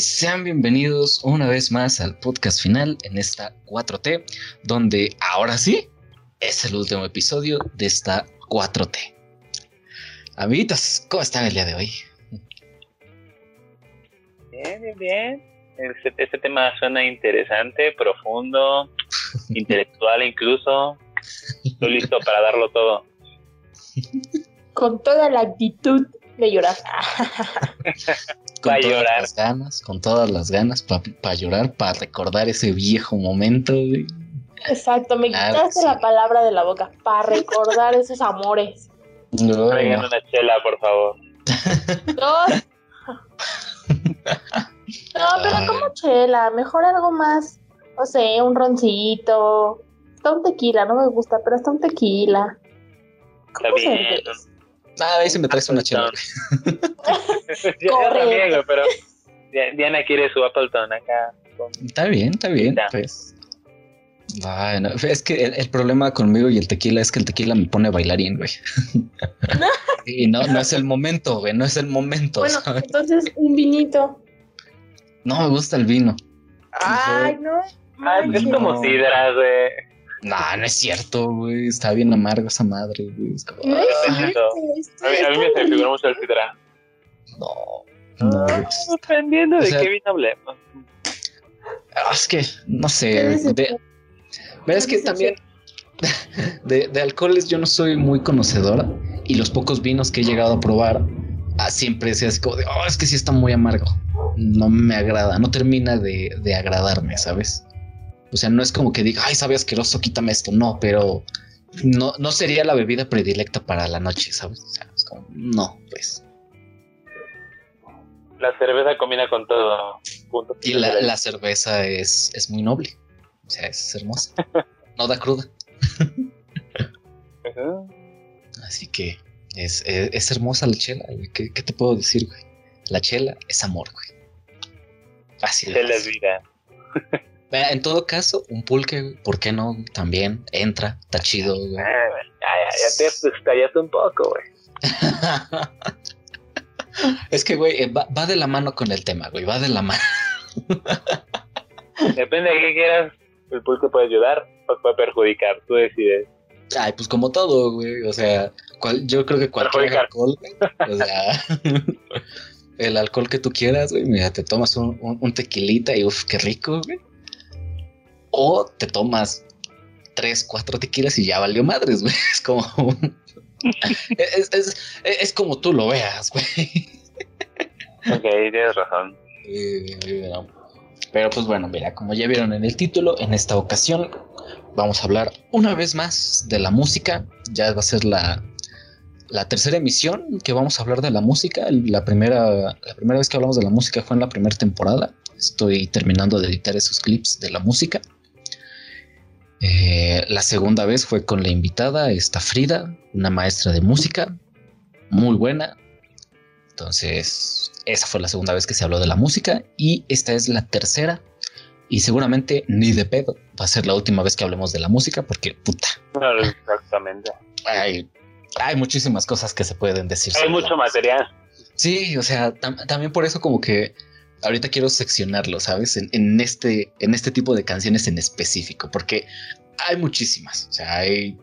Y sean bienvenidos una vez más al podcast final en esta 4T, donde ahora sí es el último episodio de esta 4T. Amiguitos, ¿cómo están el día de hoy? Bien, bien, bien. Este, este tema suena interesante, profundo, intelectual incluso. Estoy listo para darlo todo. Con toda la actitud de llorar. con Pa' todas llorar. las ganas, con todas las ganas para llorar, para recordar ese viejo momento. güey. Exacto, me Claro quitaste la palabra de la boca para recordar esos amores. No, Traigan no. una chela, por favor. No. No, pero Ay. como chela, mejor algo más, no sé, un roncito, hasta un tequila, no me gusta, pero hasta un tequila. ¿Cómo Está bien. Ah, ahí se me traes una chela. Yo, también, güey, pero Di- Diana quiere su Appleton acá. con- Está bien, está bien, pues. Bueno, es que el, el problema conmigo y el tequila es que el tequila me pone bailarín, güey. y no, no es el momento, güey, no es el momento. Bueno, ¿sabes? entonces un vinito. No me gusta el vino. Ay, no. Es No. como sidras, güey. No, no es cierto, güey. Está bien amargo esa madre, güey. Es como, No es ah, cierto, A mí, a mí me se figuró mucho el sidra. no, no. Ah, Dependiendo O de sea- qué vino hablemos. Ah, Es que, no sé. de- Pero es que también de, de alcoholes yo no soy muy conocedora y los pocos vinos que he llegado a probar ah, siempre es así como de, oh, es que sí está muy amargo. No me agrada, no termina de, de agradarme, ¿sabes? O sea, no es como que diga, ay, sabe asqueroso, quítame esto. No, pero no, no sería la bebida predilecta para la noche, ¿sabes? O sea, es como, no, pues. La cerveza combina con todo. Punto. Y la, la cerveza es, es muy noble. O sea, es hermosa. No da cruda. Así que es, es, es hermosa la chela, güey. ¿Qué, qué te puedo decir, güey? La chela es amor, güey. Fácil. Chela es vida. En todo caso, un pulque, ¿por qué no? También entra, está chido, güey. Ah, Ya, ya, te extrayaste un poco, güey. es que, güey, eh, va, va de la mano con el tema, güey. Va de la mano. Depende de qué quieras. El pulque puede ayudar o puede perjudicar. Tú decides. Ay, pues como todo, güey. O sea, cual- yo creo que cualquier Perjudicar. alcohol, güey, o sea, el alcohol que tú quieras, güey, mira, te tomas un, un- un tequilita y uff, qué rico, güey. O te tomas tres, cuatro tequilas y ya valió madres, güey. Es como. es, es- es como tú lo veas, güey. Ok, tienes razón. Eh, Pero pues bueno, mira, como ya vieron en el título, en esta ocasión vamos a hablar una vez más de la música. Ya va a ser la, la tercera emisión que vamos a hablar de la música. La primera, la primera vez que hablamos de la música fue en la primera temporada. Estoy terminando de editar esos clips de la música. Eh, la segunda vez fue con la invitada, esta Frida, una maestra de música, muy buena. Entonces, esa fue la segunda vez que se habló de la música y esta es la tercera y seguramente ni de pedo va a ser la última vez que hablemos de la música porque puta, exactamente. hay, hay muchísimas cosas que se pueden decir. Hay mucho la material. Sí, o sea, tam- también por eso como que ahorita quiero seccionarlo, ¿sabes? En, en este, en este tipo de canciones en específico, porque hay muchísimas, o sea, hay,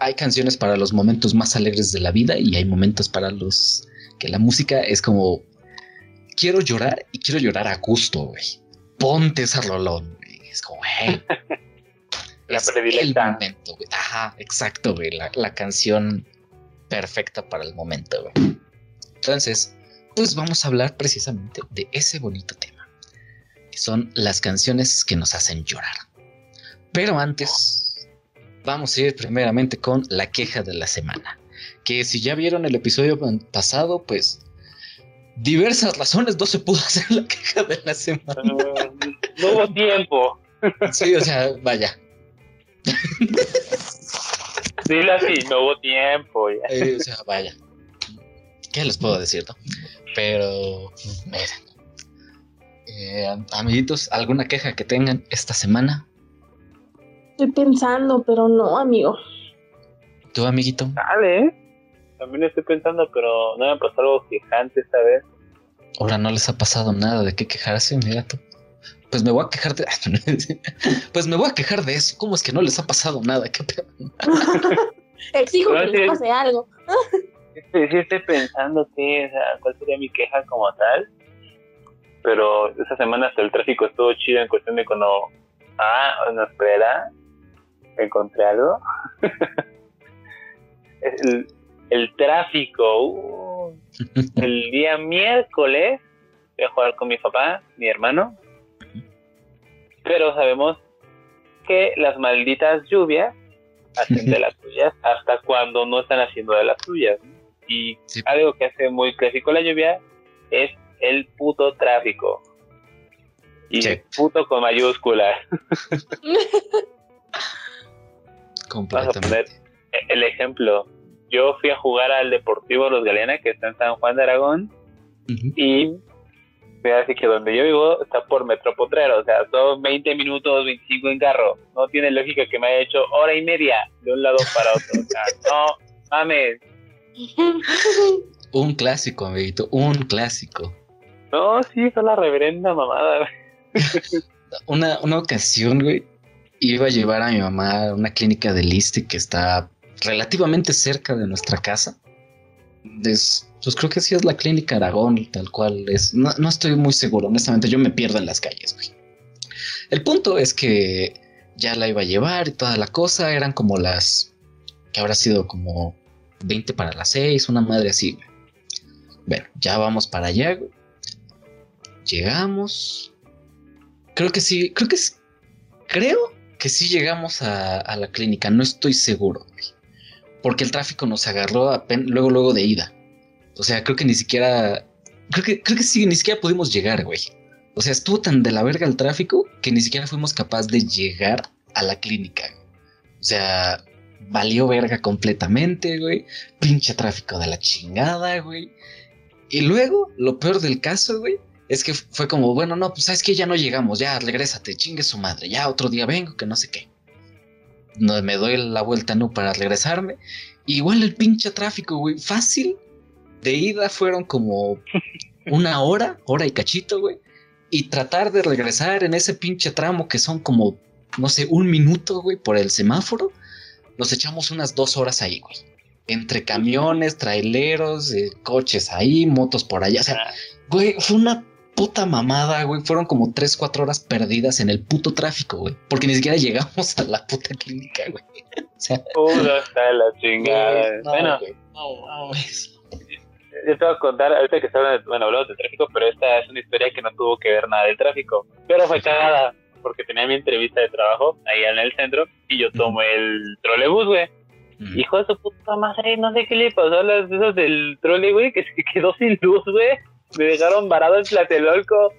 hay canciones para los momentos más alegres de la vida y hay momentos para los que la música es como, quiero llorar y quiero llorar a gusto, güey. Ponte esa rolón, güey. Es como. La es el momento, güey. Ajá, exacto, güey. La, la canción perfecta para el momento, güey. Entonces, pues vamos a hablar precisamente de ese bonito tema, que son las canciones que nos hacen llorar. Pero antes, vamos a ir primeramente con la queja de la semana, que si ya vieron el episodio pasado, pues diversas razones no se pudo hacer la queja de la semana. Mm, no hubo tiempo. Sí, o sea, vaya. Dile así, no hubo tiempo. Ya. Eh, o sea, vaya. ¿Qué les puedo decir, no? Pero, miren. Eh, amiguitos, ¿alguna queja que tengan esta semana? Estoy pensando, pero no, amigo. ¿Tú, amiguito? Dale, ¿eh? También estoy pensando, pero no me pasó algo quejante esta vez. Ahora no les ha pasado nada de qué quejarse, mira tú. Pues me voy a quejar de. pues me voy a quejar de eso. ¿Cómo es que no les ha pasado nada? ¿Qué pedo? Exijo que les pase algo. Sí, sí estoy pensando o sea, cuál sería mi queja como tal. Pero esa semana hasta el tráfico estuvo chido en cuestión de cuando... Ah, no, espera. Encontré algo. el, el tráfico. uh, el día miércoles fui a jugar con mi papá, mi hermano. Pero sabemos que las malditas lluvias hacen de las suyas hasta cuando no están haciendo de las suyas. Y Sí. algo que hace muy clásico la lluvia es el puto tráfico. Y Sí. puto con mayúsculas. Vamos a Completamente. poner el ejemplo. Yo fui a jugar al Deportivo Los Galeana, que está en San Juan de Aragón, Ujú. y mira, así que donde yo vivo está por Metro Potrero, o sea, son 20 minutos, 25 en carro. No tiene lógica que me haya hecho hora y media de un lado para otro. O sea, no mames. Un clásico, amiguito. Un clásico. No, sí, fue la reverenda mamada. Una, una ocasión, güey, iba a llevar a mi mamá a una clínica de Liste que está relativamente cerca de nuestra casa. Es- pues creo que sí es la clínica Aragón, tal cual es. No, no estoy muy seguro, honestamente, yo me pierdo en las calles. El punto es que ya la iba a llevar y toda la cosa, eran como las que habrá sido como 20 para las 6, una madre así. Bueno, ya vamos para allá. Llegamos. Creo que sí, creo que es, creo que sí llegamos a, la clínica, no estoy seguro, güey. Porque el tráfico nos agarró luego, luego de ida. O sea, creo que ni siquiera, creo que, creo que sí, ni siquiera pudimos llegar, güey. O sea, estuvo tan de la verga el tráfico que ni siquiera fuimos capaces de llegar a la clínica. O sea, valió verga completamente, güey. Pinche tráfico de la chingada, güey. Y luego, lo peor del caso, güey, es que fue como, bueno, no, pues sabes que ya no llegamos, ya regrésate, chingue su madre, ya otro día vengo, que no sé qué. No, me doy la vuelta, no, para regresarme. Igual el pinche tráfico, güey, fácil. De ida fueron como una hora, hora y cachito, güey. Y tratar de regresar en ese pinche tramo que son como, no sé, un minuto, güey, por el semáforo. Nos echamos unas dos horas ahí, güey. Entre camiones, traileros, eh, coches ahí, motos por allá. O sea, Güey, fue una puta mamada, güey. Fueron como 3, 4 horas perdidas en el puto tráfico, güey. Porque ni siquiera llegamos a la puta clínica, güey. O sea, Puro está de la chingada. no, bueno, güey, no mames. yo te voy a contar, ahorita que está hablando de, bueno, hablamos de tráfico, pero esta es una historia que no tuvo que ver nada del tráfico. Pero fue cagada, porque tenía mi entrevista de trabajo ahí en el centro y yo tomé el trolebús, güey. Ujú. Hijo de su puta madre, no sé qué le pasó a las esas del trole, güey, que se quedó sin luz, güey. Me dejaron varado en Tlatelolco.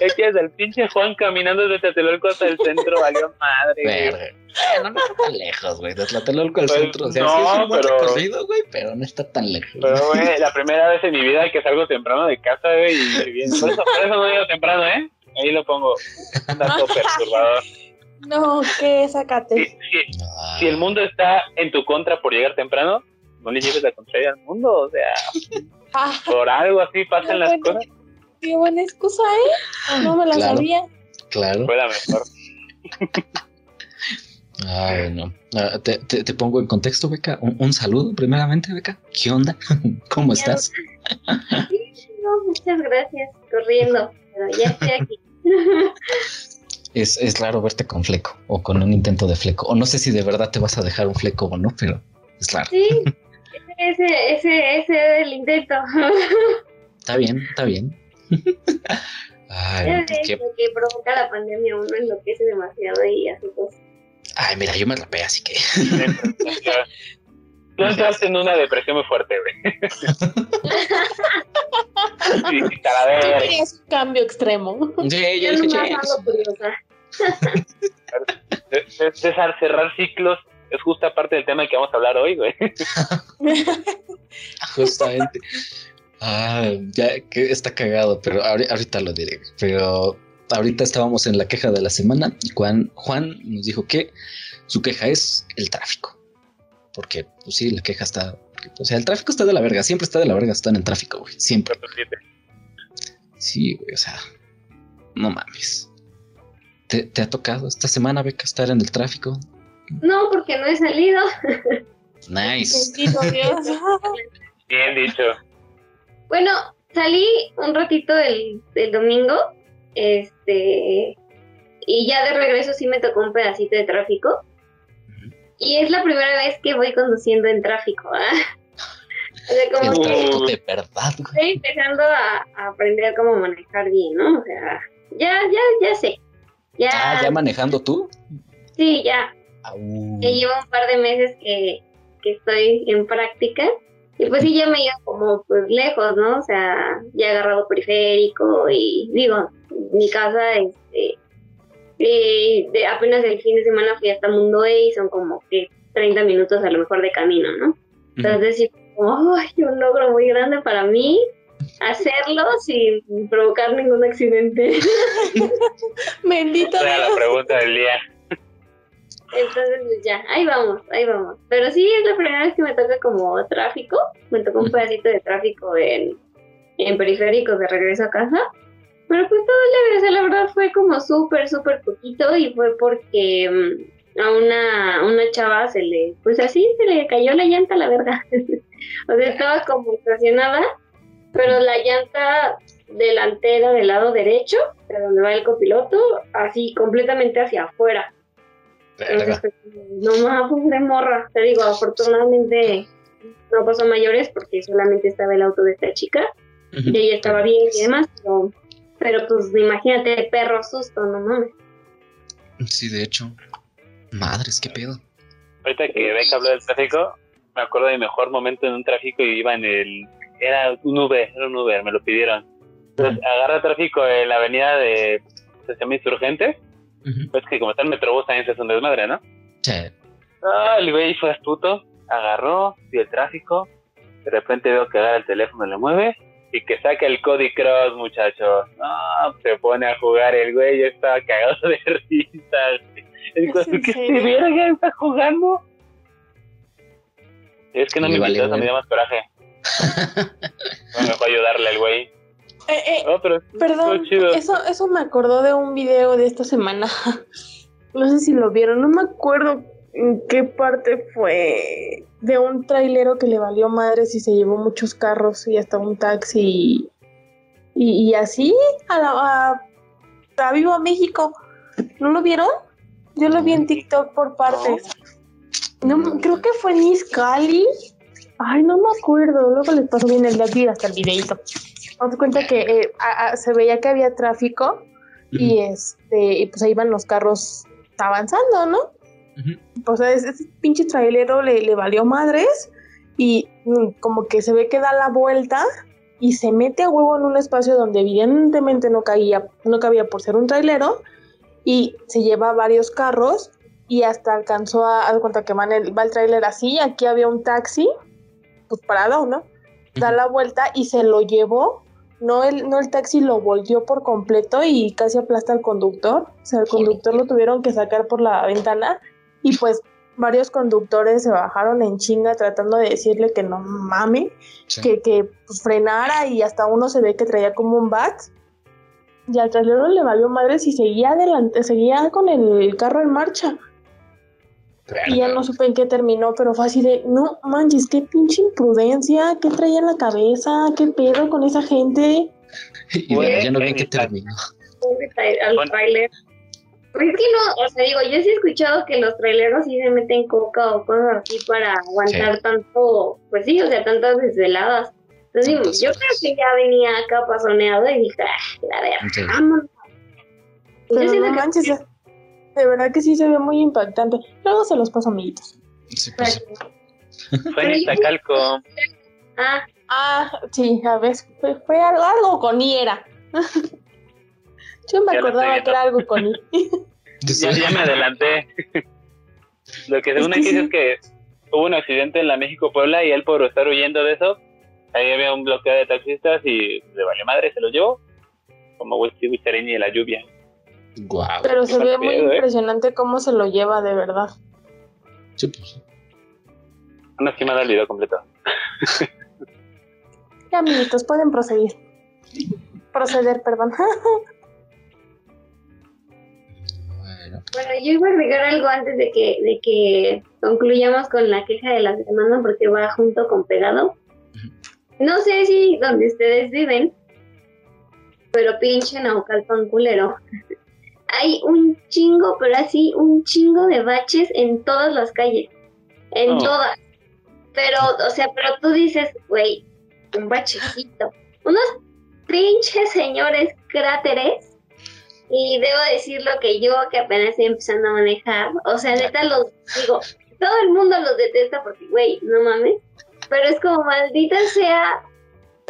Es que desde el pinche Juan caminando desde Tlatelolco hasta el centro valió madre, güey. Verga. Bueno, no está tan lejos, güey. De Tlatelolco al Pues, centro. O sea, no, sí es un buen pero- recorrido, güey, pero no está tan lejos. Pero, güey, la primera vez en mi vida que salgo temprano de casa, güey, y bien. Por eso, por eso no llego temprano, ¿eh? Ahí lo pongo. Un dato perturbador. No, ¿qué? Si, Sácate. si- Ah, si el mundo está en tu contra por llegar temprano, no le lleves la contraria al mundo. O sea, Ah, por algo así pasan las Bueno. cosas. qué buena excusa, ¿eh? No me la Claro. sabía. Claro. Fue la mejor. Ay, no. Ah, te, te- te pongo en contexto, Beca. Un, un saludo, primeramente, Beca. ¿Qué onda? ¿Cómo estás? No, muchas gracias. Corriendo. Pero ya estoy aquí. Es, es raro verte con fleco o con un intento de fleco. O no sé si de verdad te vas a dejar un fleco o no, pero es raro. Sí. Ese, ese, ese era el intento. Está bien, está bien. Ay, Es lo que provoca la pandemia. Uno enloquece demasiado y hace cosas. Ay, mira, yo me rapé, así que. Tú entraste en una depresión muy fuerte, güey. Sí, sí, calavera. Es un cambio extremo. Sí, yo Yo dije, nomás "Che, ando curiosa. C- C- César, cerrar ciclos es justa parte del tema que vamos a hablar hoy, güey. Justamente. Ah, ya que está cagado, pero ahori- ahorita lo diré. Pero ahorita estábamos en la queja de la semana y Juan, Juan nos dijo que su queja es el tráfico. Porque, pues sí, la queja está. porque, O sea, el tráfico está de la verga. Siempre está de la verga estar en el tráfico, güey. Siempre. Sí, güey, o sea. No mames. ¿Te, te ha tocado esta semana, Beca, estar en el tráfico? No, porque no he salido. Nice. Dios. Bien dicho. Bueno, salí un ratito el, el domingo, este, y ya de regreso sí me tocó un pedacito de tráfico. Y es la primera vez que voy conduciendo en tráfico. ¿ah? O sea, como que de verdad, güey. estoy empezando a, a aprender cómo manejar bien, ¿no? O sea, ya, ya, ya sé. Ya, Ah, ya manejando tú. sí, ya. Au. Ya llevo un par de meses que, que estoy en práctica. Y pues sí, ya me he ido como pues lejos, ¿no? O sea, ya he agarrado periférico y digo, mi casa, este, eh, de, apenas el fin de semana fui hasta Mundo E y son como que 30 minutos a lo mejor de camino, ¿no? Entonces sí, como, ¡ay, un logro muy grande para mí hacerlo sin provocar ningún accidente. Bendito Esa era la Dios. pregunta del día. Entonces, pues ya, ahí vamos, ahí vamos. Pero sí, es la primera vez que me toca como tráfico. Me tocó un pedacito de tráfico en, en periféricos de regreso a casa. Pero pues todo leve, o la verdad fue como súper, súper poquito y fue porque mm, a una, una chava se le, pues así, se le cayó la llanta, la verdad. o sea, estaba como estacionada, pero la llanta delantera del lado derecho, de donde va el copiloto, así completamente hacia afuera. Entonces, pues, no más, pobre morra. Te digo, afortunadamente no pasó mayores porque solamente estaba el auto de esta chica y ella estaba bien y demás, pero, pero pues imagínate, perro susto, no mames. Sí, de hecho. Madres, qué pedo. Ahorita que Beca habló del tráfico, me acuerdo de mi mejor momento en un tráfico y iba en el... Era un Uber, era un Uber, me lo pidieron. Entonces, agarra tráfico en la avenida de... Se llama Pues que como está el Metrobús también se hace un desmadre, ¿no? Sí. Ah, el güey fue astuto, agarró, vio el tráfico, de repente veo que agarra el teléfono, le mueve y que saca el Cody Cross, muchachos. No, se pone a jugar el güey, yo estaba cagado de risa. ¿Es en ¿qué serio? este verga está jugando? Es que no me vale, invitó, eso me dio más coraje. No me fue a ayudarle al güey. Eh, eh, pero Perdón, chido. eso, eso me acordó de un video de esta semana. No sé si lo vieron, no me acuerdo en qué parte fue de un trailero que le valió madres y se llevó muchos carros y hasta un taxi y, y así a, la, a, a México. ¿No lo vieron? Yo lo vi en TikTok por partes. No, creo que fue en Iscali. Ay, no me acuerdo. Luego les paso bien el de aquí hasta el videito. Haz cuenta que eh, a- a- se veía que había tráfico y este, y pues ahí iban los carros avanzando, ¿no? Ujú. O sea, ese, ese pinche trailero le, le valió madres y mm, como que se ve que da la vuelta y se mete a huevo en un espacio donde evidentemente no cabía, no cabía por ser un trailero y se lleva varios carros y hasta alcanzó a, haz cuenta que van el, va el trailer así, aquí había un taxi, pues parado, ¿no? Da la vuelta y se lo llevó. No el, no el taxi lo volvió por completo y casi aplasta al conductor. O sea, el conductor lo tuvieron que sacar por la ventana y pues varios conductores se bajaron en chinga tratando de decirle que no mame, Sí. que, que pues, frenara y hasta uno se ve que traía como un bat. Y al trailero le valió madres y seguía adelante, seguía con el carro en marcha. Y ya no supe en qué terminó, pero fue así de, no manches, qué pinche imprudencia, qué traía en la cabeza, qué pedo con esa gente. Y bueno, ya no vi que Güey, terminó. Al Bueno. trailer. Pues es que no, o sea, digo, yo sí he escuchado que los traileros sí se meten coca o cosas así para aguantar Sí. tanto, pues sí, o sea, tantas desveladas. Entonces, digo, Tantas yo horas. creo que ya venía acá pasoneado y dije, ah, la verga, Sí. vámonos. Yo Pero siento no que- manches, de verdad que sí se ve muy impactante. Luego se los paso, amiguitos. Sí, pues, Fue en Iztacalco. Ah, Ah, sí, a ver, fue, fue algo, algo con I era. Yo me Ya acordaba que era algo con I. Ya, ya me adelanté. Lo que según Es que aquí sí. es que hubo un accidente en la México-Puebla y él por estar huyendo de eso, ahí había un bloqueo de taxistas y le valió madre, se lo llevó. Como Wizardini de la lluvia. Guau. Pero se ve muy pedo, ¿eh? impresionante cómo se lo lleva de verdad. Sí, pues. No es que me ha dado el video completo. Ya, amiguitos, pueden proseguir. Proceder, perdón. Bueno, Bueno, yo iba a agregar algo antes de que, de que concluyamos con la queja de la semana porque va junto con pegado. No sé si donde ustedes viven, pero pinche Naucalpan culero. Hay un chingo, pero así un chingo de baches en todas las calles. En Oh. todas. Pero, o sea, pero tú dices, güey, un bachecito. Unos pinches señores cráteres. Y debo decirlo que yo que apenas estoy empezando a manejar, o sea, neta los digo, todo el mundo los detesta porque, güey, no mames. Pero es como maldita sea,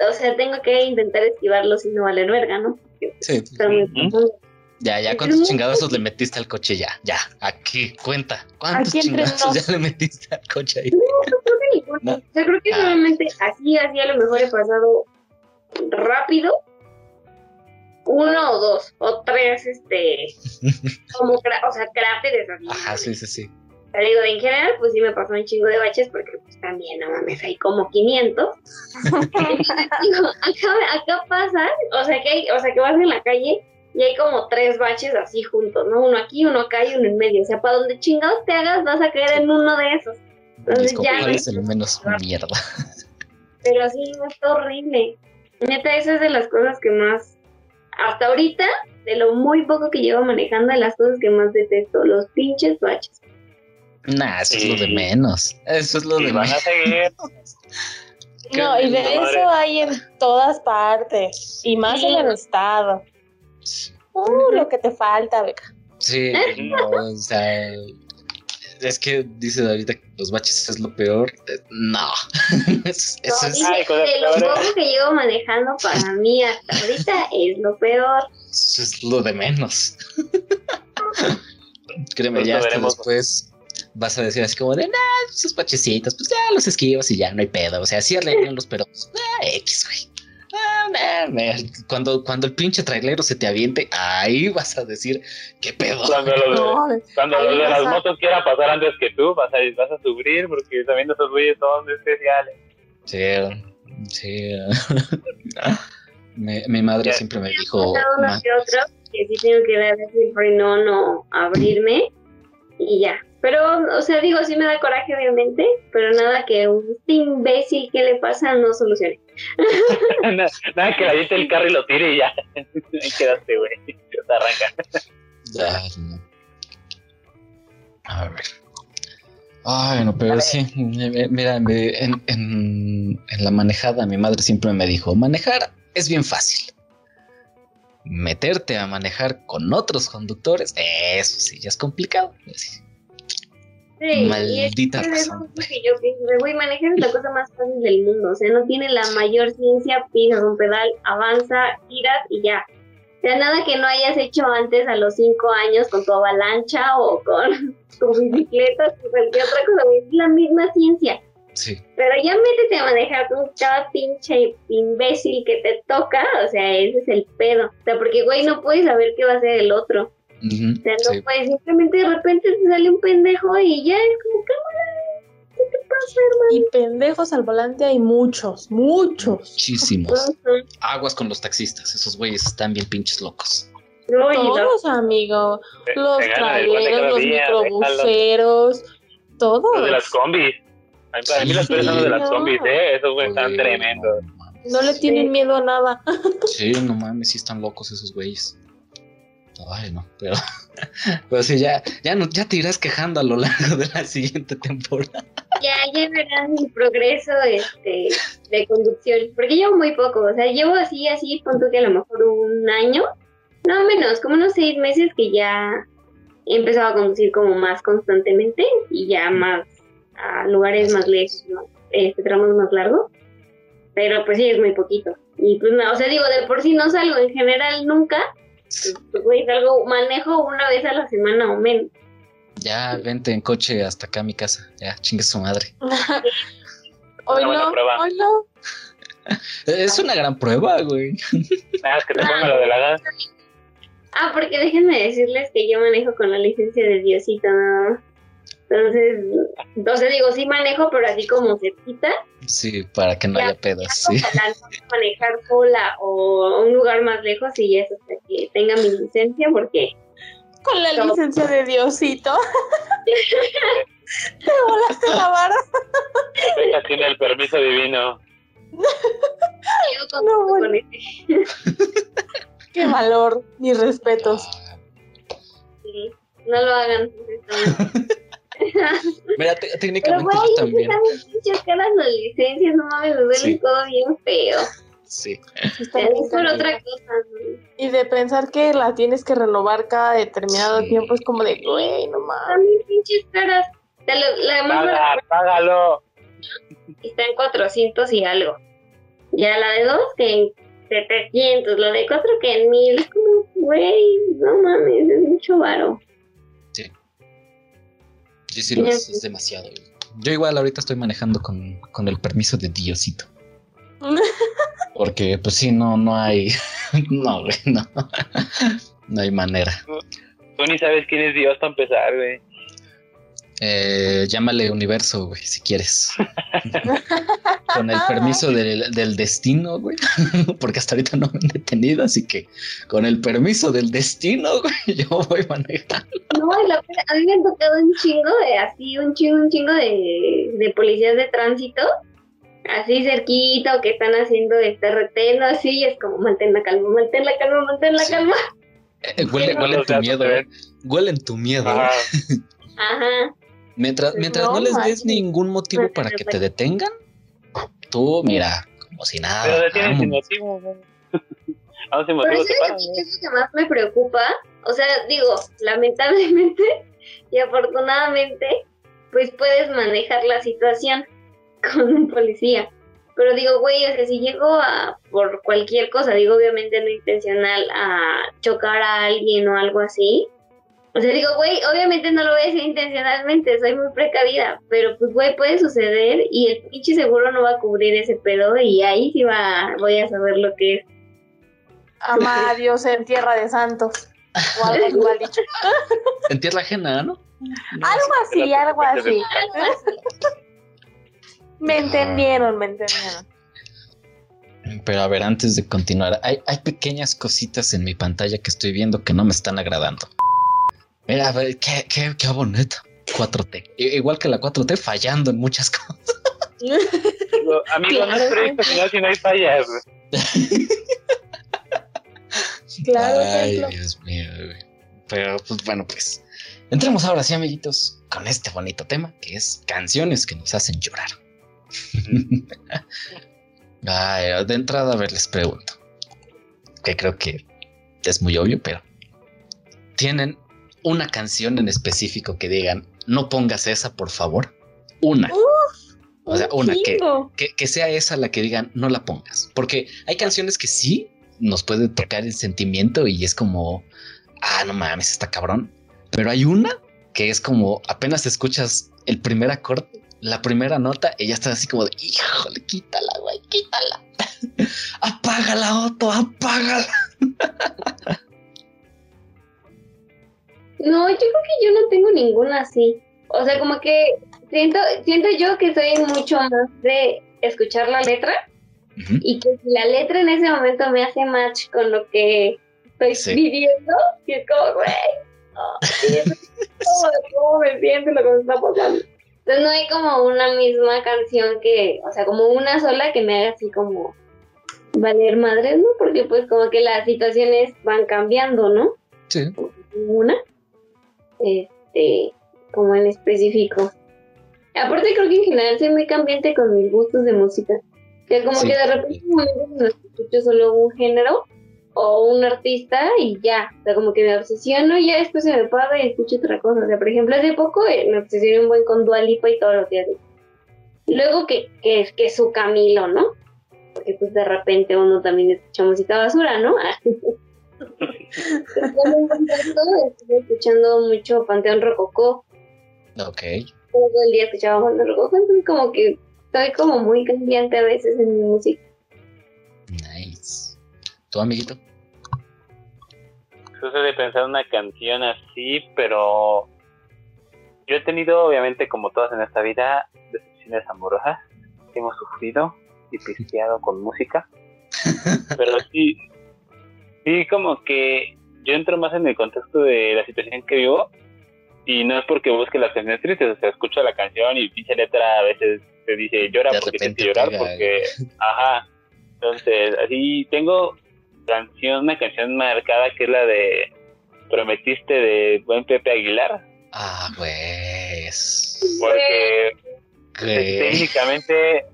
o sea, tengo que intentar esquivarlos y no valer verga, ¿no? Porque sí, muy. Ya, ya, Es ¿cuántos muy- chingadazos le metiste al coche ya? Ya, aquí, cuenta. ¿Cuántos Aquí chingadazos ya le metiste al coche ahí? Creo que ninguno. No. O sea, creo que Ah. solamente así, así a lo mejor he pasado rápido. Uno o dos, o tres, este, como, o sea, cráteres así. Ajá, sí, sí, sí. Te digo, en general, pues sí me pasó un chingo de baches porque pues también, no mames, hay como 500. Digo, acá, acá pasa, o sea, que hay, o sea, que vas en la calle y hay como tres baches así juntos, ¿no? Uno aquí, uno acá y uno en medio. O sea, para donde chingados te hagas, vas a caer en uno de esos. Entonces ya ¿Cuál no- es el menos mierda? Pero sí, es horrible. Neta, esa es de las cosas que más, hasta ahorita, de lo muy poco que llevo manejando, de las cosas que más detesto, los pinches baches. Nah, eso es lo de menos. Eso es lo Y de van a menos. seguir. No, y de madre. eso hay en todas partes. Y más Sí. en el estado. Uh, lo que te falta, Beca. Sí, no, o sea, es que dice ahorita que los baches es lo peor. Eh, No, eso, No, eso es, dice, Ay, de lo peores. poco que llevo manejando, para mí hasta ahorita es lo peor. eso es lo de menos. Créeme, Pues ya hasta veremos. después vas a decir así como de, nah, esos bachecitos, pues ya los esquivas y ya no hay pedo. O sea, sí arreglanlos, pero pues, ah, X, güey. Cuando, cuando el pinche trailero se te aviente, ahí vas a decir, ¿qué pedo? Cuando los de, No, cuando los de las a- motos quieran pasar antes que tú, vas a, vas a sufrir porque también esos güeyes son especiales. Sí, sí. Mi, mi madre siempre me dijo, Cada uno "Ma, que otro, que sí tengo que dar el frenón o abrirme y ya. Pero, o sea, digo, sí me da coraje, obviamente, pero nada que un imbécil que le pasa no solucione. nada, nada que la gente el carro y lo tire y ya. Ahí quedaste, güey. Te arranca. Ya, no. A ver. Ay, no, pero sí, mira, me- en, en- en la manejada mi madre siempre me dijo, manejar es bien fácil. Meterte a manejar con otros conductores, eso sí, ya es complicado. Sí. Sí, y es- Maldita es razón. lo que yo pienso, de, güey, manejar es la cosa más fácil del mundo, o sea, no tiene la mayor ciencia, pisas un pedal, avanza, giras y ya. O sea, nada que no hayas hecho antes a los cinco años con tu avalancha o con tu bicicleta o cualquier otra cosa, es la misma ciencia. Sí, Pero ya métete a manejar con cada pinche imbécil que te toca, o sea, ese es el pedo. O sea, porque, güey, no puedes saber qué va a hacer el otro. O sea, no sí. puedes, simplemente de repente te sale un pendejo y ya es como, cámara, ¿qué te pasa, Y pendejos al volante hay muchos, muchos. muchísimos. hermano? Aguas con los taxistas, esos güeyes están bien pinches locos. No, y no. Todos, amigo. Los el pan de traileros, los día, microbuseros, todos. Los de las combis. A mí, para mí las Sí, personas de las no. combis, ¿eh? Esos güeyes están tremendos. No le tienen miedo a nada. Sí, no mames, sí están locos esos güeyes. Ay, no, pero, pero sí, ya, ya, no, ya te irás quejando a lo largo de la siguiente temporada. Ya, ya verás mi progreso este, de conducción, porque llevo muy poco, o sea, llevo así, así, punto que a lo mejor un año, no menos, como unos seis meses que ya he empezado a conducir como más constantemente y ya más a lugares más lejos, ¿no? este, tramos más largos, pero pues sí, es muy poquito. Y pues no, o sea, digo, de por sí no salgo en general nunca, güey, salgo, manejo una vez a la semana o menos. Ya, vente en coche hasta acá a mi casa. Ya, chingue su madre. Hoy no, hoy no. Es una gran prueba, güey. Nada, es que te ponga lo de la gas. Ah, porque déjenme decirles que yo manejo con la licencia de Diosito, nada más. Entonces, entonces digo, sí manejo, pero así como cerquita. Sí, para que no Ya, haya pedos, sí. No manejar sola o un lugar más lejos y eso hasta que tenga mi licencia, porque Con la licencia de Diosito. Te volaste la vara. Ella tiene el permiso divino. yo con, No, bueno. con ese- Qué valor, mis respetos. Sí, no lo hagan. Mira, te- Pero técnicamente güey, yo también. están pinches caras las licencias, no mames, me duele Sí. todo bien feo. Sí. Sí Es por otra cosa. ¿no? Y de pensar que la tienes que renovar cada determinado Sí. tiempo es como de, güey, no mames. Pinches caras. Te lo- La Paga, págalo. está en 400 y algo. Ya la de dos que en 700, la de cuatro que en 1000. Es como, güey, no mames, es mucho varo. Sí, sí, lo es, es demasiado. Yo igual ahorita estoy manejando con, con el permiso de Diosito. Porque, pues sí, no, no hay. No, güey, no. No hay manera. Tú ni sabes quién es Dios para empezar, güey. Eh, llámale universo, güey, si quieres. Con el permiso del, del destino, güey. Porque hasta ahorita no me han detenido, así que con el permiso del destino, güey, yo voy manejando. No, a mí me han tocado un chingo de así, un chingo, un chingo de, de policías de tránsito, así cerquita o que están haciendo este reteno, así, y es como mantén la calma, mantén la calma, mantén la Sí. calma. Eh, huele, huele en tu miedo, güey. ven. Huele en tu miedo. Ajá. Mientras, mientras no, No les des ningún motivo para que te detengan, tú, mira, como si nada. Pero detienen sin motivo, güey. Aún sin Pero motivo eso te es paran, lo que más me preocupa. O sea, digo, lamentablemente y afortunadamente, pues puedes manejar la situación con un policía. Pero digo, güey, o sea, si llego a, por cualquier cosa, digo, obviamente no intencional, a chocar a alguien o algo así. O sea, digo, güey, obviamente no lo voy a hacer intencionalmente, soy muy precavida, pero pues, güey, puede suceder y el pinche seguro no va a cubrir ese pedo y ahí sí va, voy a saber lo que es. Ama a Dios en tierra de santos. O algo igual dicho. En tierra ajena, ¿no? Algo así, algo así. Algo así. Me entendieron, me entendieron. Pero a ver, antes de continuar, hay, hay pequeñas cositas en mi pantalla que estoy viendo que no me están agradando. Mira, a ver, qué, qué, qué bonito. 4T. I- Igual que la 4T, fallando en muchas cosas. Digo, Amigo, no es proyecto final si no hay fallas. Claro, Ay, ejemplo. Dios mío. güey. Pero, pues bueno, pues. Entremos ahora sí, amiguitos, con este bonito tema que es canciones que nos hacen llorar. Ay, de entrada, a ver, les pregunto. Que creo que es muy obvio, pero. ¿Tienen una canción en específico que digan, no pongas esa, por favor? Una. O sea, Un una que, que, que sea esa la que digan, no la pongas. Porque hay canciones que sí nos puede tocar el sentimiento y es como, ah, no mames, está cabrón. Pero hay una que es como, apenas escuchas el primer acorde, la primera nota, y ya estás así como de, híjole, quítala, güey, quítala. apágala, Otto, apágala. No, yo creo que yo no tengo ninguna así. O sea, como que siento, siento yo que soy mucho más de escuchar la letra y que si la letra en ese momento me hace match con lo que estoy Sí. viviendo, y es como, güey, oh, cómo me siento lo que me está pasando. Entonces no hay como una misma canción que, o sea, como una sola que me haga así como valer madres, ¿no? Porque pues como que las situaciones van cambiando, ¿no? Sí. Una, este, como en específico. Aparte creo que en general soy muy cambiante con mis gustos de música. Que como Sí. que de repente los escucho solo un género o un artista y ya. O sea, como que me obsesiono y ya después se me para y escucho otra cosa. O sea, por ejemplo, hace poco eh, me obsesioné un buen con Dua Lipa y todo lo que hace. Luego que, que, que su Camilo, ¿no? Porque pues de repente uno también escucha música basura, ¿no? Estuve escuchando mucho Panteón Rococó. Ok. Todo el día escuchaba Panteón Rococó, entonces como que estoy como muy cambiante a veces en mi música. Nice. ¿Tu amiguito? Eso de pensar una canción así, pero yo he tenido, obviamente, como todas en esta vida, decepciones amorosas. Hemos sufrido y pisteado con música. Pero sí, sí, como que yo entro más en el contexto de la situación que vivo. Y no es porque busque las canciones tristes, o sea, escucho la canción y pinche letra a veces te dice llora De porque que llorar, pega, porque. Ajá. Entonces, así tengo canción, una canción marcada que es la de Prometiste de Buen Pepe Aguilar, Ah, pues. porque técnicamente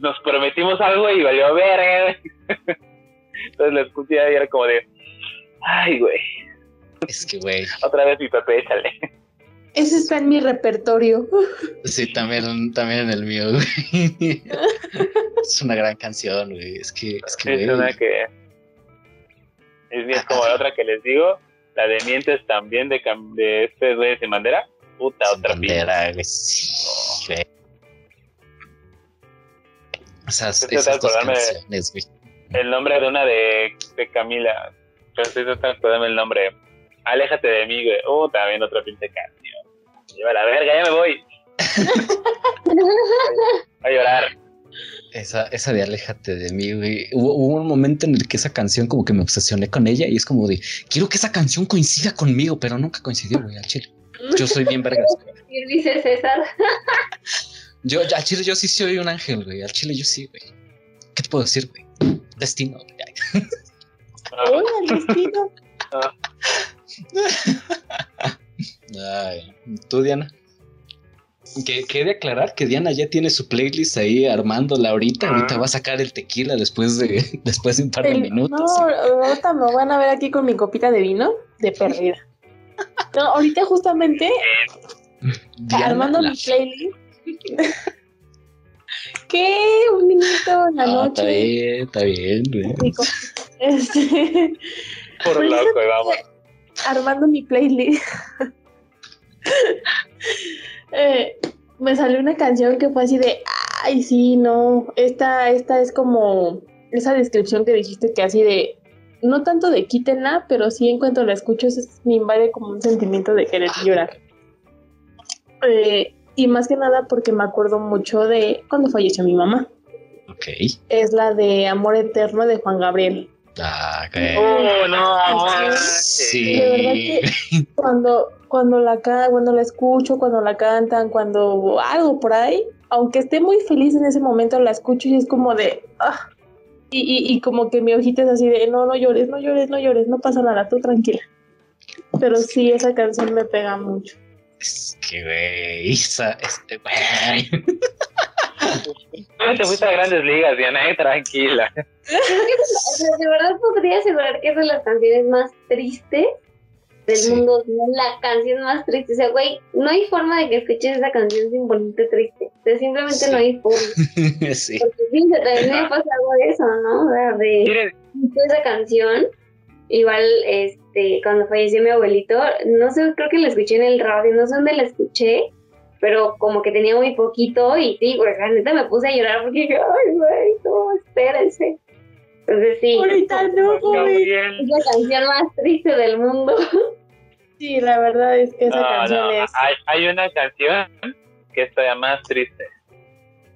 nos prometimos algo y valió ver. Entonces lo escuché y era como de, ay, güey, Es que, güey. otra vez mi Pepe, échale. Ese está en mi repertorio. Sí, también, también en el mío, güey. es una gran canción, güey. Es que, es que, Es güey. una que es, es como la otra que les digo, la de Mientes también de, Cam- de este güey sin bandera. Puta, Sin otra bandera, güey. Sí, güey. Esas, esas dos de de- canciones, güey. El nombre de una de, de Camila. Pero estoy tratando de acordarme el nombre. Aléjate de mí, güey. Uh, también otra pinche canción. Lleva la verga, ya me voy. a llorar. Esa, esa de Aléjate de mí, güey. Hubo, hubo un momento en el que esa canción como que me obsesioné con ella y es como de, quiero que esa canción coincida conmigo, pero nunca coincidió, güey, al chile. Yo soy bien vergas. güey. Y dice César. Yo, al chile yo sí soy un ángel, güey. Al chile yo sí, güey. ¿Qué te puedo decir, güey? Destino. Hola, destino. Ay, ¿tú, Diana? Que, que he de aclarar que Diana ya tiene su playlist ahí armándola ahorita. Ah. Ahorita va a sacar el tequila después de, después de un par de El- minutos. No, ahorita me van a ver aquí con mi copita de vino de perdida. No, ahorita justamente Diana, armando la- mi playlist. ¿Qué? Un minuto en la Ah, noche. está bien, está bien, güey. Rico. Este, Por Pues loco, y vamos. armando mi playlist. Eh, me salió una canción que fue así de, ay, sí, no, esta, esta es como esa descripción que dijiste que así de, no tanto de quítenla, pero sí en cuanto la escucho es- me invade como un sentimiento de querer llorar. Eh, y más que nada porque me acuerdo mucho de cuando falleció mi mamá. Ok. Es la de Amor Eterno de Juan Gabriel. Ah, ok. Oh, no, Sí. De verdad que cuando, cuando la cuando la escucho, cuando la cantan, cuando algo por ahí, aunque esté muy feliz en ese momento, la escucho y es como de ah. y, y, y como que mi ojita es así de no, no llores, no llores, no llores, no pasa nada, tú tranquila. Pero sí, esa canción me pega mucho. Es que, güey, esa, este, güey. No te fuiste a grandes ligas, Diana, eh, tranquila. De verdad podría asegurar que es de las canciones más tristes del Sí. mundo. La canción más triste. O sea, güey, no hay forma de que escuches esa canción sin ponerte triste. O sea, simplemente Sí. no hay forma. sí. Porque sí, también me pasa algo de eso, ¿no? O sea, de esa canción. Igual, este, cuando falleció mi abuelito, no sé, creo que la escuché en el radio, no sé dónde la escuché, pero como que tenía muy poquito y sí, güey, la neta me puse a llorar porque dije, ay, güey, no, espérense. Entonces sí, Ahorita no, güey. Gabriel. es la canción más triste del mundo. Sí, la verdad es que esa No, canción no, es. hay, hay una canción que es todavía más triste.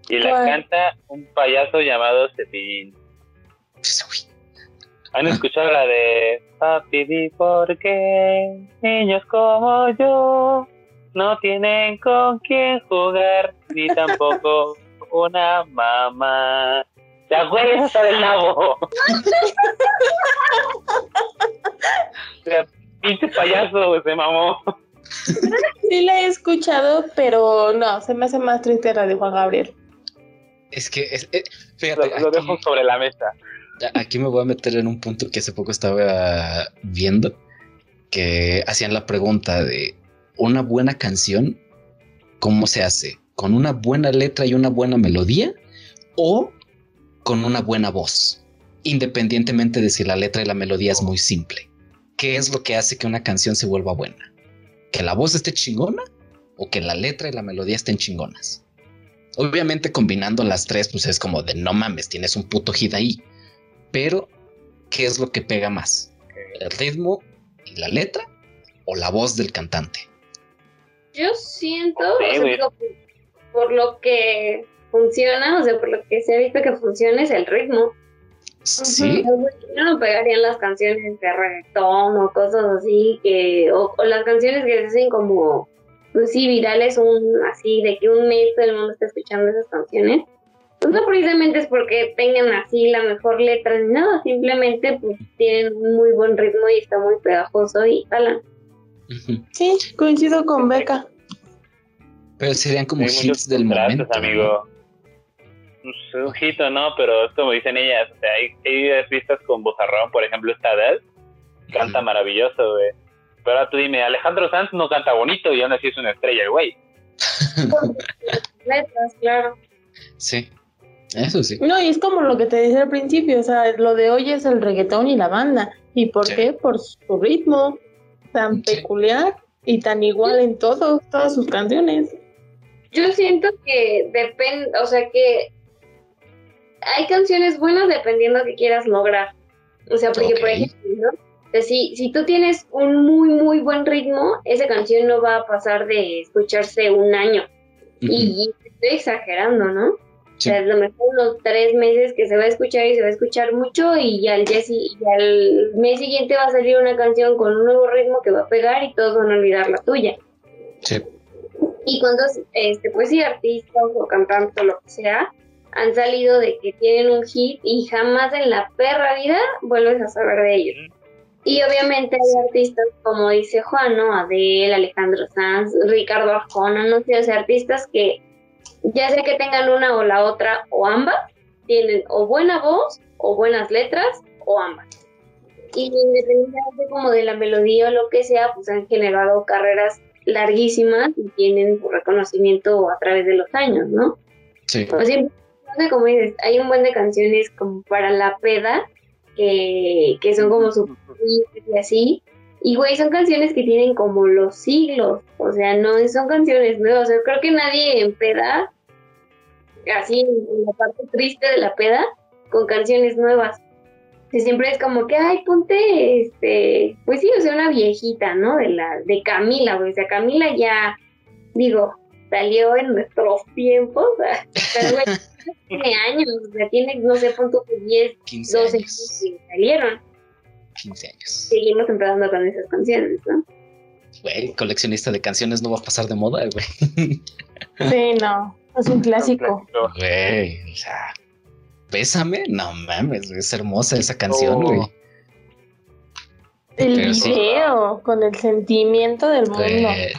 Y la canta un payaso llamado Cepillín. ¿Han escuchado la de Papi, di por qué niños como yo no tienen con quién jugar ni tampoco una mamá? ¿Te acuerdas hasta del nabo? Pinche payaso se mamó. Sí la he escuchado, pero no, se me hace más triste la de Juan Gabriel. Es que, es, eh, Lo, fíjate, lo aquí, dejo sobre la mesa. Aquí me voy a meter en un punto que hace poco estaba viendo, que hacían la pregunta de una buena canción, ¿cómo se hace? ¿Con una buena letra y una buena melodía o con una buena voz? independientemente de si la letra y la melodía es muy simple. ¿Qué es lo que hace que una canción se vuelva buena? ¿Que la voz esté chingona o que la letra y la melodía estén chingonas? Obviamente combinando las tres, pues es como de no mames, tienes un puto hit ahí. Pero, ¿qué es lo que pega más? ¿El ritmo y la letra o la voz del cantante? Yo siento, o sea, digo, por, por lo que funciona, o sea, por lo que se ha visto que funciona es el ritmo. Sí, Ujú. No me pegarían las canciones de reggaetón o cosas así, que o, o las canciones que se hacen como, pues sí, virales, un así, de que un mes todo el mundo está escuchando esas canciones. Pues no precisamente es porque tengan así la mejor letra ni nada, simplemente pues tienen un muy buen ritmo y está muy pegajoso y jalan. Ujú. Sí, coincido con Beca. pero serían como hits del momento. ¿no? amigo. Pues, un hit o no, pero es como dicen ellas. O sea, hay, hay artistas con vozarrón, por ejemplo, esta Adele, canta maravilloso, güey. Pero ahora tú dime, Alejandro Sanz no canta bonito y aún así es una estrella, el güey. Letras, claro. Sí, eso sí. No, y es como lo que te decía al principio, o sea, lo de hoy es el reggaetón y la banda. ¿Y por Sí. qué? Por su ritmo tan Sí. peculiar y tan igual en todo, todas sus canciones. Yo siento que depende, o sea que hay canciones buenas dependiendo de qué quieras lograr. O sea, porque por ejemplo, si, si tú tienes un muy, muy buen ritmo, esa canción no va a pasar de escucharse un año. Y estoy exagerando, ¿no? Sí. O sea, a lo mejor unos tres meses que se va a escuchar y se va a escuchar mucho y ya al, día y al mes siguiente va a salir una canción con un nuevo ritmo que va a pegar y todos van a olvidar la tuya. Sí. Y cuando, este, pues sí, artistas o cantantes o lo que sea, han salido de que tienen un hit y jamás en la perra vida vuelves a saber de ellos. Y obviamente hay artistas como dice Juan, ¿no? Adele, Alejandro Sanz, Ricardo Arjona, no sé, o sea, artistas que ya sea que tengan una o la otra o ambas, tienen o buena voz o buenas letras o ambas. Y independientemente como de la melodía o lo que sea, pues han generado carreras larguísimas y tienen reconocimiento a través de los años, ¿no? Sí. O sea, cómo dices, hay un buen de canciones como para la peda que, que son como su y así. Y güey, son canciones que tienen como los siglos, o sea, no son canciones nuevas. O sea, creo que nadie en peda, así en la parte triste de la peda, con canciones nuevas. Que siempre es como que, ay, ponte, este, pues sí, o sea, una viejita, ¿no? De la, de Camila, güey. O sea, Camila ya, digo, salió en nuestros tiempos, pero güey, tiene años, o sea, tiene, no sé, punto 10, 15 12 años. que salieron. 15 años. Seguimos empezando con esas canciones, ¿no? Güey, coleccionista de canciones no va a pasar de moda, güey. Sí, no, es un clásico. Güey, o sea, Pésame, no mames, es hermosa esa canción, Oh. güey. El Pero sí. video con el sentimiento del mundo.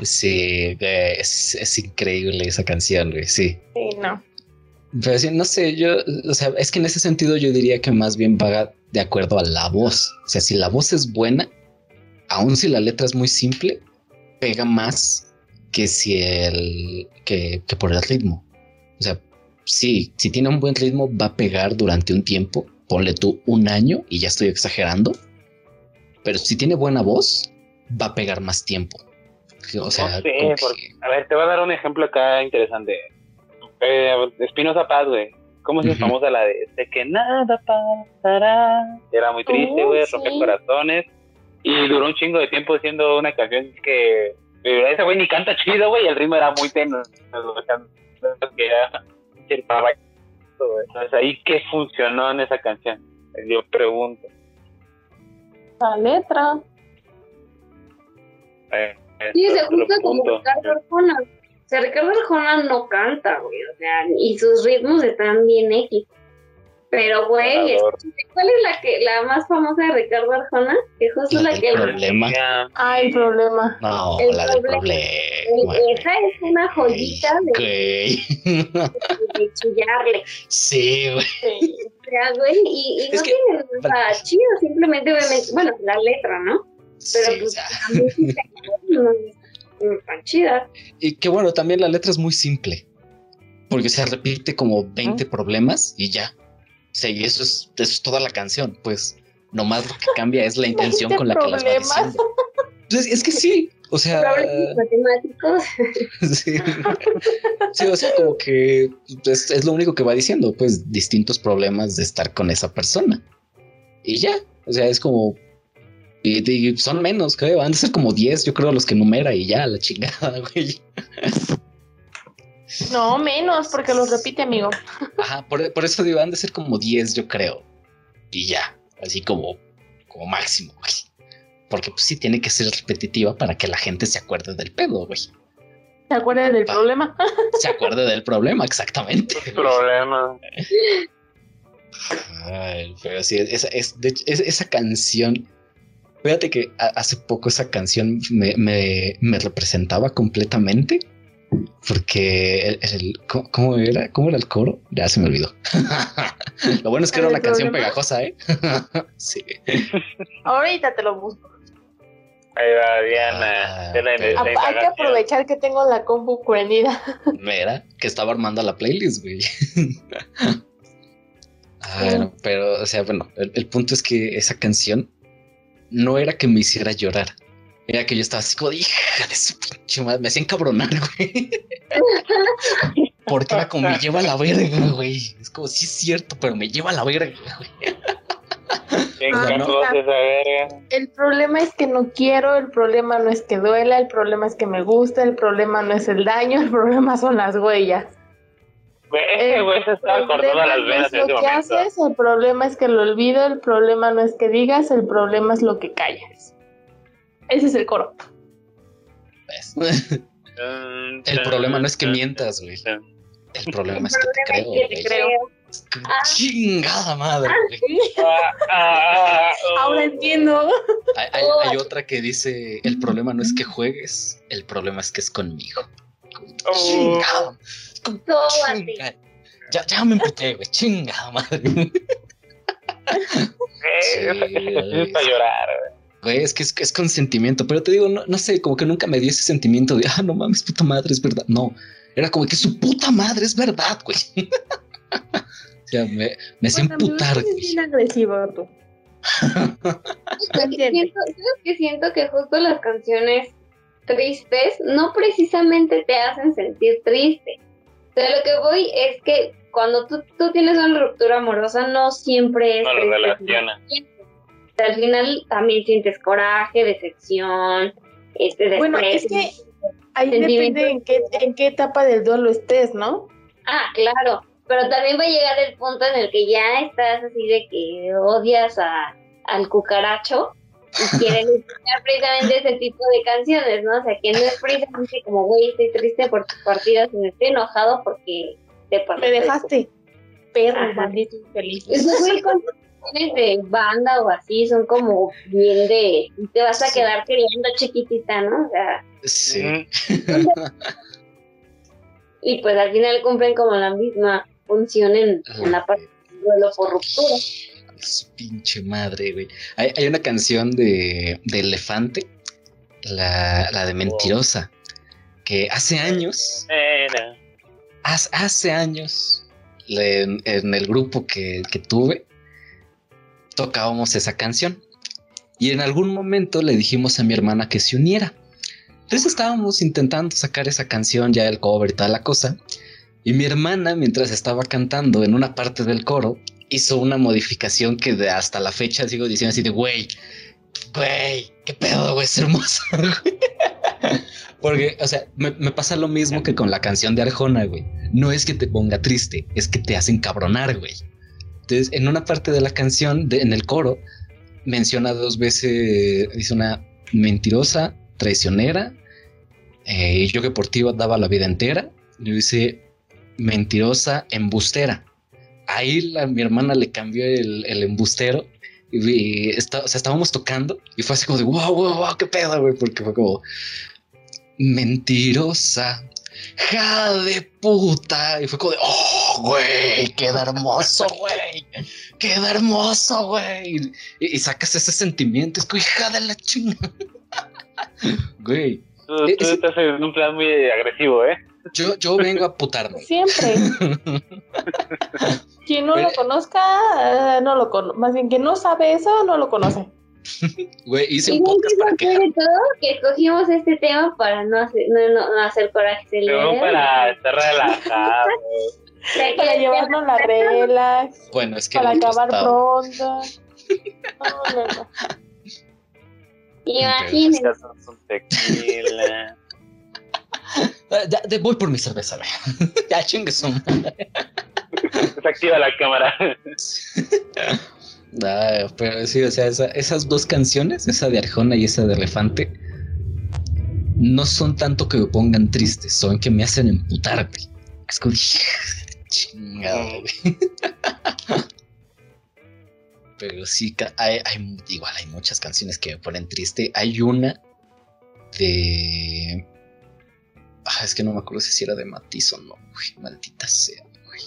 Sí, güey, es, es increíble esa canción, güey, sí. Sí, no. Pero sí, no sé, yo, o sea, es que en ese sentido yo diría que más bien va de acuerdo a la voz. O sea, si la voz es buena, aun si la letra es muy simple, pega más que si el, que, que por el ritmo. O sea, sí, si tiene un buen ritmo va a pegar durante un tiempo, ponle tú un año y ya estoy exagerando. Pero si tiene buena voz, va a pegar más tiempo. O sea, sé, que- A ver, te voy a dar un ejemplo acá interesante. Eh, Espinosa Paz, güey. ¿Cómo se Ujú. famosa la de, de que nada pasará? Era muy triste, Oh, güey, sí. rompe corazones. Y duró un chingo de tiempo siendo una canción que... Ese güey ni canta chido, güey, y el ritmo era muy tenue. Que era-. Entonces, ahí, ¿qué funcionó en esa canción? Yo pregunto. La letra. Eh, Sí, se justo como. O sea, Ricardo Arjona no canta, güey. O sea, y sus ritmos están bien X. Pero, güey, ¿cuál es la que la más famosa de Ricardo Arjona? Que justo La la que... problema. Ya. Ay, problema. No, El la del problema. el- esa es una joyita de, de chillarle. Sí, güey. O sea, güey, y, y no que- tiene nada chido, simplemente, obviamente, bueno, la letra, ¿no? Pero Sí, pues sea, la música no es no es tan chida. y que bueno, también la letra es muy simple. Porque se repite como 20 problemas y ya. Sí, eso es, eso es toda la canción, pues nomás lo que cambia es la intención ¿Viste con la que las va problemas? diciendo. Pues es que sí, o sea, Problemas matemáticos. sí. Sí, o sea, como que es, es lo único que va diciendo, pues distintos problemas de estar con esa persona. Y ya, o sea, es como... Y, y son menos, creo, van a ser como 10, yo creo, los que numera y ya, la chingada, güey. No, menos, porque los repite, amigo. Ajá, por, por eso digo, han de ser como 10, yo creo. Y ya, así como, como máximo, güey. Porque pues sí tiene que ser repetitiva para que la gente se acuerde del pedo, güey. ¿Se acuerdan del problema? Se acuerde del problema, exactamente. Problema. Ay, pero sí, esa, es, de hecho, es- esa canción. Fíjate que a- hace poco esa canción me, me- me representaba completamente. Porque el, el- ¿cómo, cómo era? ¿Cómo era el coro? Ya se me olvidó. Lo bueno es que era ¿El una canción problema? pegajosa, ¿eh? sí. Ahorita te lo busco. Ahí va Diana. Ah, la- la Hay que aprovechar que tengo la compu prendida. Mira, que estaba armando la playlist, güey. Ah, pero, o sea, bueno, el, el punto es que esa canción no era que me hiciera llorar. Era que yo estaba así como, de, hija de su pinche madre, me hacía encabronar, güey. Porque era como, me lleva a la verga, güey. Es como, sí es cierto, pero me lleva a la verga, güey. Ah, no. El problema es que no quiero, el problema no es que duela, el problema es que me gusta, el problema no es el daño, el problema son las huellas. Ese El güey se estaba cortando problema las no venas es en lo ese que momento. haces, el problema es que lo olvido, el problema no es que digas, el problema es lo que callas. Ese es el coro. ¿Ves? Mm, El problema no es que mientas, güey. El problema es que te creo, güey. Chingada madre, güey. Ah, ah, oh. Ahora entiendo. Hay, hay- hay otra que dice, el problema no es que juegues, el problema es que es conmigo. Oh. Chingada. Chinga. Ya, ya me emputé, güey. Chingada madre. Eh, Sí, es llorar. güey. Güey, es que es, es con sentimiento, pero te digo, no, no sé, como que nunca me dio ese sentimiento de, ah, no mames, puta madre, es verdad. No, era como que su puta madre es verdad, güey. o sea, me, me hacía emputar, güey. bien agresivo tú. Siento, ¿sabes que siento que justo las canciones tristes no precisamente te hacen sentir triste. Sea, lo que voy es que cuando tú, tú tienes una ruptura amorosa no siempre es No lo relaciona. O sea, al final también sientes coraje, decepción, este Bueno, es desprecio. que ahí depende en qué, en qué etapa del duelo estés, ¿no? Ah, claro. Pero también va a llegar el punto en el que ya estás así de que odias a, al cucaracho y quieres escuchar precisamente ese tipo de canciones, ¿no? O sea, que no es precisamente como, güey, estoy triste por tu partida, sino estoy enojado porque te Me dejaste. Perro, maldito infeliz. Esos güey con canciones de banda o así son como bien de, te vas a quedar queriendo chiquitita, ¿no? O sea, Sí. Y pues al final cumplen como la misma función en, en la parte del duelo por ruptura. Su pinche madre, güey. Hay, hay una canción de, de Elefante, la, la de Mentirosa, que hace años, Era. hace, hace años, en el grupo que, que tuve, tocábamos esa canción. Y en algún momento le dijimos a mi hermana que se uniera. Entonces estábamos intentando sacar esa canción, ya el cover y toda la cosa. Y mi hermana, mientras estaba cantando en una parte del coro, hizo una modificación que hasta la fecha sigo diciendo así de, güey, güey, qué pedo, güey, es hermoso. güey". Porque, o sea, me, pasa lo mismo que con la canción de Arjona, güey. No es que te ponga triste, es que te hacen cabronar, güey. Entonces, en una parte de la canción, de- en el coro, menciona dos veces, dice una mentirosa, traicionera, eh, yo que por ti daba la vida entera. Y dice mentirosa, embustera. Ahí la- mi hermana le cambió el, el embustero y, y está- o sea, estábamos tocando y fue así como de wow, wow, wow, qué pedo, güey, porque fue como mentirosa, ja de puta. Y fue como de oh, güey, queda hermoso, güey, queda hermoso, güey. Y, y sacas ese sentimiento, es como hija de la chinga, güey. Tú, tú estás en un plan muy agresivo, ¿eh? Yo, yo vengo a putarme. Siempre. Quien no lo conozca, eh, no lo conoce. Más bien, quien no sabe eso, no lo conoce. Güey, hice un podcast para de todo que escogimos este tema para no hacer, no, no, no hacer coraje. Pero para estar relajados. Para llevarnos la relax, Bueno, es que para acabar estaba- pronto. No, no, no. Imagínense. Ya, de- voy por mi cerveza, ya chingue. Se activa la cámara. Ah, pero sí, o sea, esa- esas dos canciones, esa de Arjona y esa de Elefante, no son tanto que me pongan triste, son que me hacen emputar, güey. Es como, chingado, güey. Pero sí, hay, hay- igual hay muchas canciones que me ponen triste. Hay una de... Ah, es que no me acuerdo si era de Matiz o no, güey. Maldita sea, güey.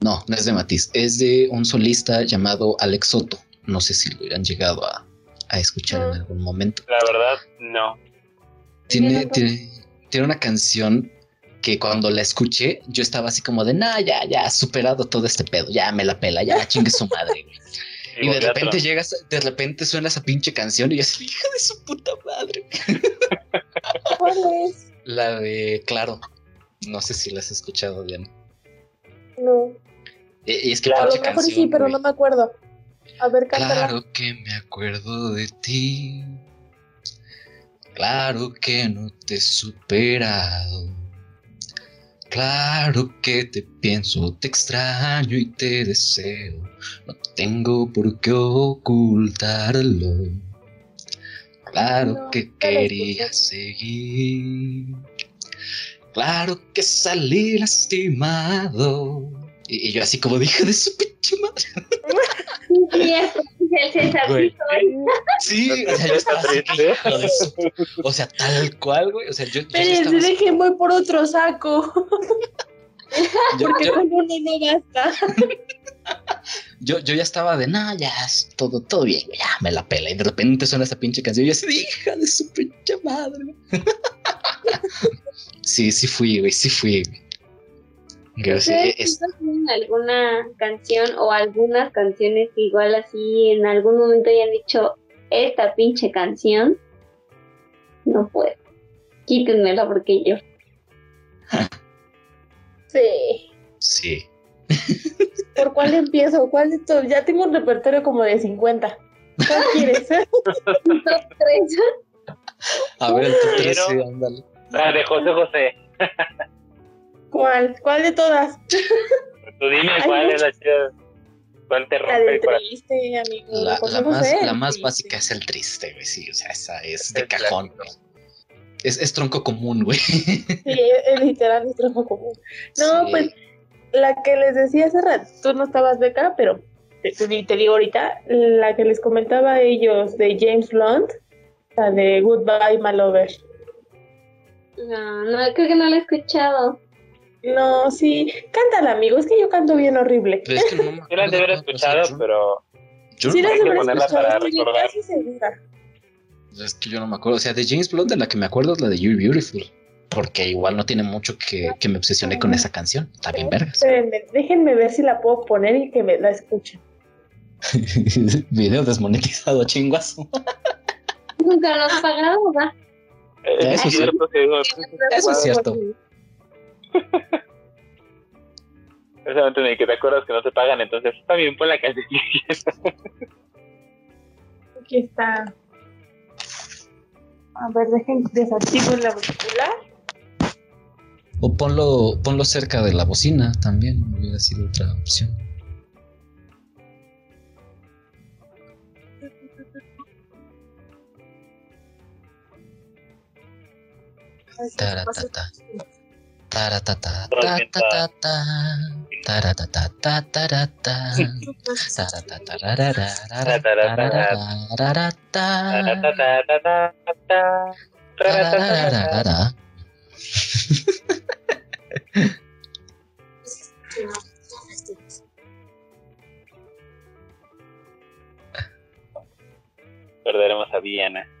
No, no es de Matiz. Es de un solista llamado Alex Soto. No sé si lo han llegado a, a escuchar en Mm. algún momento. La verdad, no. Tiene, tiene, tiene una canción que cuando la escuché, yo estaba así como de, nah, ya, ya, superado todo este pedo, ya me la pela, ya chingue su madre. güey". Y de repente otro. llegas, de repente suena esa pinche canción y yo así, hija de su puta madre. ¿Cuál es? La de Claro. No sé si la has escuchado, Diana. No. E- Y es que Claro, A lo pinche mejor canción, sí, pero güey. no me acuerdo. A ver, cántala. Claro que me acuerdo de ti. Claro que no te he superado. Claro que te pienso, te extraño y te deseo. No tengo por qué ocultarlo. Claro No, que quería escuché. seguir. Claro que salí lastimado. Y, y yo así como dije de su pinche madre. El sí o sea, yo estaba así hijo de su- O sea, tal cual, güey. O sea, yo, yo, estaba así dejen, voy por otro saco. yo, Porque yo- con uno no basta. Yo- yo ya estaba de, nah, ya, es todo, todo bien, ya me la pela. Y de repente suena esa pinche canción y yo así, hija de su pinche madre. sí, sí fui, güey, sí fui, sí, ¿Ustedes es- no tienen alguna canción o algunas canciones que igual así en algún momento hayan dicho esta pinche canción? No puedo. Quítenmela porque yo. Sí. sí. ¿Por cuál empiezo? ¿Cuál de todos? Ya tengo un repertorio como de 50. ¿Cuál quieres? Top tres. A ver, el top Pero- 13, ándale. La de José José. ¿Cuál? ¿Cuál de todas? Tú dime Ay, cuál no. es la chida. ¿Cuál te La rompe del el corazón? triste, amigo. La, José la más, José, la más triste. básica es el triste, güey, sí, o sea, esa es de El cajón, güey. Es, es tronco común, güey. Sí, es literal, es trabajo común. No, Sí. pues la que les decía hace rato, tú no estabas beca, pero te, te- te digo ahorita, la que les comentaba a ellos de James Blunt, la de Goodbye My Lover. No, no, creo que no la he escuchado. No, sí, cántala, amigo, es que yo canto bien horrible. Es que no me Yo la acuerdo de haber cómo- o sea, escuchado, pero yo sí, no la hay que habrás ponerla escuchado, para estoy recordar. casi segura. Es que yo no me acuerdo. O sea, de James Blunt, de la que me acuerdo es la de You're Beautiful. Porque igual no tiene mucho que, que me obsesioné con esa canción. Está bien, vergas. Espérenme, déjenme ver si la puedo poner y que me la escuchen. Video desmonetizado, chinguazo. Nunca lo has pagado, eh, Eso es cierto Eso es cierto. precisamente ni que te acuerdas que no te pagan, entonces está bien por la canción. Aquí está. A ver, dejen desactivo la auricular. O ponlo, ponlo cerca de la bocina también. Hubiera sido otra opción. Taratata. Taratata. Perderemos a Viana.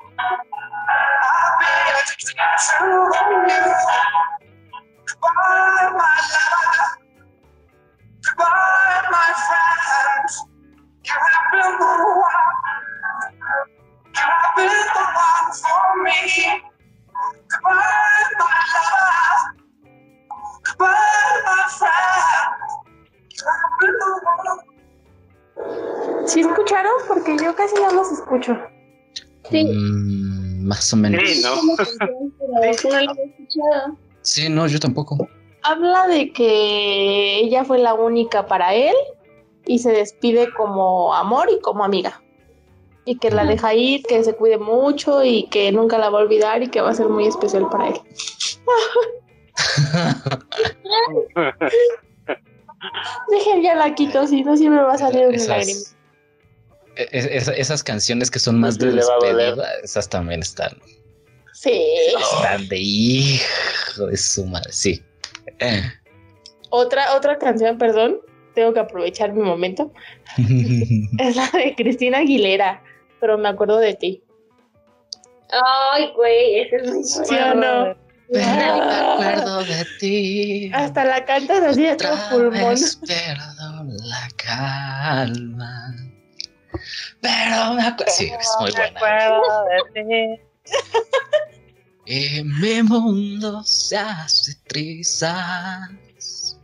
¿Sí escucharon? Porque yo casi no los escucho. Sí. Mm, más o menos. Sí, ¿no? Como canción, pero es que no lo he escuchado. Sí, no, yo tampoco. Habla de que ella fue la única para él y se despide como amor y como amiga. Y que la deja ir, que se cuide mucho y que nunca la va a olvidar y que va a ser muy especial para él. Dejen ya la quito, si no siempre va a salir una lágrima. Esas, e- esa- esas canciones que son más de doler. despedida, esas también están, Sí. están de hijo de su madre. Sí. Eh. Otra, otra canción, perdón, tengo que aprovechar mi momento. Es la de Cristina Aguilera, pero me acuerdo de ti. Ay, güey, ese es muy ¿Sí o no? Pero me Ah. acuerdo de ti. Hasta la cantas así de todo pulmón. vez la calma. Pero me acuerdo. Sí, es muy buena. Y mi mundo se hace trizas.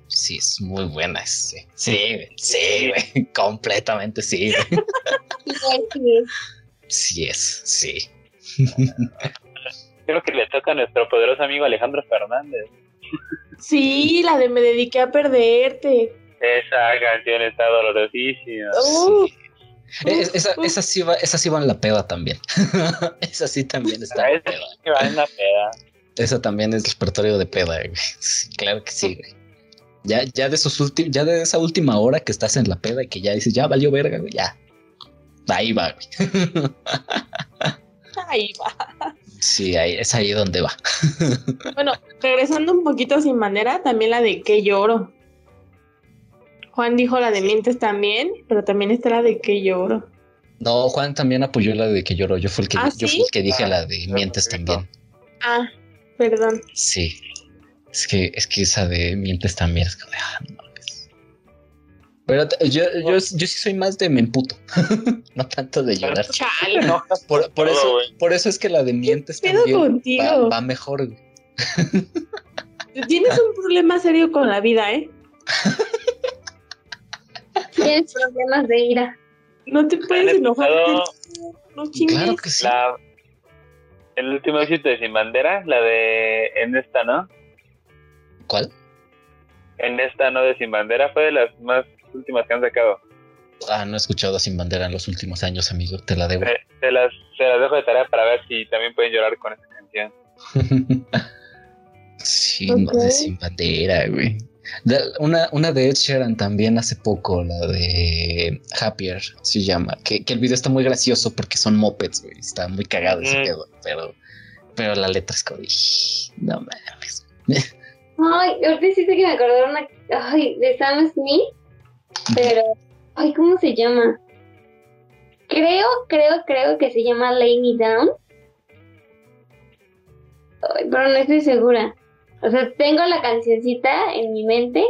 Sí, es muy buena. Sí, sí, sí, güey, completamente sí. Sí, Sí es, sí. Creo que le toca a nuestro poderoso amigo Alejandro Fernández. Sí, la de Me dediqué a perderte. Esa canción está dolorosísima. Uh, Es- esa, sí va, esa sí va en la peda también. esa sí también está en Esa peda. va en la peda. Esa también es repertorio de peda, güey. Sí, claro que sí, güey. Ya, ya de esos últimos, ya de esa última hora que estás en la peda y que ya dices, ya valió verga, güey, ya. Ahí va, güey. ahí va. Sí, ahí, es ahí donde va. Bueno, regresando un poquito sin manera, también la de Que lloro. Juan dijo la de Mientes también, pero también está la de Que lloro. No, Juan también apoyó la de que lloró. Yo fui el que, ¿Ah, yo sí? fui el que dije Ah, la de mientes perfecto. también. Ah, perdón. Sí. Es que, es que esa de mientes también es como de, ah, no. Pero yo, yo, yo sí soy más de me emputo. no tanto de llorar. Chale. No, Por, eso, güey. por eso es que la de mientes ¿Qué pedo también va, va mejor. Tienes un problema serio con la vida, ¿eh? Tienes problemas de ira. No te puedes ¿Han enojar. No chingues. Claro que sí. La, el último éxito de Sin Bandera, la de En esta, ¿no? ¿Cuál? En esta, ¿no? De Sin Bandera fue de las más últimas que han sacado. Ah, no he escuchado a Sin Bandera en los últimos años, amigo. Te la debo. Se, se las, se las dejo de tarea para ver si también pueden llorar con esta canción. sí, no, de. Sin Bandera, güey. De- una, una de Ed Sheeran también hace poco, la de Happier se llama. Que, que el video está muy gracioso porque son mopeds, güey. Está muy cagado ese Mm. pedo. Pero, pero la letra es como, no mames. Ay, ahorita sí sé que me acordaron ay, de Sam Smith, pero, ay, ¿cómo se llama? Creo, creo, creo que se llama Lay Me Down. Ay, pero no estoy segura. O sea, tengo la cancioncita en mi mente.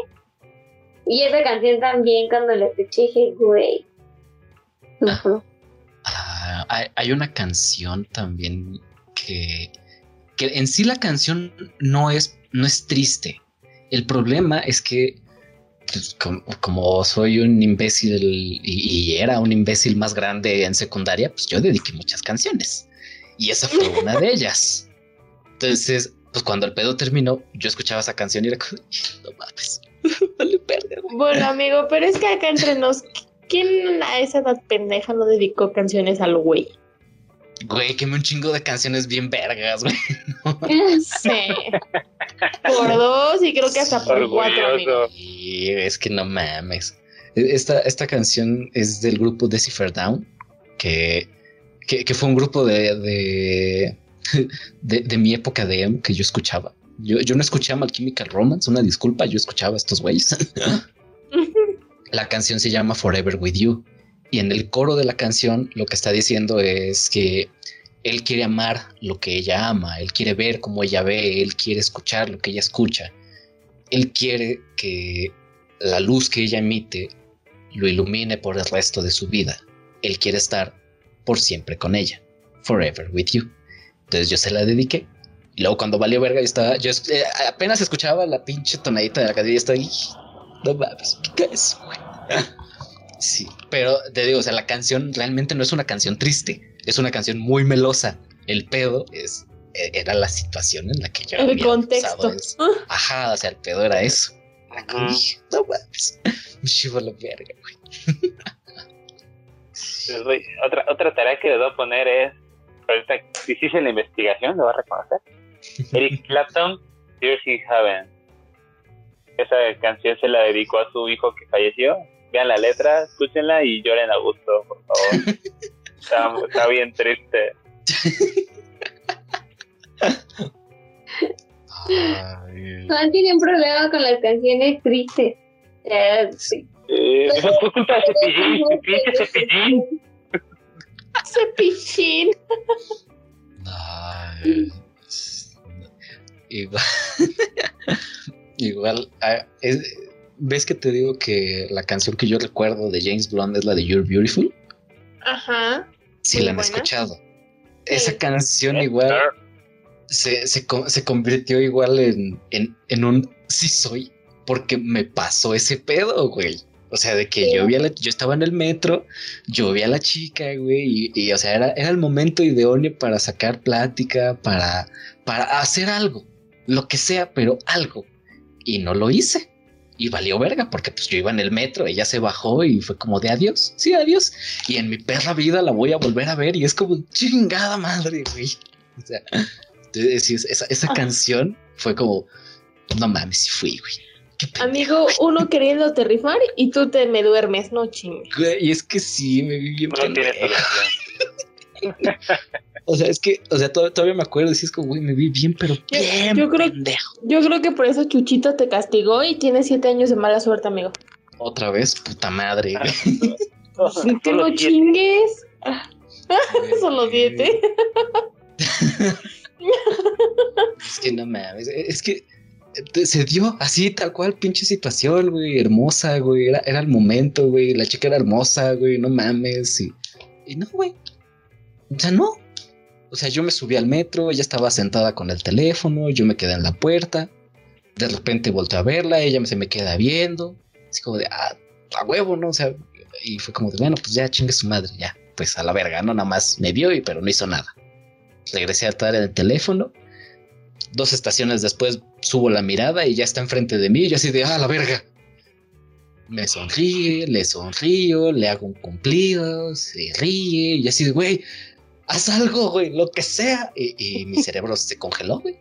Y esa canción también cuando la escuché dije, güey. Ah, hay, hay una canción también que, que en sí la canción no es, no es triste. El problema es que pues, com- como, soy un imbécil y, y era un imbécil más grande en secundaria, pues yo dediqué muchas canciones. Y esa fue una de ellas. Entonces, pues cuando el pedo terminó, yo escuchaba esa canción y era como, no mames, vale güey. Bueno, amigo, pero es que acá entre nos, ¿quién a esa edad pendeja no dedicó canciones al güey? Güey, quemé un chingo de canciones bien vergas, güey. Sí. Por dos y creo que hasta por cuatro, amigo. Y es que no mames. Esta, esta canción es del grupo Decipher Down, que, que, que fue un grupo de, de, de, de mi época de emo que yo escuchaba. Yo, yo no escuchaba My Chemical Romance, una disculpa, yo escuchaba a estos güeyes. la canción se llama Forever With You. Y en el coro de la canción lo que está diciendo es que él quiere amar lo que ella ama, él quiere ver como ella ve, él quiere escuchar lo que ella escucha. Él quiere que la luz que ella emite lo ilumine por el resto de su vida. Él quiere estar por siempre con ella. Forever with you. Entonces yo se la dediqué. Y luego cuando valió verga, yo estaba, yo eh, apenas escuchaba la pinche tonadita de la canción y estaba ahí. No mames, ¿qué es eso, güey? Sí, pero te digo, o sea, la canción realmente no es una canción triste, es una canción muy melosa. El pedo es e- era la situación en la que yo El había contexto. eso. Ajá, o sea, el pedo era eso. Era como, Ujú. "Dije, No mames, me llevo la verga, güey. Les doy- otra, otra tarea que les voy a poner es, ahorita hiciste la investigación, lo voy a reconocer. Eric Clapton, Tears in Heaven. Esa canción se la dedicó a su hijo que falleció. Vean la letra, escúchenla y lloren a gusto, por favor. está, está bien triste. Juan tiene un problema con las canciones tristes. Eh, sí. Eh, eso fue culpa de Cepillín, pinche Cepillín. Cepichín. ay, Igual, igual ah, es- ¿ves que te digo que la canción que yo recuerdo de James Blunt es la de You're Beautiful? Ajá. Sí, la han buena. escuchado. Esa Sí. canción igual se, se, se convirtió igual en, en, en un sí soy porque me pasó ese pedo, güey. O sea, de que Sí. yo vi a la, yo estaba en el metro, yo vi a la chica, güey, y, y, o sea, era, era el momento idóneo para sacar plática, para, para hacer algo, lo que sea, pero algo. Y no lo hice. Y valió verga, porque pues yo iba en el metro, ella se bajó y fue como de adiós, sí, adiós. Y en mi perra vida la voy a volver a ver y es como chingada madre, güey. O sea, entonces, esa, esa Ah. canción fue como, no mames, sí fui, güey. Amigo, uno queriéndote rifar y tú te me duermes, no chingue. güey. Y es que sí, me vi bien No. O sea, es que, o sea, to- todavía me acuerdo, y sí es como, güey, me vi bien, pero bien yo creo- pendejo. Yo creo que por eso Chuchito te castigó y tienes siete años de mala suerte, amigo. Otra vez, puta madre. Que no chingues. Son los siete. Es que no mames, es que se dio así, tal cual, pinche situación, güey, hermosa, güey, era, era el momento, güey, la chica era hermosa, güey, no mames, y, y no, güey, o sea, no, o sea, yo me subí al metro, ella estaba sentada con el teléfono, yo me quedé en la puerta, de repente volteé a verla, ella se me queda viendo, así como de, ah, a huevo, ¿no? O sea, y fue como de, bueno, pues ya chingue su madre, ya, pues a la verga, no, nada más me vio y pero no hizo nada. Regresé a estar en el teléfono, dos estaciones después subo la mirada y ya está enfrente de mí y yo así de, ah, la verga. Me sonríe, le sonrío, le hago un cumplido, se ríe y así de, güey, haz algo, güey, lo que sea. Y, y mi cerebro se congeló, güey.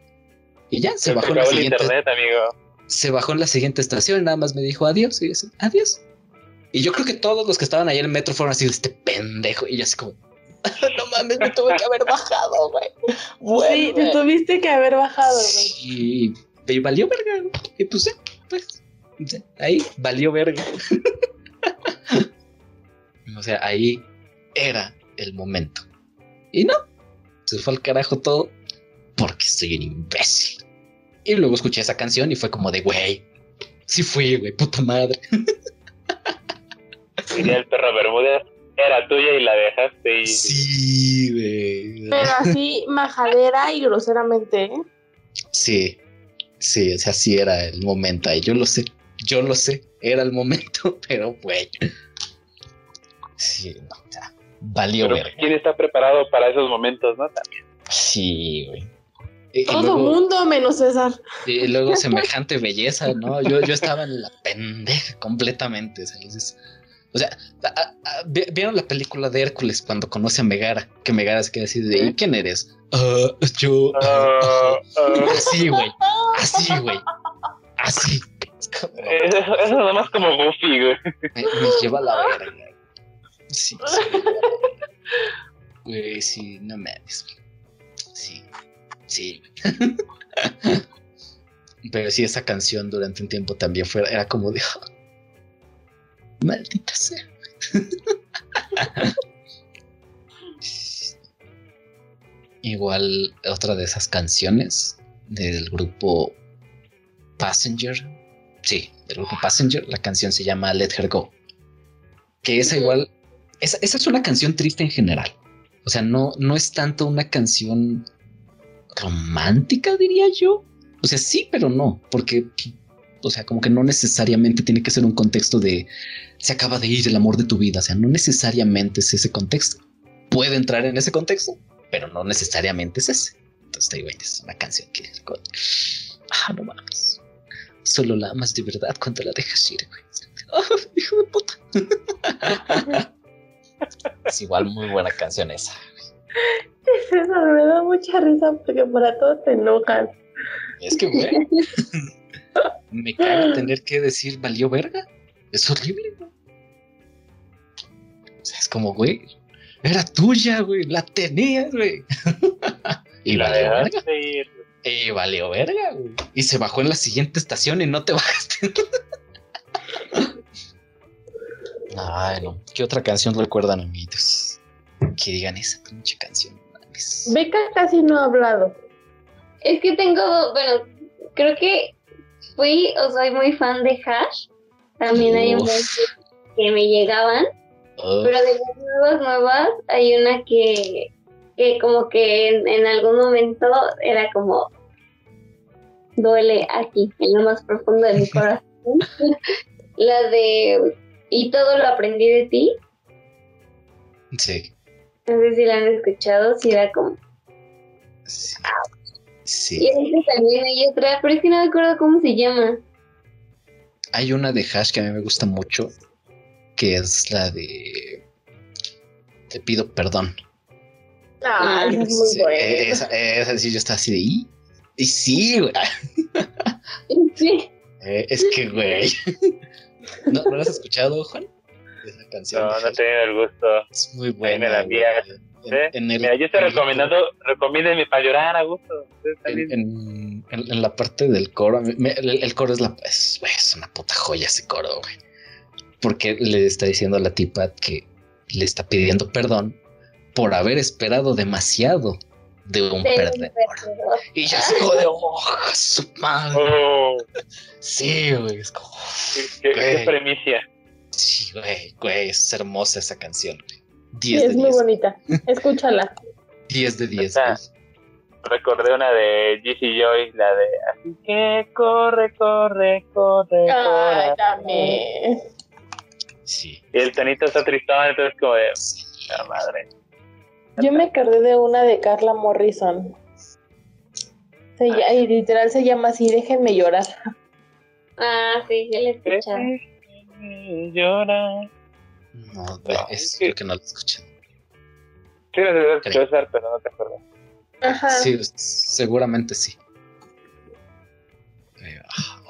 Y ya, se Se bajó en la siguiente, internet, amigo. se bajó en la siguiente estación, nada más me dijo adiós y yo así, adiós. Y yo creo que todos los que estaban ahí en el metro fueron así, este pendejo. Y yo así como, no mames, me tuve que haber bajado, güey. Sí, te tuviste que haber bajado, güey. Y, y valió verga. güey. Y pues pues, ahí valió verga. o sea, ahí era el momento. Y no, se fue al carajo todo porque soy un imbécil. Y luego escuché esa canción y fue como de, güey, sí fui, güey, puta madre. Diría el perro Bermúdez, era tuya y la dejaste. Y... Sí, güey. Pero así, majadera y groseramente, ¿eh? Sí, sí, o sea, sí era el momento ahí. Yo lo sé, yo lo sé, era el momento, pero güey. Sí, no, o sea, valió Pero verga. ¿quién está preparado para esos momentos, no? También. Sí, güey. Y, Todo luego, mundo menos César. y luego semejante belleza, ¿no? Yo, yo estaba en la pendeja completamente. O sea, dices- o sea, a- a- a- vi- ¿vieron la película de Hércules cuando conoce a Megara? Que Megara se queda así de, ¿y quién eres? "Ah, yo. Ah, ah. Así, güey. Así, güey. Así. Eso, eso es nada más como Goofy, güey. me, me lleva la verga. Sí, sí. me. Güey, sí, no mames. güey. Sí, sí. Pero sí, esa canción durante un tiempo también fue, era como de. "Ah, Maldita sea. Igual otra de esas canciones del grupo Passenger. Sí, del grupo Passenger. La canción se llama Let Her Go. Que esa igual. Esa, esa es una canción triste en general. O sea, no, no es tanto una canción romántica, diría yo. O sea, sí, pero no, porque, o sea, como que no necesariamente tiene que ser un contexto de se acaba de ir el amor de tu vida. O sea, no necesariamente es ese contexto. Puede entrar en ese contexto, pero no necesariamente es ese. Entonces, te digo, es una canción que, ah, no mames. Solo la amas de verdad cuando la dejas ir, güey. Ah, hijo de puta. es igual muy buena canción esa. César, me da mucha risa porque para todo te enojas. Es que, güey. me caga tener que decir valió verga. Es horrible, güey. O sea, es como, güey. Era tuya, güey. La tenías, güey. y valió verga. Y valió verga, güey. Y se bajó en la siguiente estación y no te bajaste. Ay, no. ¿Qué otra canción recuerdan, amiguitos? Que digan esa pinche canción. Beca casi no ha hablado. Es que tengo, bueno, creo que fui o soy muy fan de Hash. También hay un que me llegaban, pero de las nuevas, nuevas, hay una que, que como que en, en algún momento era como duele aquí, en lo más profundo de mi corazón. La de y todo lo aprendí de ti. sí. No sé si la han escuchado, si era como. Sí. Y Sí. esa también hay otra, pero es que no me acuerdo cómo se llama. Hay una de Hash que a mí me gusta mucho, que es la de Te pido perdón. Ah, esa es muy Sí, esa, esa sí, yo estaba así de y, y sí, güey. Sí. Eh, es que, güey. ¿No, ¿No la has escuchado, Juan? Esa canción. No, no he tenido el gusto. Es muy me buena. la güey. envías, En- ¿eh? en el- Mira, yo estoy recomendando, recomiéndenme para llorar a gusto. En, en- la parte del coro, me- me- el, el coro es, la, es, es una puta joya ese coro, güey. Porque le está diciendo a la tipa que le está pidiendo perdón por haber esperado demasiado de un un perdedor. perdedor. Y yo así como de, oh, su madre. Oh, Sí, güey, es como, qué, premicia. sí, güey, güey, es hermosa esa canción, güey. Sí, 10 de es muy 10. bonita. Escúchala. 10 de 10, Está. güey. Recordé una de Jesse Joy, la de Así que corre, corre, corre. Ay, corazón". también. Sí. Y el tonito está tristón, entonces como de sí. la madre. Yo me acordé de una de Carla Morrison. Se ll- y literal se llama así, déjenme llorar. Ah, sí, sí la he escuchado. Llora. No, No, es, que- creo que no lo escuché. Sí, la debes escuchar, pero no te acuerdas. Ajá. Sí, seguramente sí. Eh,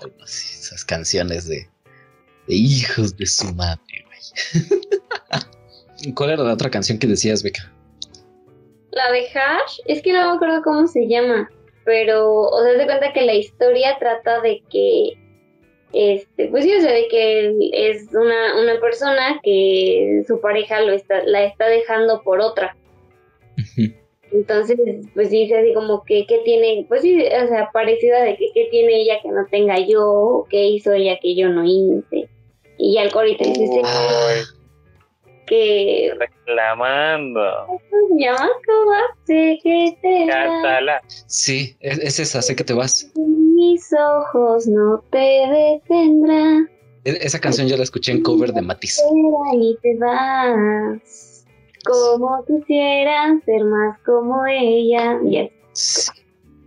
ay, no, sí, esas canciones de, de hijos de su madre, güey. ¿Cuál era la otra canción que decías, Beca? La de Hash, es que no me acuerdo cómo se llama, pero, o sea, se cuenta que la historia trata de que, este, pues sí, o sea, de que es una, una persona que su pareja lo está, la está dejando por otra. Entonces, pues dice así como que, ¿qué tiene? Pues sí, o sea, parecida de que, ¿qué tiene ella que no tenga yo? ¿Qué hizo ella que yo no hice? Y ya el corito dice que, reclamando. ¿cómo se llama? ¿Cómo hace que te? Cátala. Sí, es, es esa, sé que te vas. Mis ojos no te detendrán, E- esa canción ya la escuché en cover de Matiz. y te vas. Como quisiera ser más como ella. Y así. Sí,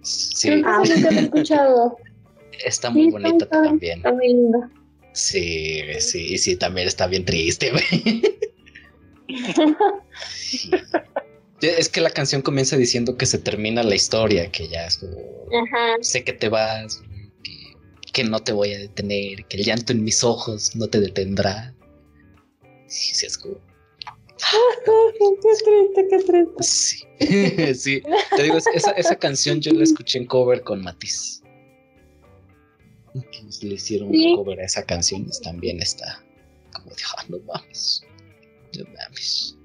Sí, esa nunca la he escuchado. está muy Sí, bonita está- también. Está muy linda. Sí, sí, y sí, también está bien triste, güey. Es que la canción comienza diciendo que se termina la historia, que ya es como, Ajá. sé que te vas, que, que no te voy a detener, que el llanto en mis ojos no te detendrá. Sí, sí, es como, qué triste, qué triste. sí, sí. Te digo, esa, esa canción yo la escuché en cover con Matiz. Le hicieron Sí. un cover a esa canción, también está como de, ah, no mames, no mames.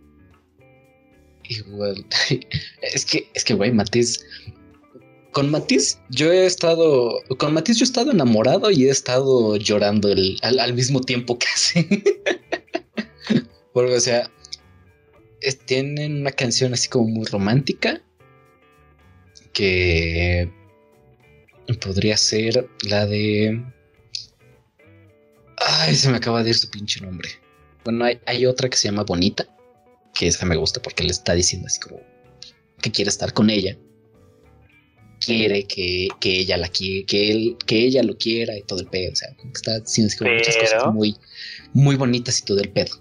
Igual, es que, es que, güey, Matiz, con Matiz yo he estado, con Matiz yo he estado enamorado y he estado llorando al, mismo tiempo casi. Porque, o sea, tienen una canción así como muy romántica que podría ser la de... Ay, se me acaba de ir su pinche nombre. Bueno, hay, hay otra que se llama Bonita, que esa me gusta porque le está diciendo así como que quiere estar con ella. Quiere que, que ella la quiere, que él, que ella lo quiera y todo el pedo. O sea, está diciendo así como muchas cosas muy, muy bonitas y todo el pedo.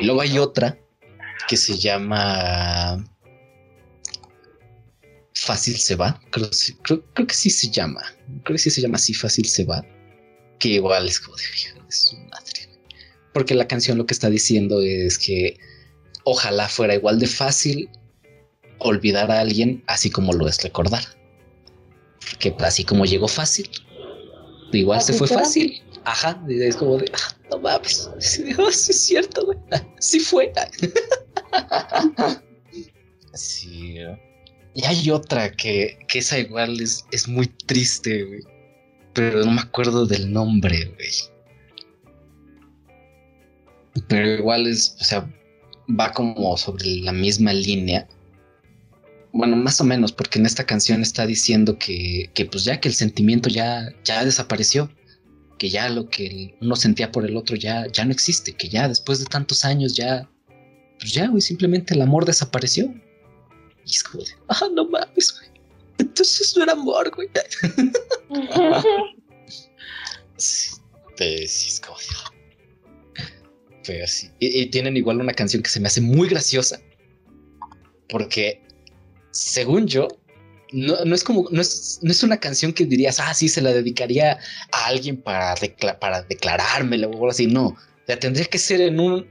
Y luego hay otra que se llama Fácil se va. Creo, sí- creo, creo que sí se llama. Creo que sí se llama así, Fácil se va. Que igual es como de "Hijo de su madre. Porque la canción lo que está diciendo es que ojalá fuera igual de fácil olvidar a alguien así como lo es recordar. Que así como llegó fácil, igual se fue fácil. Ajá, es como de, "Ah, no mames, sí, oh, sí es cierto, güey. Sí fue. Sí. Y hay otra que, que esa igual es, es muy triste, güey. Pero no me acuerdo del nombre, güey. Pero igual es, o sea, va como sobre la misma línea. Bueno, más o menos, porque en esta canción está diciendo que, que pues ya que el sentimiento ya, ya desapareció, que ya lo que uno sentía por el otro ya, ya no existe, que ya después de tantos años ya, pues ya, güey, simplemente el amor desapareció. Y es como de, ah, no mames, güey. Entonces no era amor, güey. Sí, sí, es como de. Y, y tienen igual una canción que se me hace muy graciosa. Porque, según yo, no, no es como, no es, no es una canción que dirías, ah, sí, se la dedicaría a alguien para, decla- para declarármela o algo así. No, la tendría que ser en un,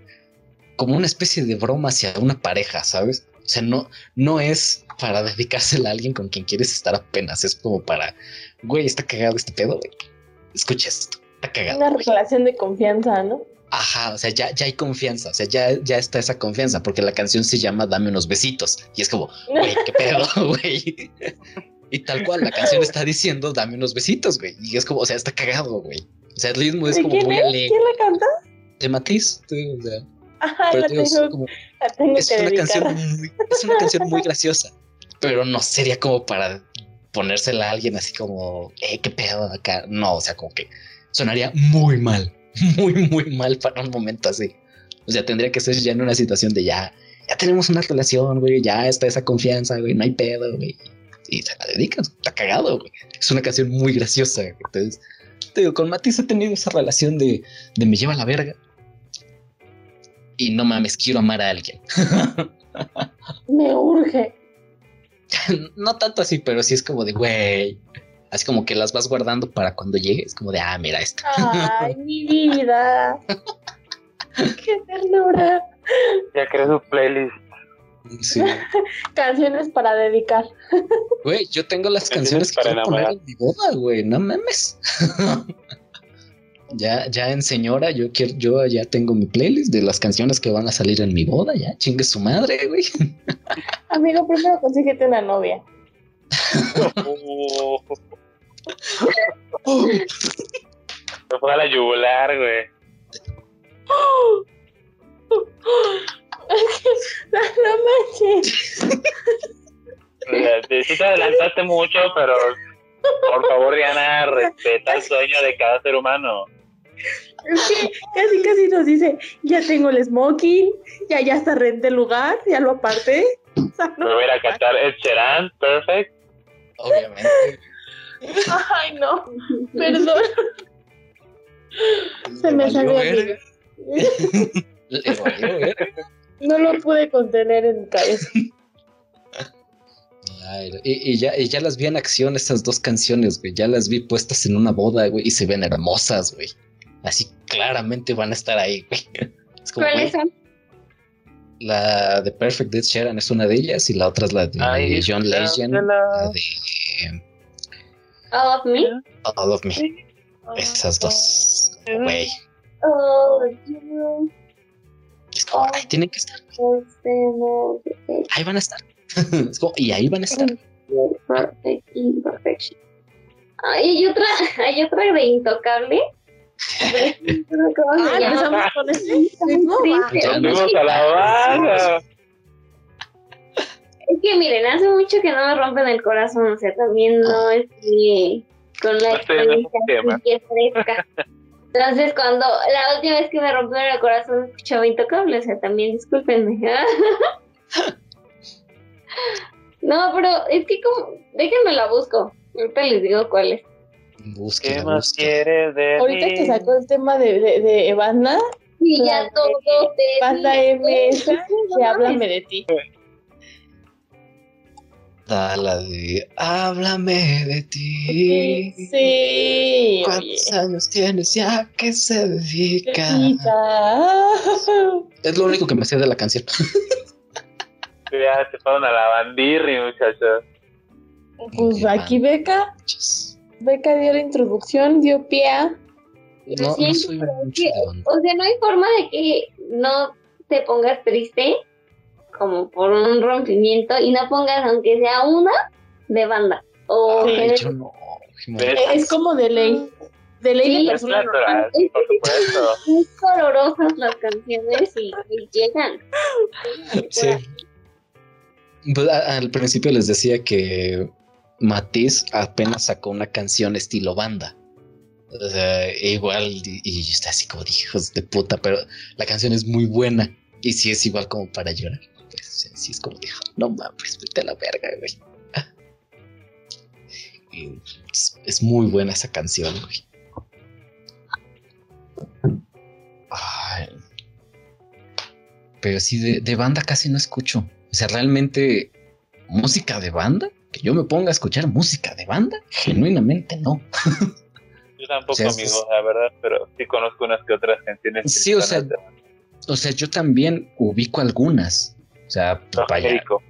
como una especie de broma hacia una pareja, ¿sabes? O sea, no, no es para dedicársela a alguien con quien quieres estar apenas, es como para, güey, está cagado este pedo, güey. Escucha esto, está cagado. Una güey. relación de confianza, ¿no? Ajá, o sea, ya, ya hay confianza, o sea, ya, ya está esa confianza, porque la canción se llama Dame unos besitos, y es como, güey, qué pedo, güey. Y tal cual, la canción está diciendo Dame unos besitos, güey, y es como, o sea, está cagado, güey. O sea, el ritmo es ¿De como quién muy es? alegre. ¿Quién la canta? De Matiz, o sea, Ajá, pero digo, es tengo, como- es que una dedicar. canción muy, es una canción muy graciosa, pero no sería como para ponérsela a alguien así como, eh, qué pedo acá. No, o sea, como que sonaría muy mal, muy, muy mal para un momento así. O sea, tendría que ser ya en una situación de ya, ya tenemos una relación, güey, ya está esa confianza, güey, no hay pedo, güey. Y se la dedicas, está cagado, güey. Es una canción muy graciosa. güey. Entonces, te digo, con Matiz he tenido esa relación de, de me lleva a la verga. Y no mames, quiero amar a alguien. Me urge. no tanto así, pero sí es como de, güey. Así como que las vas guardando para cuando llegue. Es como de, ah, mira esta. Ay, mi vida. Qué ternura. Ya creé su playlist. Sí. Canciones para dedicar. Güey, yo tengo las canciones Canciones que para quiero poner en mi boda, güey. No mames. ya, ya en señora, yo quiero, yo ya tengo mi playlist de las canciones que van a salir en mi boda. Ya, chingue su madre, güey. Amigo, primero consíguete una novia. Me fue a la yugular, güey. No manches. O sea, te- Sí te adelantaste mucho, pero por favor, Diana, respeta el sueño de cada ser humano. Es que casi casi nos dice, ya tengo el smoking, ya ya hasta renté el lugar, ya lo aparté. O sea, no- Me voy a ir a cantar Ed Sheeran, perfect. Obviamente. Ay, no. Perdón. Se me salió. Le valió. No lo pude contener en mi cabeza. Ay, y, y ya, y ya las vi en acción estas dos canciones, güey. Ya las vi puestas en una boda, güey, y se ven hermosas, güey. Así claramente van a estar ahí, güey. Es como, ¿Cuáles son? la de Perfect Dead Sharon es una de ellas y la otra es la de Ay, John Legend, la la- de All of me. All of Me. Esas dos, güey. Oh, you Es como, ahí tienen que estar, ahí van a estar. Es como, y ahí van a estar. perfect imperfection. Ay, hay otra, hay otra de intocable. ¿Cómo Ah, se llama? empezamos con Nos fuimos a la baja. Es que miren, hace mucho que no me rompen el corazón, o sea, también no estoy con la No experiencia que fresca. Entonces, cuando la última vez que me rompieron el corazón escuchaba intocable, o sea, también discúlpenme. no, pero es que como, déjenme la busco. Ahorita les digo cuál es. ¿Qué Búsqueda, más búsqueda. quieres de Ahorita mí? que sacó el tema de, de, de Banda, Y La ya todo te Banda dice, MS, no háblame de ti. La de Háblame de ti. Sí. ¿Cuántos años tienes ya que se dedica? Es lo único que me sé de la canción. Ya se fueron a la bandirri, muchachos. Pues aquí Beca, Beca dio la introducción, dio pie a... No, no soy mucho que- de. O sea, no hay forma de que no te pongas triste como por un rompimiento y no pongas aunque sea una de banda. O Sí. género. Yo no. Es como de ley. De ley Sí, de Es persona normal. natural, por supuesto. muy colorosas las canciones y, y llegan. Sí. Pues, a- al principio les decía que Matiz apenas sacó una canción estilo banda. O sea, igual, y, y yo estaba así como de hijos de puta, pero la canción es muy buena. Y sí es igual como para llorar. Pues, sí es como dijo, no mames, vete a la verga, güey. Y es, es muy buena esa canción, güey. Ay. Pero sí, de, de banda casi no escucho. O sea, realmente, música de banda, que yo me ponga a escuchar música de banda, genuinamente no. Yo tampoco, es- amigo, la verdad, pero sí conozco unas que otras canciones. Sí, o sea, O sea, yo también ubico algunas. O sea, Evangélico.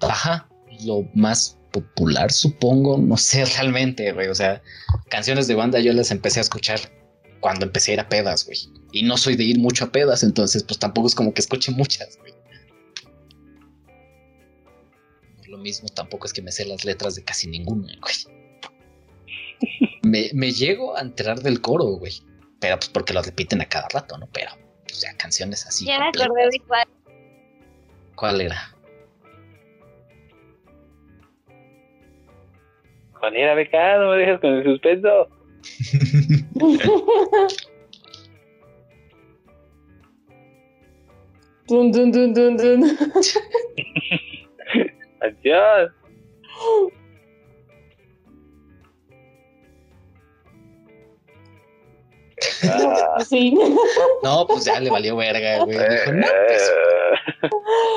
ajá, lo más popular, supongo, no sé realmente, güey. O sea, canciones de banda yo las empecé a escuchar cuando empecé a ir a pedas, güey. Y no soy de ir mucho a pedas, entonces, pues tampoco es como que escuche muchas, güey. Por lo mismo, tampoco es que me sé las letras de casi ninguna, güey. Me, me llego a enterar del coro, güey. Pero pues porque lo repiten a cada rato, ¿no? Pero, o sea, canciones así. Ya me acordé de cuál. ¿Cuál era? Juan era becado, no me dejes con el suspenso. Dun, dun, dun, dun, dun. Adiós. Ah, Sí. No, pues ya le valió verga, güey. Dijo, no, pues,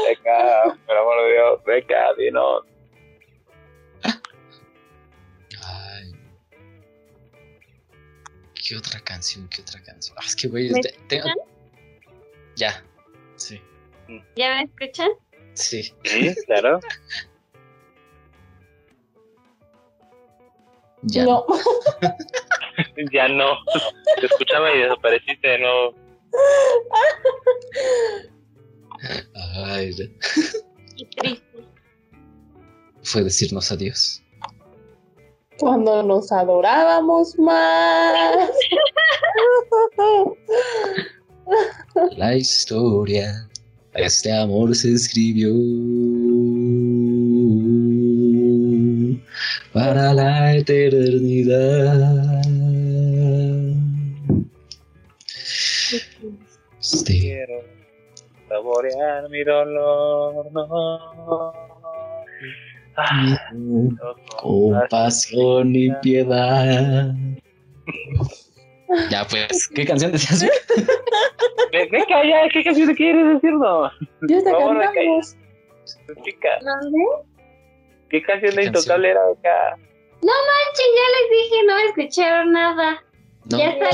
Beca, por amor de Dios, beca, dinos. Ay. ¿Qué otra canción? ¿Qué otra canción? Ah, es que, güey, ¿Me te- escuchan? Ya. Sí. ¿Ya me escuchan? Sí. Sí, claro. Ya. No. Ya no. Te escuchaba y desapareciste de nuevo. Ay, ya. Y triste. fue decirnos adiós. Cuando nos adorábamos más. La historia de este amor se escribió para la eternidad. Este, Quiero saborear mi dolor, no. Ah, Compasión y piedad. Ya pues, ¿qué canción decías? ¿Qué, qué, calla? ¿Qué canción quieres decirnos? Ya favor, cantamos. Chica, ¿Dónde? ¿Qué canción de. Intocable era acá? Manchen, ya les dije, no escucharon nada. No. Ya está,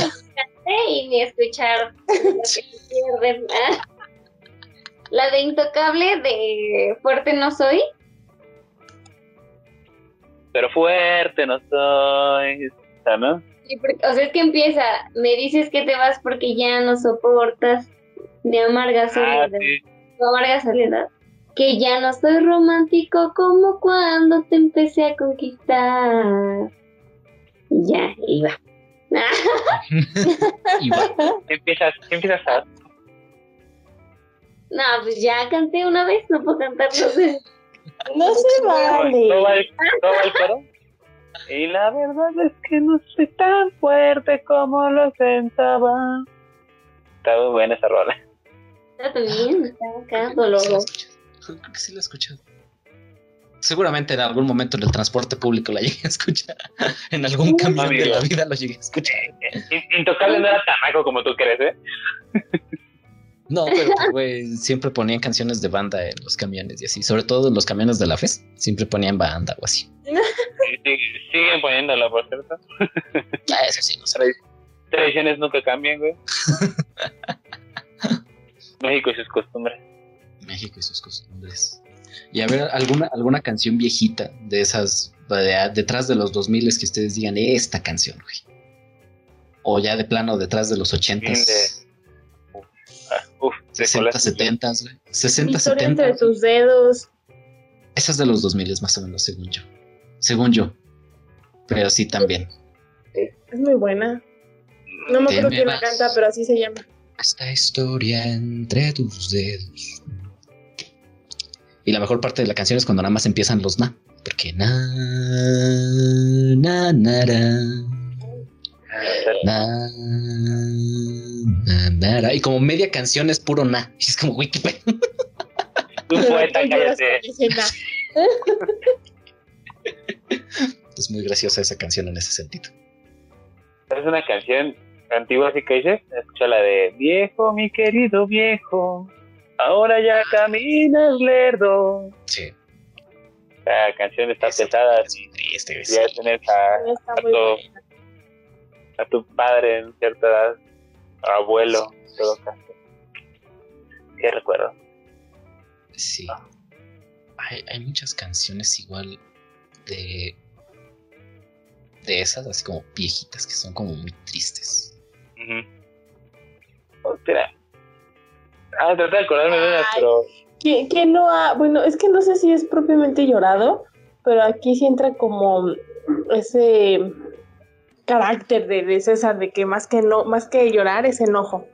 y ni escucharon. Pierden. Ah. La de Intocable de Fuerte No Soy. Pero fuerte no soy. ¿no? Sí, porque- o sea, es que empieza, me dices que te vas porque ya no soportas de amarga Ah, soledad. sí. de amarga soledad. Que ya no soy romántico como cuando te empecé a conquistar. Y ya, iba. Y va. Empiezas, empiezas a. No, pues ya canté una vez, no puedo cantar dos veces. No se vale. No va el, no va el coro. Y la verdad es que no soy tan fuerte como lo pensaba. Está muy buena esa rola. Está también, está acá, doloroso. Creo que sí lo he escuchado. Seguramente en algún momento en el transporte público la llegué a escuchar. En algún camión de la vida lo llegué a escuchar. In- Intocable no era tan maco como tú crees, ¿eh? No, pero pues, güey, siempre ponían canciones de banda en los camiones y así. Sobre todo en los camiones de la FES. Siempre ponían banda o así. Sí, sí, siguen poniéndolo, por cierto. Ya, eso sí, no sé. Tradiciones nunca cambian, güey. México y sus costumbres. México y sus costumbres. Y a ver, alguna, alguna canción viejita de esas, de- detrás de los 2000 que ustedes digan, esta canción, güey. O ya de plano detrás de los 80s, Ah, uf, de 60, colas. 70, güey. 60, Historia 70. entre tus dedos. Esas de los 2000 más o menos, según yo. Según yo. Pero sí también. Es muy buena. No me acuerdo quién la canta, pero así se llama. Esta historia entre tus dedos. Y la mejor parte de la canción es cuando nada más empiezan los na. Porque na, na, na, na, na, na. Y como media canción es puro na. Y es como, pedo. Tú poeta, cállate. Es muy graciosa esa canción en ese sentido. Es una canción antigua, así que dices. Escucha la de Viejo, mi querido viejo. Ahora ya caminas lerdo. Sí. La canción está Esa pesada. es triste, güey, Ya sí. tienes a, Todo. buena. a tu padre en cierta edad, abuelo, en todo caso. ¿Qué recuerdo? Sí. Hay, hay muchas canciones igual de. de esas, así como viejitas, que son como muy tristes. Ujú. Oh, espera. Ah, traté de acordarme de una, Ay. pero ¿Quién, quién no ha.? Bueno, es que no sé si es propiamente llorado, pero aquí sí entra como ese carácter de, de César, de que más que no, más que llorar es enojo.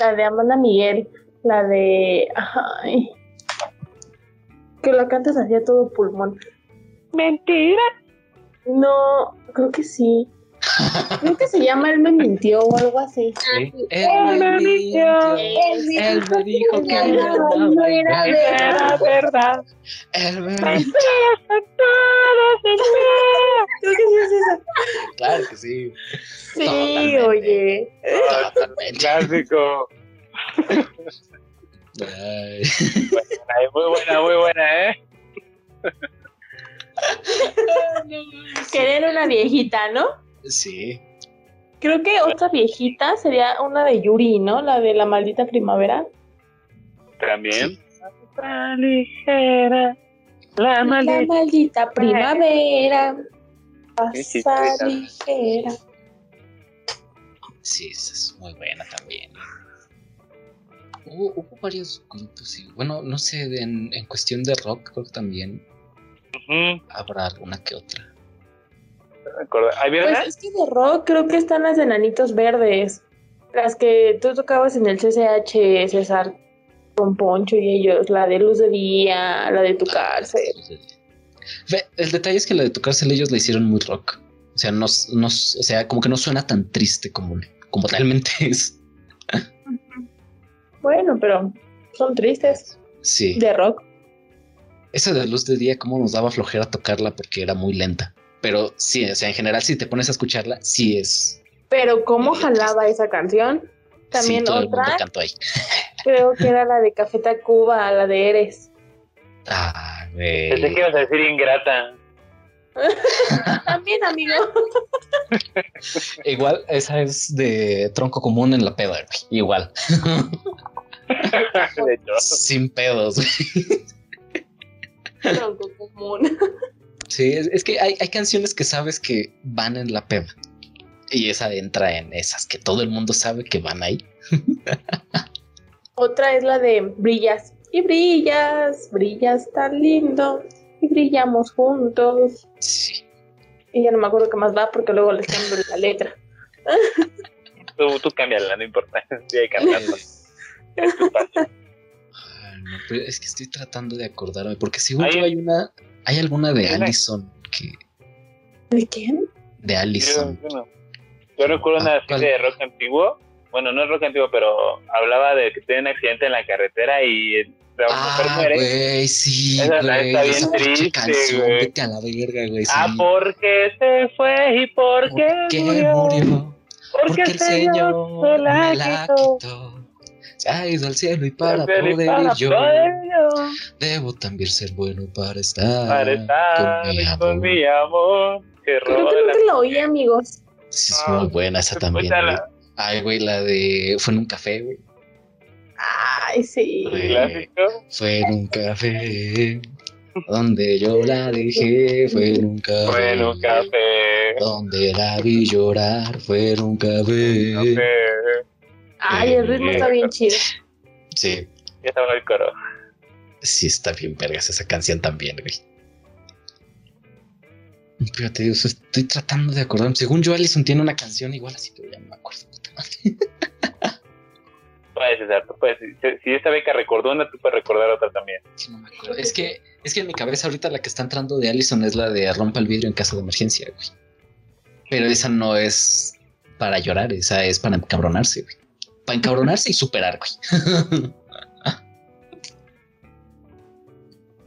La de Amanda Miguel, la de. Ay, que la cantas así a todo pulmón. mentira. No, creo que sí. Creo que se llama Él me mintió o algo así. Sí. Él me mintió. Él me dijo que Él no era Era verdad. Él me. Creo que sí es esa. Claro que sí. Sí, Totalmente. oye. Totalmente. Clásico. Ay, muy buena, muy buena, ¿eh? Querer una viejita, ¿no? Sí. Creo que otra viejita sería una de Yuri, ¿no? La de la maldita primavera. También. Tan ligera. La La maldita. maldita primavera. Sí, sí, Pasa sí, ligera. Sí, esa es muy buena también. Hubo, hubo varios grupos, sí. Bueno, no sé, en, en cuestión de rock, creo que también habrá alguna que otra. Pues es que de rock creo que están las de Nanitos Verdes. Las que tú tocabas en el CCH, César, con Poncho y ellos. La de Luz de Día, la de Tu Cárcel. Ve, el detalle es que la de tu cárcel ellos la hicieron muy rock. O sea, no, no, o sea, como que no suena tan triste como, como realmente es. Bueno, pero son tristes. Sí. De rock. esa de luz de día, cómo nos daba flojera tocarla porque era muy lenta. Pero sí, o sea, en general, si te pones a escucharla, sí es. Pero cómo jalaba esa canción. También sí, todo el mundo otra, cantó ahí. creo que era la de Café Tacuba, la de Eres. Ah, Pensé que güey. ibas a decir ingrata. También, amigo. Igual, esa es de tronco común en la peda, güey. Igual. Sin pedos, güey. Tronco común. Sí, es, es que hay, hay canciones que sabes que van en la peda. Y esa entra en esas que todo el mundo sabe que van ahí. Otra es la de Brillas. Y brillas, brillas tan lindo. Y brillamos juntos. Sí. Y ya no me acuerdo qué más va porque luego les cambio la letra. Tú, tú cámbiala, no importa. Sigue cantando. Es tu. Ay, no, pero es que estoy tratando de acordarme. Porque según Hay- hay una. Hay alguna de una- Allison que. ¿De quién? De Yo, Allison. yo no. Yo recuerdo una Ah, así ¿cuál? de rock antiguo. Bueno, no es rock antiguo, pero hablaba de que tiene un accidente en la carretera y la mujer Ah, muere. güey, sí, Esa la güey. está bien esa pinche triste, canción, güey. vete a la verga, güey. Sí. Ah, porque se fue y por ¿Por qué murió. murió? Porque, el Señor se la quitó. Se ido al cielo y para poder para ir yo. Debo también ser bueno para estar, para estar con mi amor. con mi amor. Que Creo que nunca la oí, amigos. Sí, es Ah, muy buena esa también, güey. Ay, güey, la de... Fue en un café, güey. Ay, sí. Güey. Clásico. Fue en un café. Donde yo la dejé, fue en un café. Fue en un café. Donde la vi llorar, fue en un café. café. Ay, el ritmo está bien chido. Sí, Ya estaba el coro. sí está bien vergas esa canción también, güey. Pero te digo, estoy tratando de acordarme. Según yo, Allison tiene una canción igual así, pero ya no me acuerdo. puta madre. Puedes, César, tú puedes. Si, si esta beca recordó una, tú puedes recordar otra también. Sí, no me acuerdo. Es que, es que en mi cabeza ahorita la que está entrando de Allison es la de rompa el vidrio en caso de emergencia, güey. Pero esa no es para llorar, esa es para encabronarse, güey. Para encabronarse y superar, güey.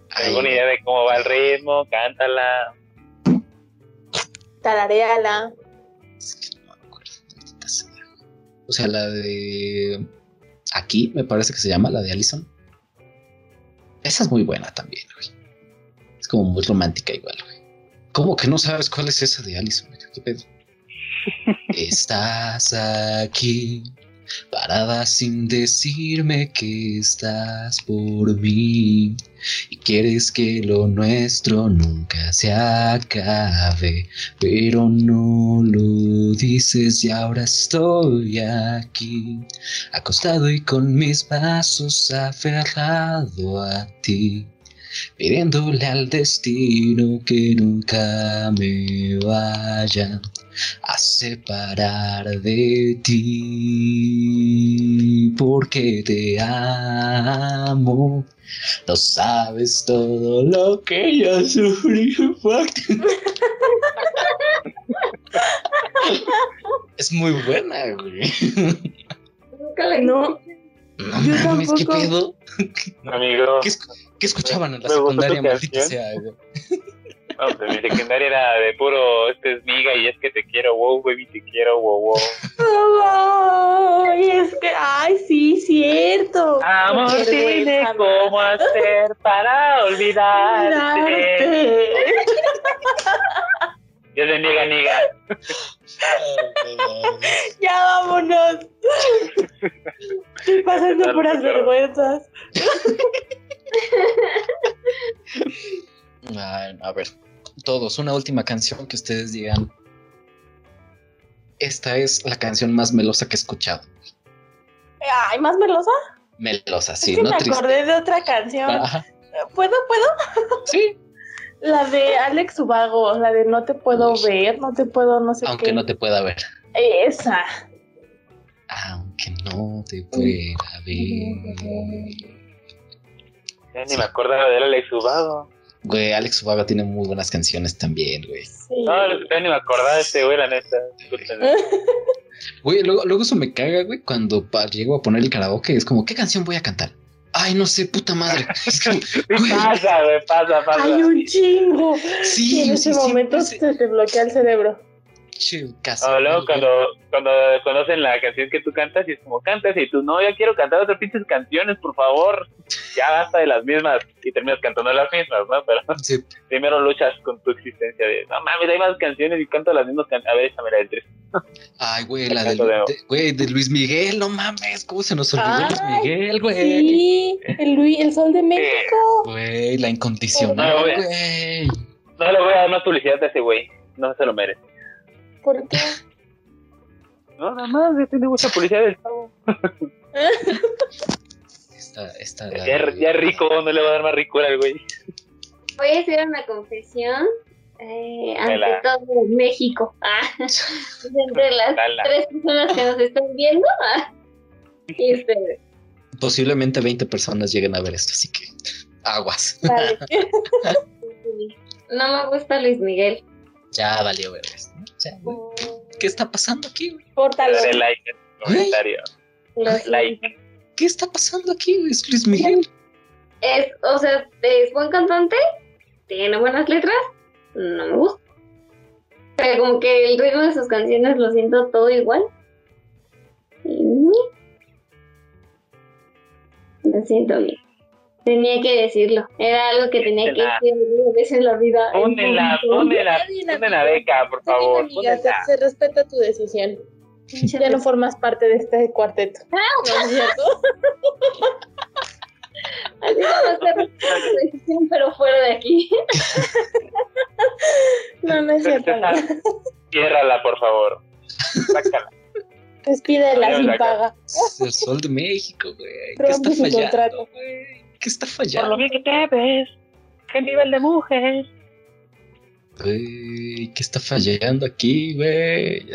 ¿Alguna idea de cómo va el ritmo? Cántala. Tarareala. es que no me acuerdo, maldita sea. O sea, la de aquí me parece que se llama la de Allison. Esa es muy buena también, güey. Es como muy romántica igual, güey. ¿Cómo que no sabes cuál es esa de Allison? güey? ¿Qué pedo? Estás aquí, parada sin decirme que estás por mí y quieres que lo nuestro nunca se acabe, pero no lo dices y ahora estoy aquí, acostado y con mis brazos aferrado a ti. Pidiéndole al destino que nunca me vaya a separar de ti, porque te amo. No sabes todo lo que yo sufrí. es muy buena, güey. Nunca la No, No Yo mames, ¿qué tampoco. pedo? Amigo, ¿Qué, esc- qué escuchaban en la Me secundaria, maldita canción. sea, güey? No, pues mi secundaria era de puro, este es miga y es que te quiero, wow, baby, te quiero, wow, wow. Ay, es que, ay, sí, cierto. Amor, dime cómo hacer para olvidarte. Darte. Yo de niega, niega. Ya vámonos. Estoy pasando puras vergüenzas. Ay, a ver, todos, una última canción que ustedes digan. Esta es la canción más melosa que he escuchado. Ay, más melosa. Melosa, sí, es que no me triste. acordé de otra canción. Ajá, ¿Puedo, puedo? sí, La de Alex Ubago, la de no te puedo Uy. ver, no te puedo, no sé aunque qué. no te pueda ver. Esa. Aunque no te pueda ver. Ya ni me acordaba de Alex Ubago. Güey, Alex Ubaga tiene muy buenas canciones también, güey. Sí. No, ya ni me acordaba de este güey, la neta. Güey, luego, luego eso me caga, güey, cuando pa- llego a poner el karaoke, es como, ¿qué canción voy a cantar? Ay, no sé, puta madre. Es como, güey, Pasa, güey, pasa, pasa. Hay un chingo. sí, y en ese sí, momento sí, se te bloquea el cerebro. Che, casi. O luego cuando, cuando conocen la canción que tú cantas y es como cantas y tú no, yo quiero cantar otras pinches canciones, por favor. Ya basta de las mismas y terminas cantando las mismas, ¿no? Pero Sí, primero luchas con tu existencia de, no mames, hay más canciones y canto las mismas canciones. A ver, échame la del tres. Ay, güey, la del, de- güey, de Luis Miguel, no mames, ¿cómo se nos olvidó Luis Miguel, güey? Sí, el, Luis, el sol de México. Güey, la incondicional, No, güey. No le voy a dar más publicidad a ese güey. No se lo merece. ¿Por qué? No, nada más, ya tiene mucha publicidad del chavo. Esta, esta, la Ya, rico, no le va a dar más ricura al güey. Voy a hacer una confesión eh, ante todo México. Ah, entre las tres personas que nos están viendo. ah, y ustedes. Posiblemente 20 personas lleguen a ver esto, así que aguas. Vale. No me gusta Luis Miguel. Ya valió ver esto. ¿no? O sea, güey, ¿Qué está pasando aquí, güey? Córtalo. Dale like en el comentario. Los- Like. ¿Qué está pasando aquí? güey? Es Luis Miguel. Es, o sea, es buen cantante, tiene buenas letras, no me gusta. Pero como que el ritmo de sus canciones lo siento todo igual. Y, Lo siento bien. Tenía que decirlo. Era algo que tenía que decir una vez en la vida. Pónela, pónela, pónela beca, por favor. amiga, se, respeta tu decisión. Ya no formas parte de este cuarteto. ¿No es cierto? Así respeta su decisión, pero fuera de aquí. No, no es cierto. Ciérrala, por favor. Sácala. Despídela sin paga. El sol de México, güey. ¿Qué está fallando, contrato. güey? ¿Qué está Por lo fallando? bien que te ves. ¿Qué nivel de mujer? ¿qué está fallando aquí, güey?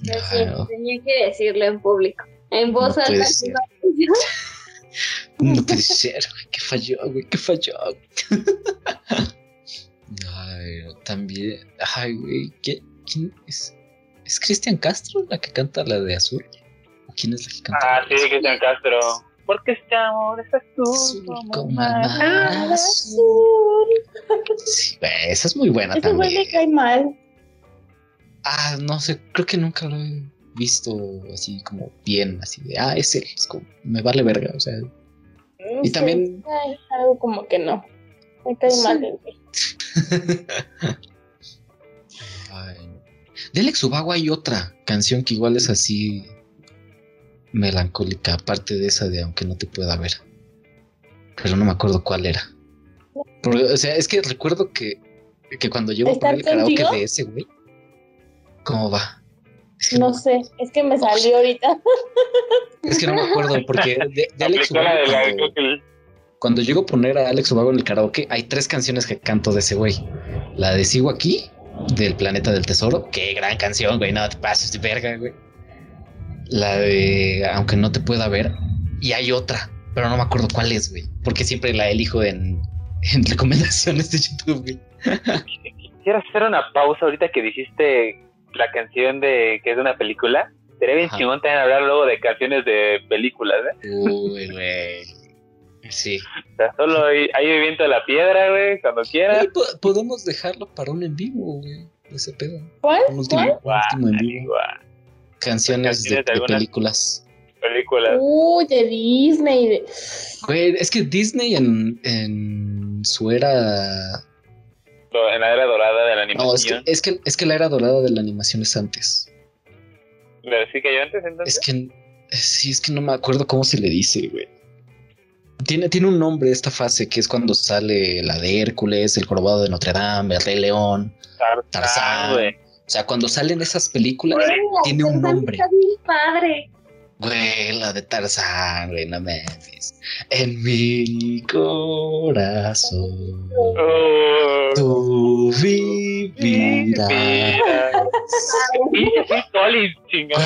No, siento, tenía que decirlo en público. En voz No alta. no puede ser, güey. ¿Qué falló, güey? ¿Qué falló? Ay, también. Ay, güey. ¿qué- ¿Quién es? ¿Es Cristian Castro la que canta la de azul? ¿O quién es la que canta? Ah, la sí? Cristian Castro. Porque este amor es Azul azul como mar. Azul. Sí, esa es muy buena Ese también. me cae mal. Ah, no sé, creo que nunca lo he visto así como bien, así de, ah, es él, es como, me vale verga, o sea, No Y sé, también- ay, algo como que no. Me cae Sí. mal el. Ay, de Alex Ubago hay otra canción que igual es así melancólica, aparte de esa de aunque no te pueda ver, pero no me acuerdo cuál era. Porque, o sea, es que recuerdo que, que cuando llevo a ¿Estar poner el karaoke contigo? de ese güey, ¿cómo va? Es que No sé, es que me salió ahorita. Es que no me acuerdo, porque de, de Alex Ubago, cuando llego a poner a Alex Ubago en el karaoke, hay tres canciones que canto de ese güey. La de Sigo aquí, del Planeta del Tesoro. Qué gran canción, güey. No te pases de verga, güey. La de Aunque no te pueda ver. Y hay otra, pero no me acuerdo cuál es, güey. Porque siempre la elijo en, en recomendaciones de YouTube, güey. Quiero hacer una pausa ahorita que dijiste la canción de que es de una película. Sería bien Ajá. chingón también hablar luego de canciones de películas, ¿eh? Uy, güey. Sí. O sea, solo hay, hay viento de la piedra, güey, cuando quieras. Po- podemos dejarlo para un en vivo, güey. Ese pedo. ¿Cuál? Un último, un ¿Cuál? último en vivo. Canciones de, películas. películas. Uy, de Disney. Güey, es que Disney en, en su era. En la era dorada de la No, es que, animación. es que es que la era dorada de la animación es antes. ¿Pero sí que yo antes entonces? Es que sí, es que no me acuerdo cómo se le dice, güey. Tiene, tiene un nombre esta fase que es cuando sale la de Hércules, el Jorobado de Notre Dame, el Rey León. Tarzán, Tarzán. O sea, cuando salen esas películas, Güey, tiene un nombre. Está bien padre. Güey, la de Tarzán, güey, no me En mi corazón, Oh, tú vivirás. Pinche Phil Collins, chingón.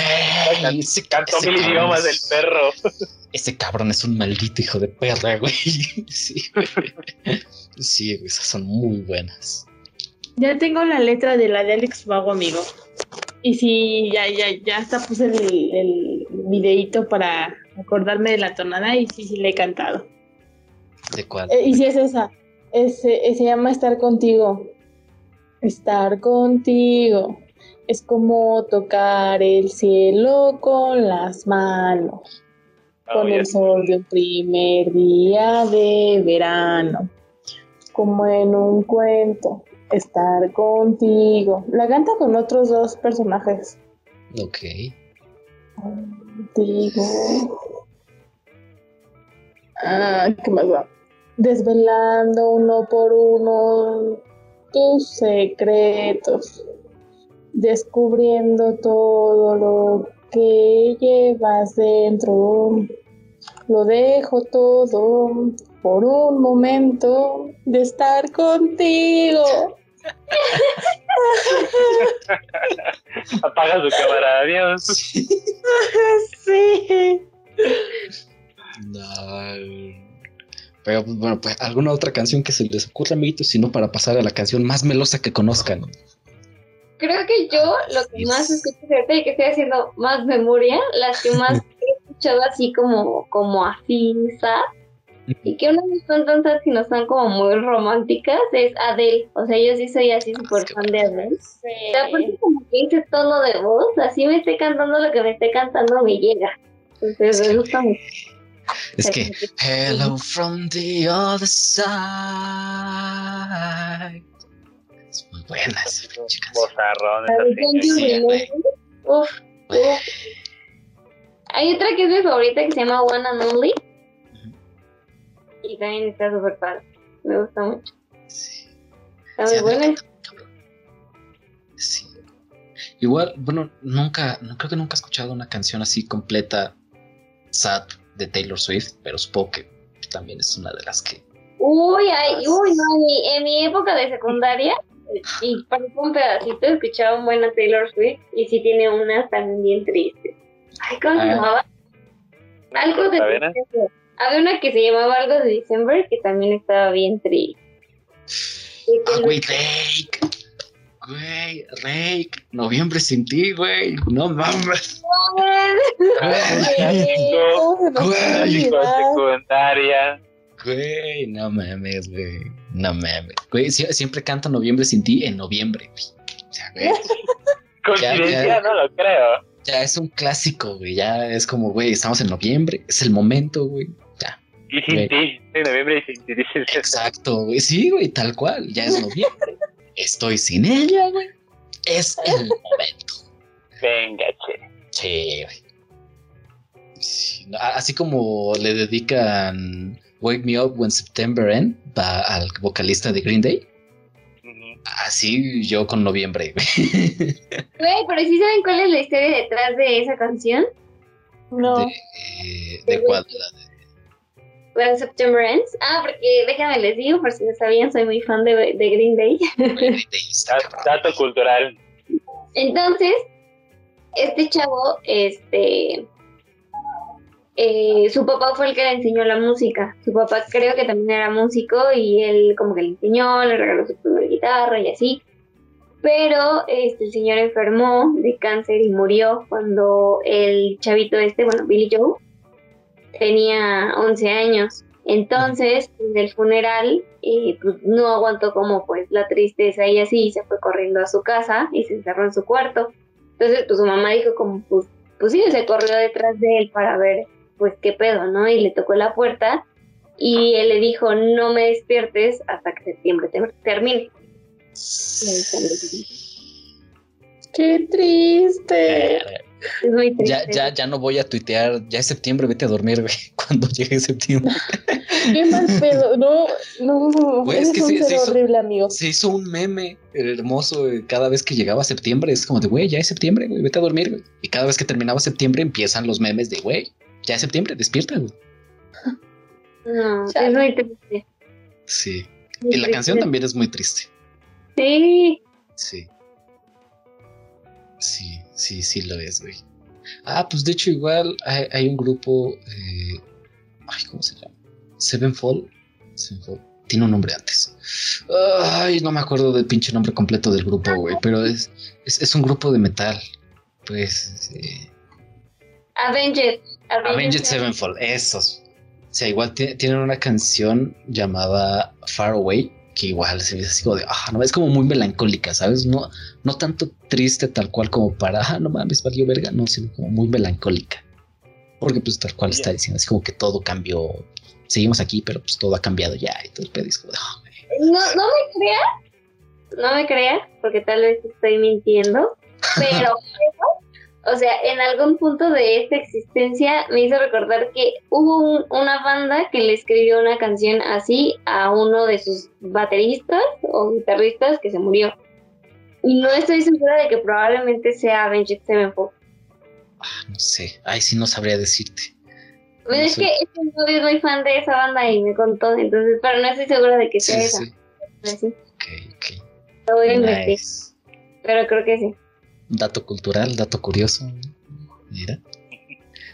Güey, ese, Cantó ese mil cabrón idiomas del es- perro. Ese cabrón es un maldito hijo de perra, güey. Sí, güey. Sí, güey, esas son muy buenas. Ya tengo la letra de la de Alex Vago, amigo. Y sí, ya, ya, ya hasta puse el, el videíto para, acordarme de la tonada y sí, sí le he cantado. ¿De cuál? Eh, y si es esa, es, eh, se llama Estar contigo. Estar contigo es como tocar el cielo con las manos, con el sol de un primer día de verano, como en un cuento. Estar contigo. La canta con otros dos personajes. Ok. Contigo. Ah, ¿qué más va? Desvelando uno por uno tus secretos, descubriendo todo lo que llevas dentro. Lo dejo todo por un momento de estar contigo. Apaga su cámara, adiós. sí. No. Pero pues, bueno, pues alguna otra canción que se les ocurra, amiguitos, sino para pasar a la canción más melosa que conozcan. Creo que yo lo que más escucho ahorita y que estoy haciendo más memoria, las que más he escuchado así como, como así, y que unas no son tantas sino son como muy románticas, es Adele. O sea, yo sí soy así súper fan de Adele. O sea, porque como que ese tono de voz, así me esté cantando lo que me esté cantando, me llega. Entonces Es me que- gusta mucho. Es que, hello from the other side. Es muy buena esa pinche canción. Uf. Hay otra que es mi favorita que se llama One and Only. Y también está súper padre. Me gusta mucho. Sí. Está muy buena. Sí. Igual, bueno, nunca, no creo que nunca he escuchado una canción así completa, sad, de Taylor Swift, pero supongo que también es una de las que. Uy, ay, uy, no, en mi, en mi época de secundaria, eh, y para un pedacito escuchaba un buen Taylor Swift y sí tiene unas también bien tristes. Ay, ¿cómo se Ah. llamaba? Algo de. Había una que se llamaba algo de December que también estaba bien triste. Ah, güey, Rake. Güey, Rake. Noviembre sin ti, güey. No mames. ¿Cómo se nos Güey. secundaria. Güey, no mames, güey. No mames. Güey, sie- siempre canto Noviembre sin ti en noviembre, güey. O sea, güey, Coincidencia, ya. no lo creo. ya es un clásico, güey. Ya es como, güey, estamos en noviembre. Es el momento, güey. Y sin ti, en noviembre y sin ti. Exacto, güey. Sí, güey, tal cual. Ya es noviembre. Estoy sin ella, güey. Es el momento. Venga, che. Sí, güey. Sí, no, a- así como le dedican Wake Me Up When September End va al vocalista de Green Day, así yo con noviembre, güey. Güey, pero sí saben cuál es la historia detrás de esa canción? No. De, eh, ¿de cuál? La de- When September Ends. Ah, porque déjame les digo, por si no sabían, soy muy fan de, de Green Day. Dato cultural. Entonces, este chavo, este, eh, su papá fue el que le enseñó la música. Su papá creo que también era músico y él como que le enseñó, le regaló su primera guitarra y así. Pero este, el señor enfermó de cáncer y murió cuando el chavito este, bueno, Billy Joe, tenía 11 años. Entonces, en el funeral, eh, pues, no aguantó como pues la tristeza y así, y se fue corriendo a su casa y se encerró en su cuarto. Entonces, pues su mamá dijo como, pues, pues sí, se corrió detrás de él para ver, pues, qué pedo, ¿no? Y le tocó la puerta y él le dijo, no me despiertes hasta que septiembre te- termine. Qué triste. Es muy triste. Ya, ya, ya no voy a tuitear. Ya es septiembre, vete a dormir, güey. Cuando llegue septiembre. Qué mal pedo. No, no. Güey, es que un se hizo- horrible, amigo. Se hizo un meme hermoso eh, cada vez que llegaba septiembre. Es como de, güey, ya es septiembre, güey, vete a dormir, güey. Y cada vez que terminaba septiembre empiezan los memes de, güey, ya es septiembre, despierta, güey. No, Chale. es muy triste. Sí. muy Y la canción también es muy triste. Sí. Sí. Sí, sí, sí lo es, güey. Ah, pues de hecho igual hay, hay un grupo... eh, ay, ¿cómo se llama? Sevenfold. Sevenfold. Tiene un nombre antes. Ay, no me acuerdo del pinche nombre completo del grupo, güey. Pero es, es, es un grupo de metal. Pues... eh, Avenged. Avenged Sevenfold, esos. O sea, igual ti- tienen una canción llamada Far Away, que igual se ve así como de, ah, no, es como muy melancólica, ¿sabes? No, no tanto triste tal cual como para, ah, no mames, valió verga, no, sino como muy melancólica. Porque pues tal cual está diciendo, así como que todo cambió, seguimos aquí, pero pues todo ha cambiado ya, y todo el pedo es como de, güey. No, no me creas, no me creas, porque tal vez estoy mintiendo, pero, o sea, en algún punto de esta existencia me hizo recordar que hubo un- una banda que le escribió una canción así a uno de sus bateristas o guitarristas que se murió. Y no estoy segura de que probablemente sea Avenged Sevenfold. Ah, no sé, ay, sí no sabría decirte. No es sé. que es muy fan de esa banda y me contó, entonces, pero no estoy segura de que sea Sí, esa. sí, Así, ok, ok. Lo voy a investigar, pero creo que sí. Dato cultural, dato curioso. Mira.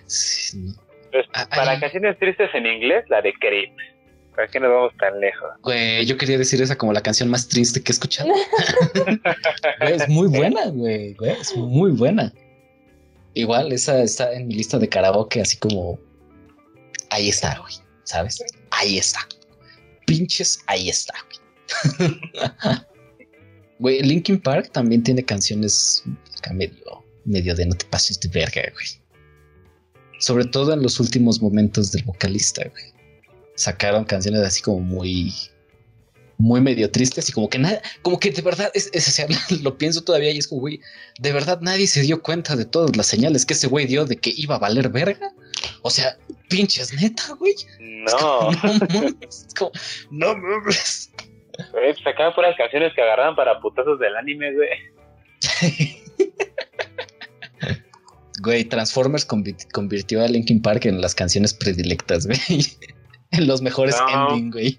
Sí, no. Pues, Ah, para ay. canciones tristes en inglés, la de Creep. ¿Para qué nos vamos tan lejos? Güey, yo quería decir esa como la canción más triste que he escuchado. Güey, es muy buena, güey, güey, es muy buena. Igual, esa está en mi lista de karaoke, así como. Ahí está, güey, ¿sabes? Ahí está. Pinches, ahí está, güey. Güey, Linkin Park también tiene canciones acá medio, medio de no te pases de verga, güey. Sobre todo en los últimos momentos del vocalista, güey. Sacaron canciones así como muy, muy medio tristes y como que nada, como que de verdad, es, es- o sea, lo pienso todavía y es como, güey, de verdad nadie se dio cuenta de todas las señales que ese güey dio de que iba a valer verga. O sea, pinches neta, güey. Es No, como, no mames, es como, no mames. güey, sacaban puras canciones que agarraban para putazos del anime, güey. Güey, Transformers convi- convirtió a Linkin Park en las canciones predilectas, güey. En los mejores No. ending, güey.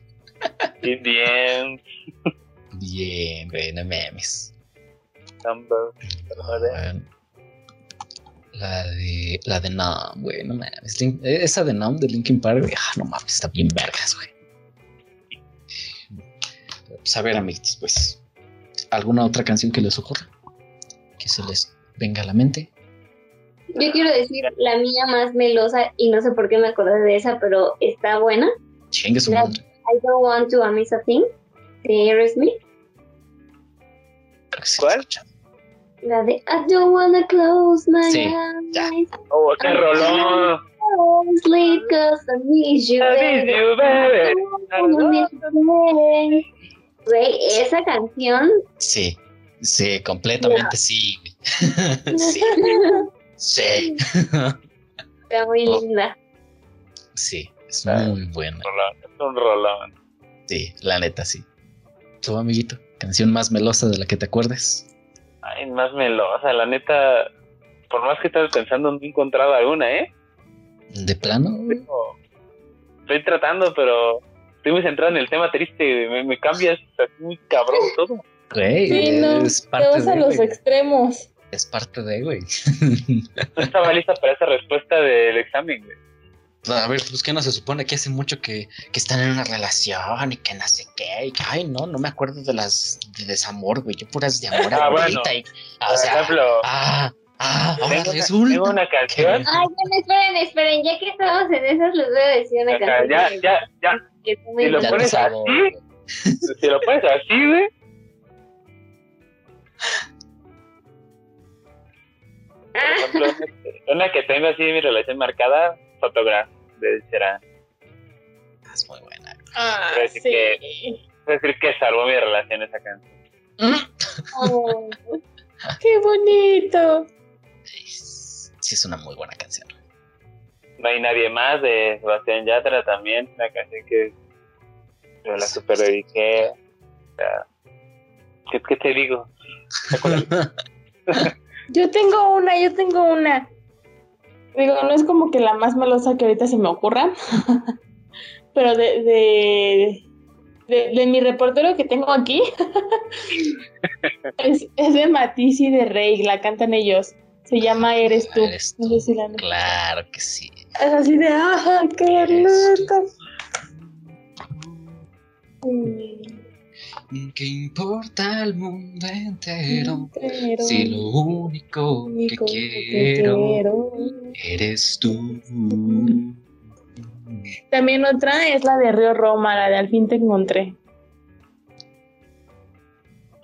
Bien, Bien, güey, no. Bueno, La de. La de Numb, güey, no mames. Esa de Numb de Linkin Park, güey, ah, no mames, está bien vergas, güey. Pues a ver, amigos, pues. ¿Alguna otra canción que les ocurra? Que se les venga a la mente. Yo quiero decir la mía más melosa y no sé por qué me acordé de esa, pero está buena. Chingue su La- madre. I don't want to miss a thing de Aerosmith. ¿Cuál? la de I don't wanna close my Sí, ya. eyes. Oh, qué rolón. Sleep 'cause I miss you, I miss baby. you, baby. I miss you, baby. Güey, esa canción Sí, sí, completamente sí, sí, sí. está muy Oh. linda. Sí, es muy buena. Es un rolón. Sí, la neta, sí. Tu amiguito, canción más melosa de la que te acuerdes. Ay, más melosa, la neta. Por más que estás pensando, no he encontrado alguna, ¿eh? ¿De plano? Estoy tratando, pero estoy muy centrado en el tema triste. Me, me cambias así muy cabrón todo. Güey, Sí, no, es Te parte vas a de, los güey. extremos. Es parte de, güey. No estaba lista para esa respuesta del examen, güey. A ver, pues que no se supone que hace mucho que, que están en una relación y que no sé qué. Y que, ay, no, no me acuerdo de las de desamor, güey. Yo puras de amor Ah, ahorita. bueno. y- ah, Por o sea, ejemplo, ah, ah, ahora resulta tengo una canción. Ay, bueno, esperen, esperen, ya que estamos en esas, les voy a decir una Acá, canción. ya, ya, ya. que Si lo pones así, si lo pones así, güey. Por ejemplo, una que tengo así mi relación marcada, Photograph de Será. Es muy buena. Ah, Pero sí sí. Es decir, que salvó mi relación esa canción. Oh, Qué bonito. Sí, es una muy buena canción. No hay nadie más de Sebastián Yatra también, una canción que yo la super dediqué. O sea, ¿qué, qué te digo? Yo tengo una, yo tengo una. Digo, no es como que la más melosa que ahorita se me ocurra, pero de, de, de, de mi reportero que tengo aquí es, es de Matisse y de Rey, la cantan ellos. Se llama Eres tú. Eres No sé si la han- Claro que sí. Es así de, ¡ah, qué bonito! ¿Qué importa el mundo entero? Si lo único que quiero quiero. eres tú. También otra es la de Río Roma, la de Al fin te encontré.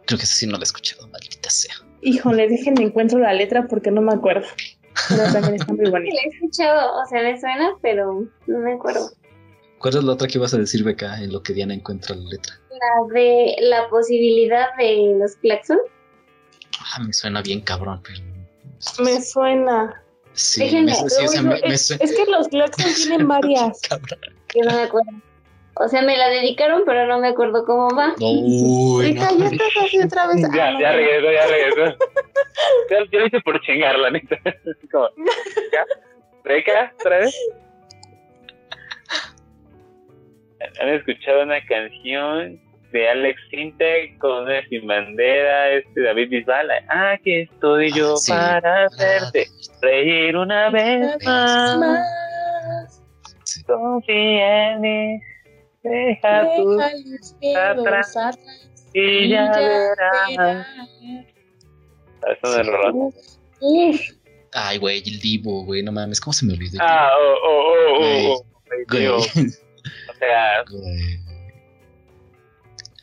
Creo que esa sí no la he escuchado, maldita sea. Híjole, déjenme encuentro la letra porque no me acuerdo. Pero también está muy Sí, bonita. la he escuchado, o sea, me suena, pero no me acuerdo. ¿Cuál es la otra que ibas a decir, Beca, en lo que Diana encuentra la letra? La de la posibilidad de los claxon. Ah, me suena bien cabrón, pero. Me suena. Sí, Déjenme, me, sí, o sea, me, me es, suena es que los Claxon tienen varias. cabrón. que no me acuerdo. O sea, me la dedicaron, pero no me acuerdo cómo va. Uy, Rica, no. ya estás así otra vez. Ah, Ya, no, ya regresó, ya regresó. Ya, ya lo hice por chingar, la neta. Como, ¿ya? ¿Reca? ¿Otra vez? ¿Han escuchado una canción de Alex Sintek con sin bandera, este David Bisbal? Aquí estoy yo Ah, sí. para hacerte reír una vez más. Más, Sí. Confía en mí, deja tu deja miedos atrás. atrás y ya verás. verás. Eso no es. Uf. Ay, güey, el Divo, güey, no mames, ¿cómo se me olvidó? Ah, oh, oh, oh, oh, oh. Güey. O sea, Güey.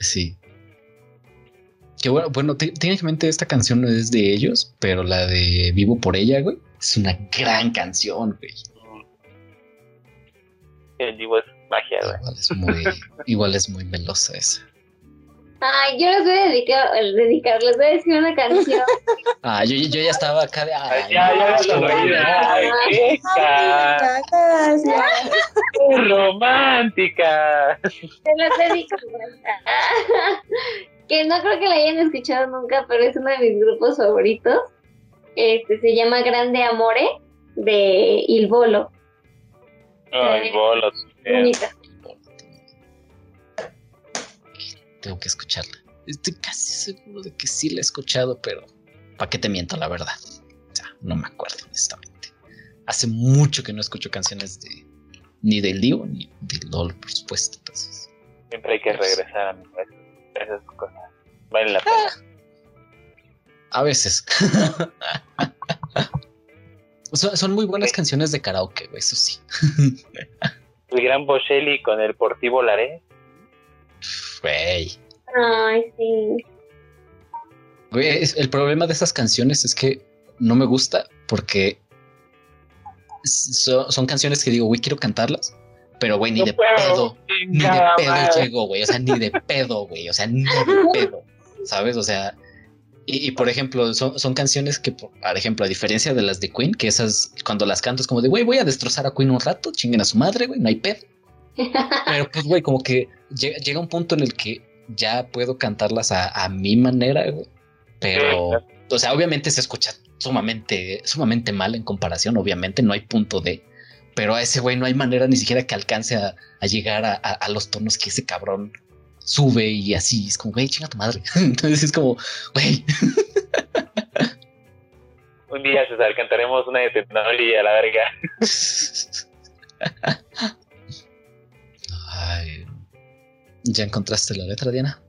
Sí. Que bueno, bueno, te- técnicamente esta canción no es de ellos, pero la de Vivo por ella, güey, es una gran canción, güey. el Divo es magia, güey. Igual es muy, igual es muy melosa esa. Ay, yo les voy a dedicar, dedicar, les voy a decir una canción. Ah, yo, yo ya estaba acá de. Ay, Ay, ya, ya, ya, güey. Ay, qué ca- Gracias. qué romántica. Se las dedico. que no creo que la hayan escuchado nunca, pero es uno de mis grupos favoritos. Este se llama Grande Amore de Il Bolo. Ay, bolos. Bonita. Tengo que escucharla. Estoy casi seguro de que sí la he escuchado, pero ¿para qué te miento la verdad? O sea, no me acuerdo, honestamente. Hace mucho que no escucho canciones de ni del Dio ni del LOL, por supuesto. Entonces, Siempre hay que regresar a mi Esas cosas. Valen la pena. a veces. son, son muy buenas canciones de karaoke, eso sí. El gran Bocelli con el Portivo Laré. Güey. Ay, sí. Güey, el problema de esas canciones es que no me gusta porque so- son canciones que digo, güey, quiero cantarlas, pero güey, ni No de puedo, pedo, ni de pedo madre. llego, güey, o sea, ni de pedo, güey, o sea, ni de pedo, ¿sabes? O sea, y, y, por ejemplo, son, son canciones que, por por ejemplo, a diferencia de las de Queen, que esas, cuando las canto es como de, güey, voy a destrozar a Queen un rato, chinguen a su madre, güey, no hay pedo. Pero pues, güey, como que llega, llega un punto en el que ya puedo cantarlas a, a mi manera, güey. Pero, o sea, obviamente se escucha sumamente, sumamente mal en comparación, obviamente no hay punto de, pero a ese güey no hay manera ni siquiera que alcance a, a llegar a, a- a los tonos que ese cabrón sube y así, es como, güey, chinga tu madre. Entonces es como, güey, Un día, César, cantaremos una de Tenoli a la verga. Ay, ¿ya encontraste la letra, Diana?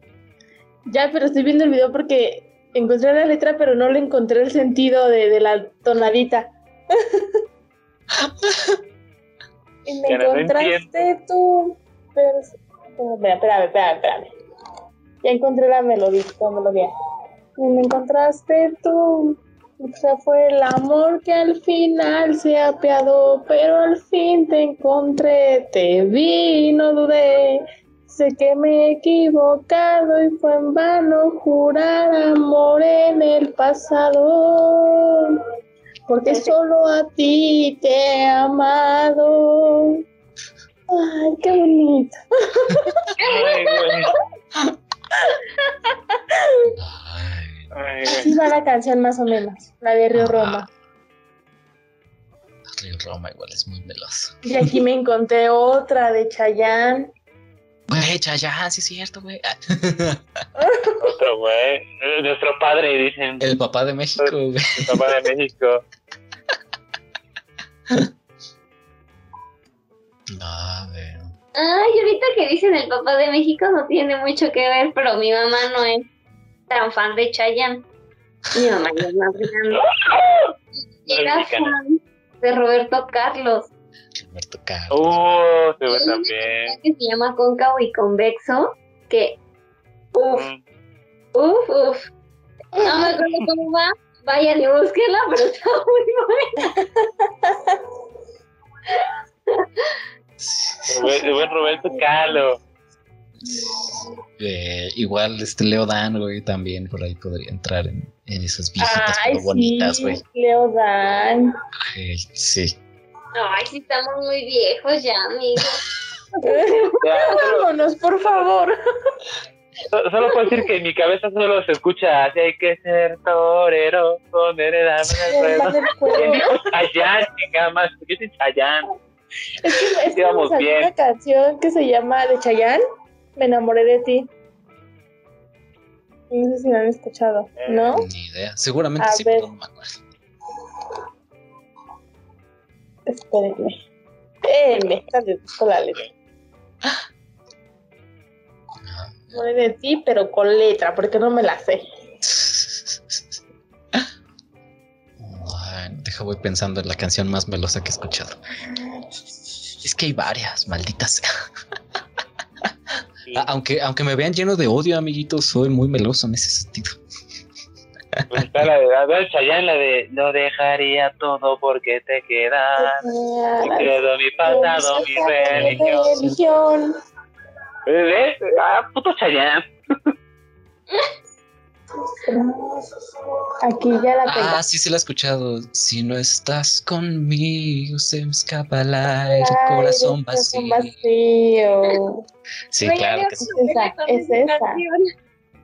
Ya, pero estoy viendo el video porque encontré la letra, pero no le encontré el sentido de, de la tonadita. y me no encontraste tú. Pero... Espérame, espérame, espérame, espérame. Ya encontré la melodía, la melodía. Y me encontraste tú. O sea, fue el amor que al final se apiadó, pero al fin te encontré, te vi, no dudé. Sé que me he equivocado y fue en vano jurar amor en el pasado, porque solo a ti te he amado. Ay, qué bonito. Ay, güey. Así va la canción más o menos, la de Río Roma. Río Roma igual es muy meloso. Y aquí me encontré otra de Chayanne. Güey, ya, ya, sí es cierto, güey. Otro güey. Nuestro padre, dicen. El papá de México, güey. El papá de México. A ver. Ay, ahorita que dicen el papá de México no tiene mucho que ver, pero mi mamá no es tan fan de Chayanne. Mi mamá ya es más grande. Era fan de Roberto Carlos. Roberto Carlos. Uh, se ve también. que se llama Cóncavo y Convexo, que uf, Mm. uf, uf. No me acuerdo cómo va. Vayan y búsquenla, pero está muy buena. El buen Roberto Carlos. Eh, igual este Leo Dan, güey, también por ahí podría entrar en, en esas viejitas Ay, pero bonitas, güey. Leo Dan. Eh, Sí. Ay, sí, estamos muy viejos ya, solo, Vámonos, por favor. so- solo puedo decir que en mi cabeza solo se escucha así hay que ser torero, ruedo. del ¿Quién juego. dijo Chayanne? Chingada más, yo soy Chayanne. Es que, es que bien. una canción que se llama de Chayanne, Me enamoré de ti. No sé si la han escuchado, ¿no? Ni idea. Seguramente A sí, ver. pero no me acuerdo. Espérenme. Espérenme, dale, la letra. Enamoré de ti, pero con letra, porque no me la sé. Deja, voy pensando en la canción más melosa que he escuchado. Es que hay varias, malditas. sea. Sí, Aunque, aunque me vean lleno de odio, amiguitos, soy muy meloso en ese sentido. pues está la de, la de Chayanne, la de no dejaría todo porque te quedas. Quedo mi pasado, mi religión. religión. ¿Ves? Ah, puto Chayanne. Aquí ya la tengo. Ah, sí, sí la he escuchado. Si no estás conmigo, se me escapa el aire, Ay, corazón vacío. vacío. Sí, Oye, claro que sí. Es esa, es esa.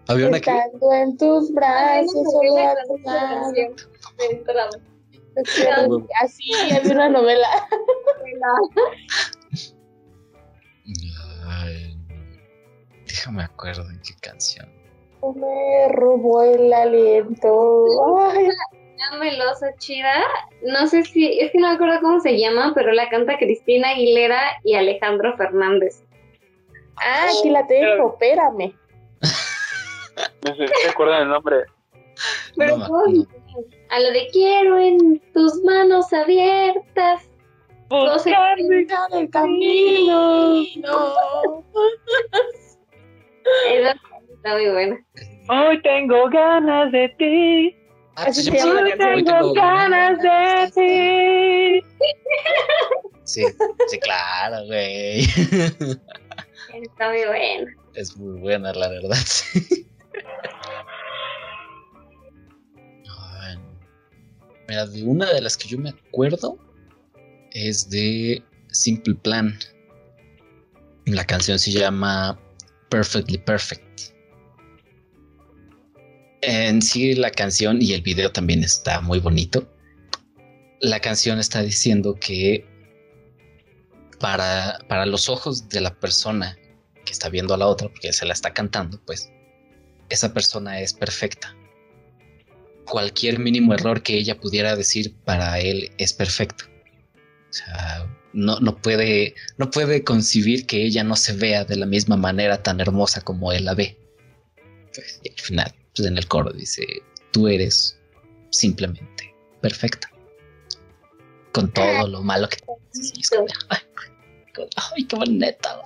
¿Había una que? Estando en tus brazos, solo a tu lado. Huevo. Así había una novela. Ay, déjame acuerdo en qué canción. Me robó el aliento. Ay, Una melosa chida. No sé si, es que no me acuerdo cómo se llama, pero la canta Cristina Aguilera y Alejandro Fernández. ah, aquí la tengo, espérame. No sé, ¿se acuerdan el nombre? Pero. A lo de quiero en tus manos abiertas. Buscarme. Buscar el camino. No. Está muy buena. Hoy tengo ganas de ti. Ah, Así se llama que Hoy tengo ganas de ti. Sí, sí, claro, güey. Está muy buena. Es muy buena, la verdad. sí. Mira, de una de las que yo me acuerdo es de Simple Plan. La canción se llama Perfectly Perfect. En sí, la canción y el video también está muy bonito. La canción está diciendo que para, para los ojos de la persona que está viendo a la otra, porque se la está cantando, pues esa persona es perfecta. Cualquier mínimo error que ella pudiera decir para él es perfecto. O sea, no, no, puede, no puede concebir que ella no se vea de la misma manera tan hermosa como él la ve. Pues, y al final, pues en el coro dice, tú eres simplemente perfecta. Con todo lo malo que... Ay, ay, qué bonita.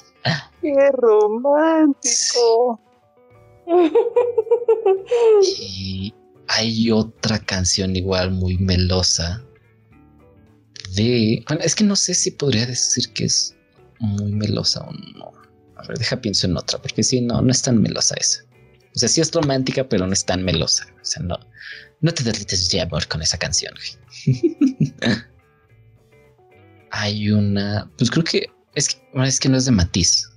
Qué romántico. Y hay otra canción igual muy melosa de... Bueno, es que no sé si podría decir que es muy melosa o no. A ver, deja pienso en otra, porque sí, no, no es tan melosa esa. O sea, sí es romántica, pero no es tan melosa. O sea, no, no te derrites de amor con esa canción. hay una... Pues creo que es, que... es que no es de Matiz.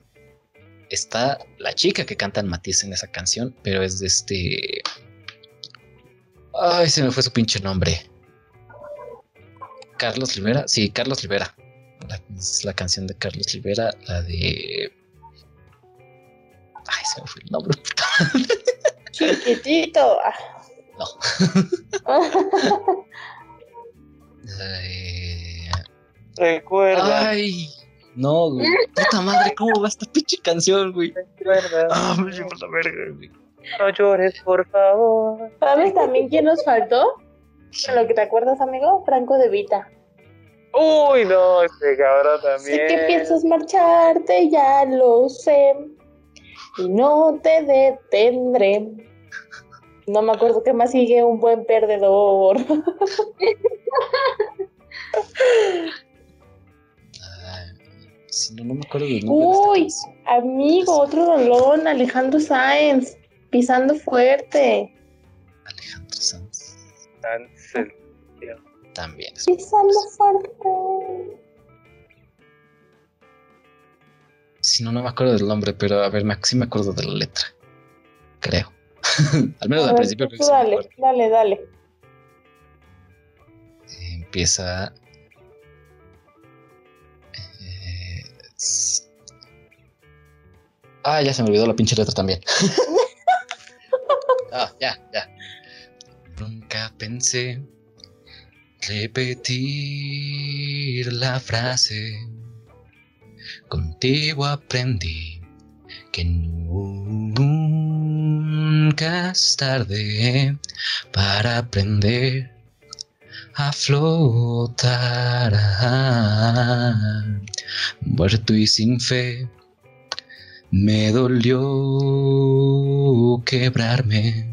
Está la chica que canta en Matiz en esa canción, pero es de este... Ay, se me fue su pinche nombre. Carlos Rivera. Sí, Carlos Rivera. Es la canción de Carlos Rivera, la de. Ay, se me fue el nombre. Chiquitito. No. Recuerda. Ay, No, güey. Puta madre, ¿cómo va esta pinche canción, güey? ¿Verdad? Ah, me llevo la verga, güey. No llores, por favor. ¿Sabes también quién nos faltó? ¿A lo que te acuerdas, amigo? Franco de Vita. Uy, no, este cabrón también. Sé que piensas marcharte, ya lo sé. Y no te detendré. No me acuerdo qué más sigue un buen perdedor. Si no, no me acuerdo de Uy, amigo, otro rolón, Alejandro Sáenz, pisando fuerte. Alejandro. Cancel. También es Pisando fuerte. Si no, no me acuerdo del nombre, pero a ver, sí me acuerdo de la letra. Creo. Al menos al principio creo que sí dale, dale, dale. Empieza. eh, Ah, ya se me olvidó la pinche letra también. ah, ya, ya. Nunca pensé repetir la frase. Contigo aprendí que nunca es tarde para aprender a flotar. Muerto y sin fe, me dolió quebrarme.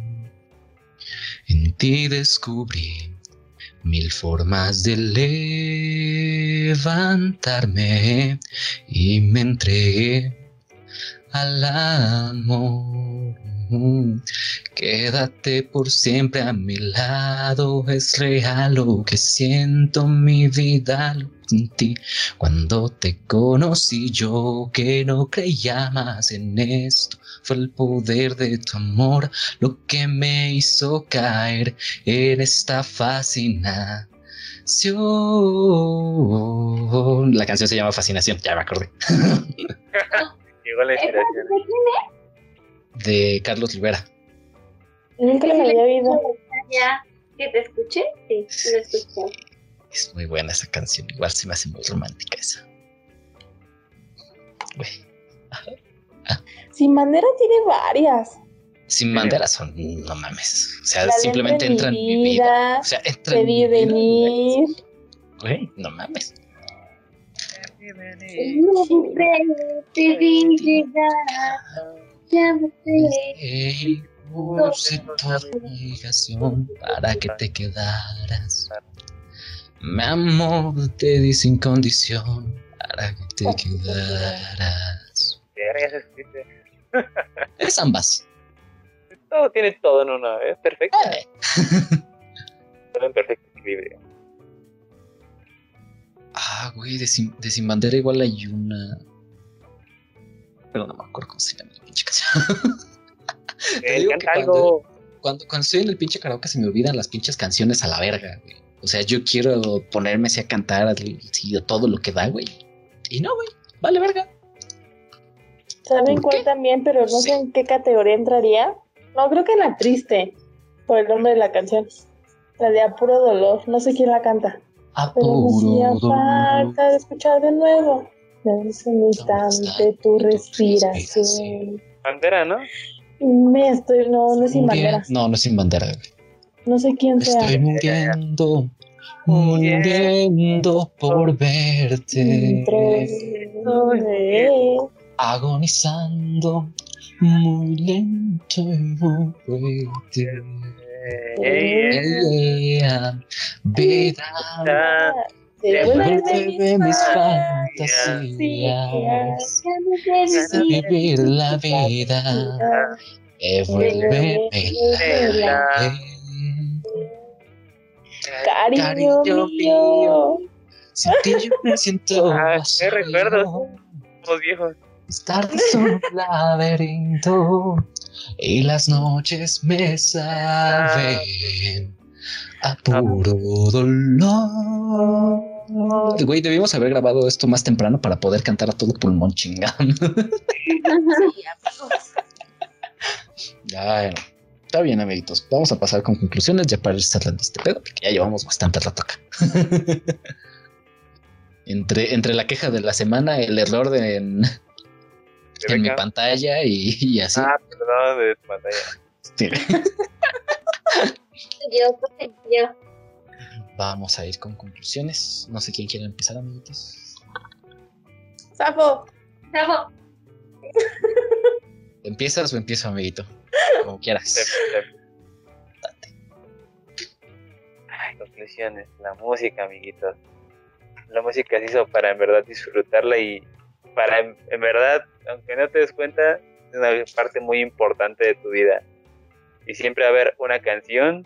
En ti descubrí mil formas de levantarme y me entregué al amor. Quédate por siempre a mi lado, es real lo que siento, mi vida lo sentí cuando te conocí yo que no creía más en esto. Fue el poder de tu amor lo que me hizo caer en esta fascinación. La canción se llama Fascinación, ya me acordé. Llegó la ¿Esa inspiración. de quién De Carlos Rivera. Nunca la había oído. es? Ya, ¿que te escuché? Sí, sí lo escuché. Es muy buena esa canción. Igual se me hace muy romántica esa. Güey. Sin bandera tiene varias. Sin banderas son, no mames. O sea, simplemente entran en mi vida. O sea, entra Te en mi venir. Güey, no mames. Te vi llegar, ya me sé. Puse toda obligación para que te quedaras. Mi amor te di sin condición para que te quedaras. Es ambas. Todo tiene todo en una. Es perfecto. Todo en perfecto equilibrio. Ah, güey, de sin, de Sin bandera igual hay una. Pero no me acuerdo cómo se llama la pinche canción. Te digo que algo. Cuando, cuando estoy en el pinche karaoke se me olvidan las pinches canciones a la verga, güey. O sea, yo quiero ponerme así a cantar así, todo lo que da, güey. Y no, güey. Vale, verga. ¿Saben ¿Por cuál qué? también? Pero no Sí. sé en qué categoría entraría. No, creo que en la triste. Por el nombre de la canción. La de A Puro Dolor. No sé quién la canta. A Pero me hacía puro dolor. falta de escuchar de nuevo. Es un instante tu respiración. Bandera, ¿no? Me estoy. No, no es sin bandera. No, no es sin bandera, güey. No sé quién sea. Estoy muriendo, muriendo por verte. Agonizando, muy lento y muy fuerte. Vida, devuelve mis fantasías. vivir. La vida, devuélveme la Cariño, Cariño mío. Sin ti yo me siento Ah, qué recuerdos. Somos viejos. Estar son un laberinto y las noches me saben a puro dolor. Güey, debimos haber grabado esto más temprano para poder cantar a todo pulmón chingando. Ya. Está bien, amiguitos. Vamos a pasar con conclusiones ya para ir cerrando este pedo, porque ya llevamos bastante rato acá. Entre, entre la queja de la semana, el error de, en, en mi pantalla y, y así. Ah, perdón, de tu pantalla. Sí. Yo, pues, yo. Vamos a ir con conclusiones. No sé quién quiere empezar, amiguitos. Safo, Bravo. ¿Empiezas o empiezo, amiguito? Como quieras. Tem- tem- Ay, conclusiones. La música, amiguitos. La música se hizo para en verdad disfrutarla y para en, verdad, aunque no te des cuenta, es una parte muy importante de tu vida. Y siempre va a haber una canción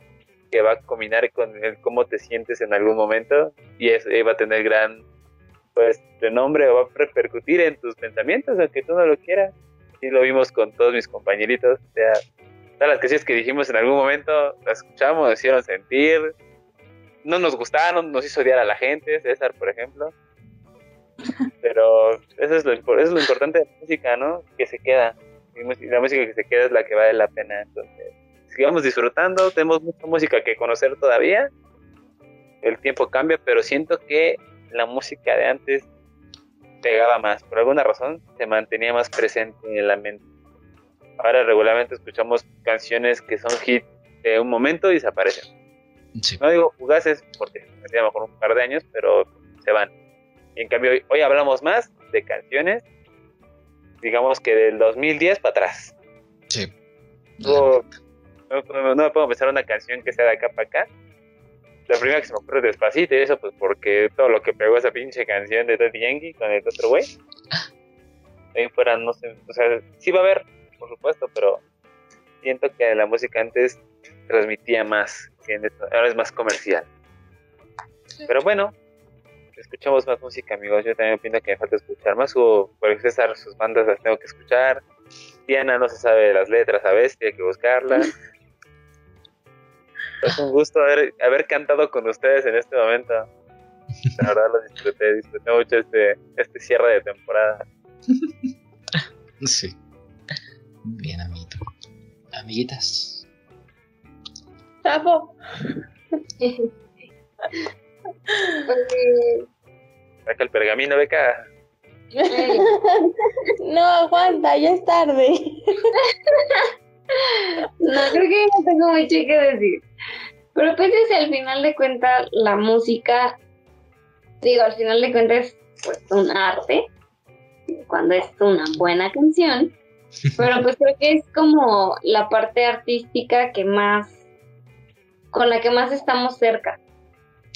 que va a combinar con el cómo te sientes en algún momento y eso va a tener gran pues renombre o va a repercutir en tus pensamientos aunque tú no lo quieras. Y lo vimos con todos mis compañeritos, o sea, todas las canciones que dijimos en algún momento, las escuchamos, nos hicieron sentir, no nos gustaron, nos hizo odiar a la gente, César, por ejemplo. Pero eso es lo, eso es lo importante de la música, ¿no? Que se queda. Y la música que se queda es la que vale la pena. Entonces, sigamos disfrutando, tenemos mucha música que conocer todavía. El tiempo cambia, pero siento que la música de antes pegaba más. Por alguna razón se mantenía más presente en la mente. Ahora regularmente escuchamos canciones que son hit de un momento y desaparecen. Sí. No digo fugaces porque me a lo mejor un par de años, pero se van. Y en cambio hoy, hoy hablamos más de canciones, digamos que del 2010 para atrás. Sí. No, no, no me puedo pensar una canción que sea de acá para acá. La primera que se me ocurre es despacito y eso pues porque todo lo que pegó esa pinche canción de Daddy Yankee con el otro güey. Ahí fuera, no sé, o sea, sí va a haber, por supuesto, pero siento que la música antes transmitía más, que en esto- ahora es más comercial. Pero bueno, escuchamos más música, amigos. Yo también opino que me falta escuchar más. O por César, sus bandas las tengo que escuchar. Diana no se sabe las letras a veces, tiene que buscarlas. Es un gusto haber, haber cantado con ustedes en este momento. La verdad lo disfruté, disfruté mucho este, este cierre de temporada. Sí. Bien, amiguito. Amiguitas. Safo. Porque, Saca el pergamino, beca. No, aguanta, ya es tarde. no, creo que no tengo mucho que decir. Pero pues es al final de cuentas la música, digo, al final de cuentas es pues un arte, cuando es una buena canción, pero pues creo que es como la parte artística que más, con la que más estamos cerca.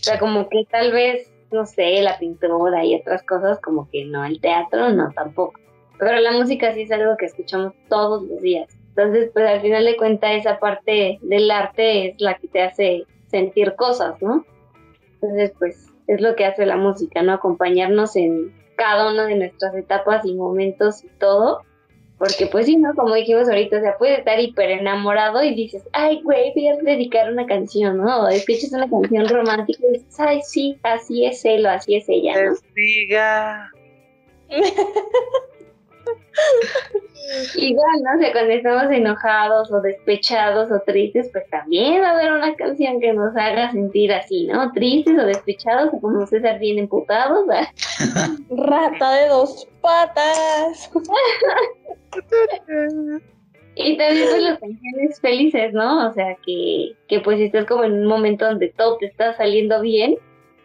O sea, como que tal vez, no sé, la pintura y otras cosas, como que no, el teatro no tampoco. Pero la música sí es algo que escuchamos todos los días. Entonces, pues al final de cuentas esa parte del arte es la que te hace sentir cosas, ¿no? Entonces, pues es lo que hace la música, ¿no? Acompañarnos en cada una de nuestras etapas y momentos y todo. Porque pues sí, ¿no? Como dijimos ahorita, o sea, puedes estar hiper enamorado y dices, ay, güey, voy a dedicar una canción, ¿no? Escuchas una canción romántica y dices, ay, sí, así es él o así es ella, ¿no? Diga. Igual, ¿no? O sea, cuando estamos enojados o despechados o tristes, pues también va a haber una canción que nos haga sentir así, ¿no? Tristes o despechados o como César bien emputados. ¿verdad? Rata de dos patas. Y también pues las canciones felices, ¿no? O sea, que, que pues si estás como en un momento donde todo te está saliendo bien,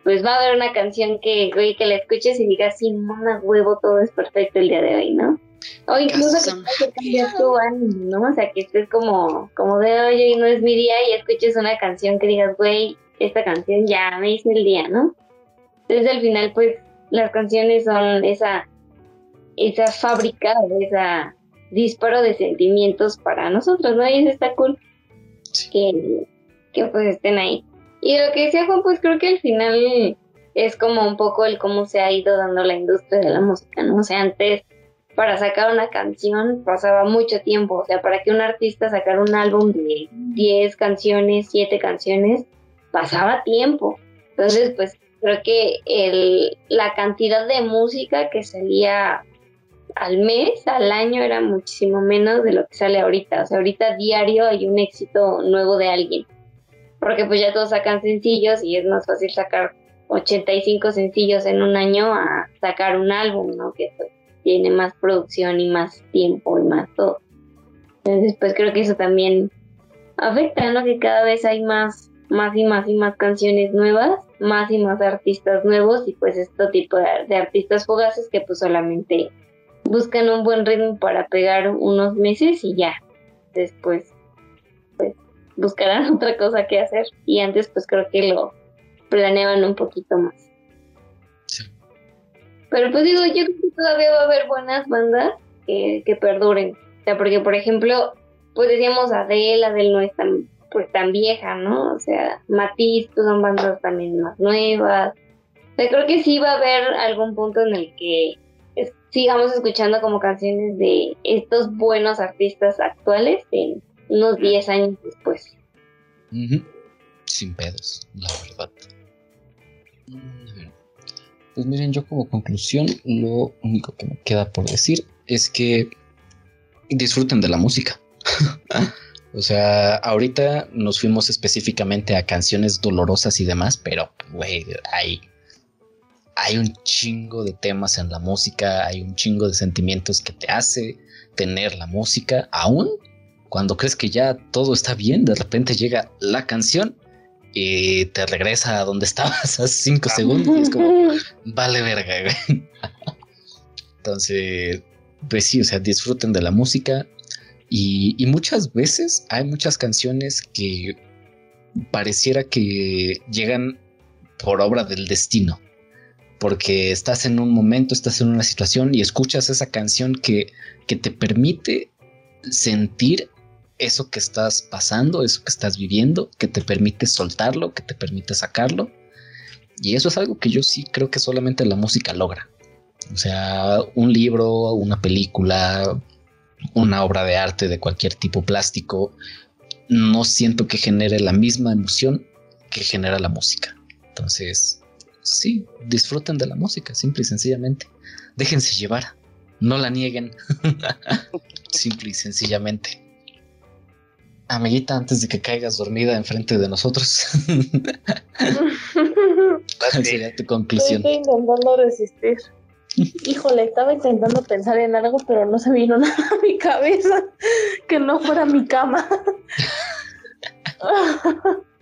pues va a haber una canción que, güey, que la escuches y digas, sí, mona huevo, todo es perfecto el día de hoy, ¿no? O incluso que tu ánimo, ¿no? O sea, que estés como, como de hoy, no es mi día y escuches una canción que digas, güey, esta canción ya me hizo el día, ¿no? Entonces al final, pues, las canciones son esa, esa fábrica, esa disparo de sentimientos para nosotros, ¿no? Y eso está cool Sí. que, que pues estén ahí. Y lo que decía Juan, pues creo que al final es como un poco el cómo se ha ido dando la industria de la música, ¿no? O sea, antes para sacar una canción pasaba mucho tiempo, o sea, para que un artista sacara un álbum de 10 canciones, 7 canciones, pasaba tiempo. Entonces, pues creo que el, la cantidad de música que salía al mes, al año, era muchísimo menos de lo que sale ahorita. O sea, ahorita diario hay un éxito nuevo de alguien. Porque pues ya todos sacan sencillos y es más fácil sacar 85 sencillos en un año a sacar un álbum, ¿no? Que pues, tiene más producción y más tiempo y más todo. Entonces, pues creo que eso también afecta, ¿no? Que cada vez hay más, más y más y más canciones nuevas, más y más artistas nuevos y pues este tipo de, artistas fugaces que pues solamente buscan un buen ritmo para pegar unos meses y ya. Después, pues, buscarán otra cosa que hacer. Y antes, pues creo que lo planeaban un poquito más. Pero pues digo, yo creo que todavía va a haber buenas bandas que, que perduren. O sea, porque por ejemplo, pues decíamos Adele, Adele no es tan, pues, tan vieja, ¿no? O sea, Matiz, pues son bandas también más nuevas. O sea, creo que sí va a haber algún punto en el que es- sigamos escuchando como canciones de estos buenos artistas actuales en unos 10 años después. Sin pedos, la verdad. Mm, a ver. Pues miren, yo como conclusión, lo único que me queda por decir es que disfruten de la música. o sea, ahorita nos fuimos específicamente a canciones dolorosas y demás, pero, güey, hay, hay un chingo de temas en la música, hay un chingo de sentimientos que te hace tener la música, aún cuando crees que ya todo está bien, de repente llega la canción y te regresa a donde estabas hace cinco segundos y es como, vale verga, güey. Entonces, pues sí, o sea, disfruten de la música y, y muchas veces hay muchas canciones que pareciera que llegan por obra del destino. Porque estás en un momento, estás en una situación y escuchas esa canción que, que te permite sentir eso que estás pasando, eso que estás viviendo, que te permite soltarlo, que te permite sacarlo. Y eso es algo que yo sí creo que solamente la música logra. O sea, un libro, una película, una obra de arte de cualquier tipo plástico, no siento que genere la misma emoción que genera la música. Entonces, sí, disfruten de la música, simple y sencillamente. Déjense llevar, no la nieguen. simple y sencillamente. Amiguita, antes de que caigas dormida enfrente de nosotros, ¿cuál sería tu conclusión? Estoy intentando resistir. Híjole, estaba intentando pensar en algo, pero no se vino nada a mi cabeza que no fuera mi cama.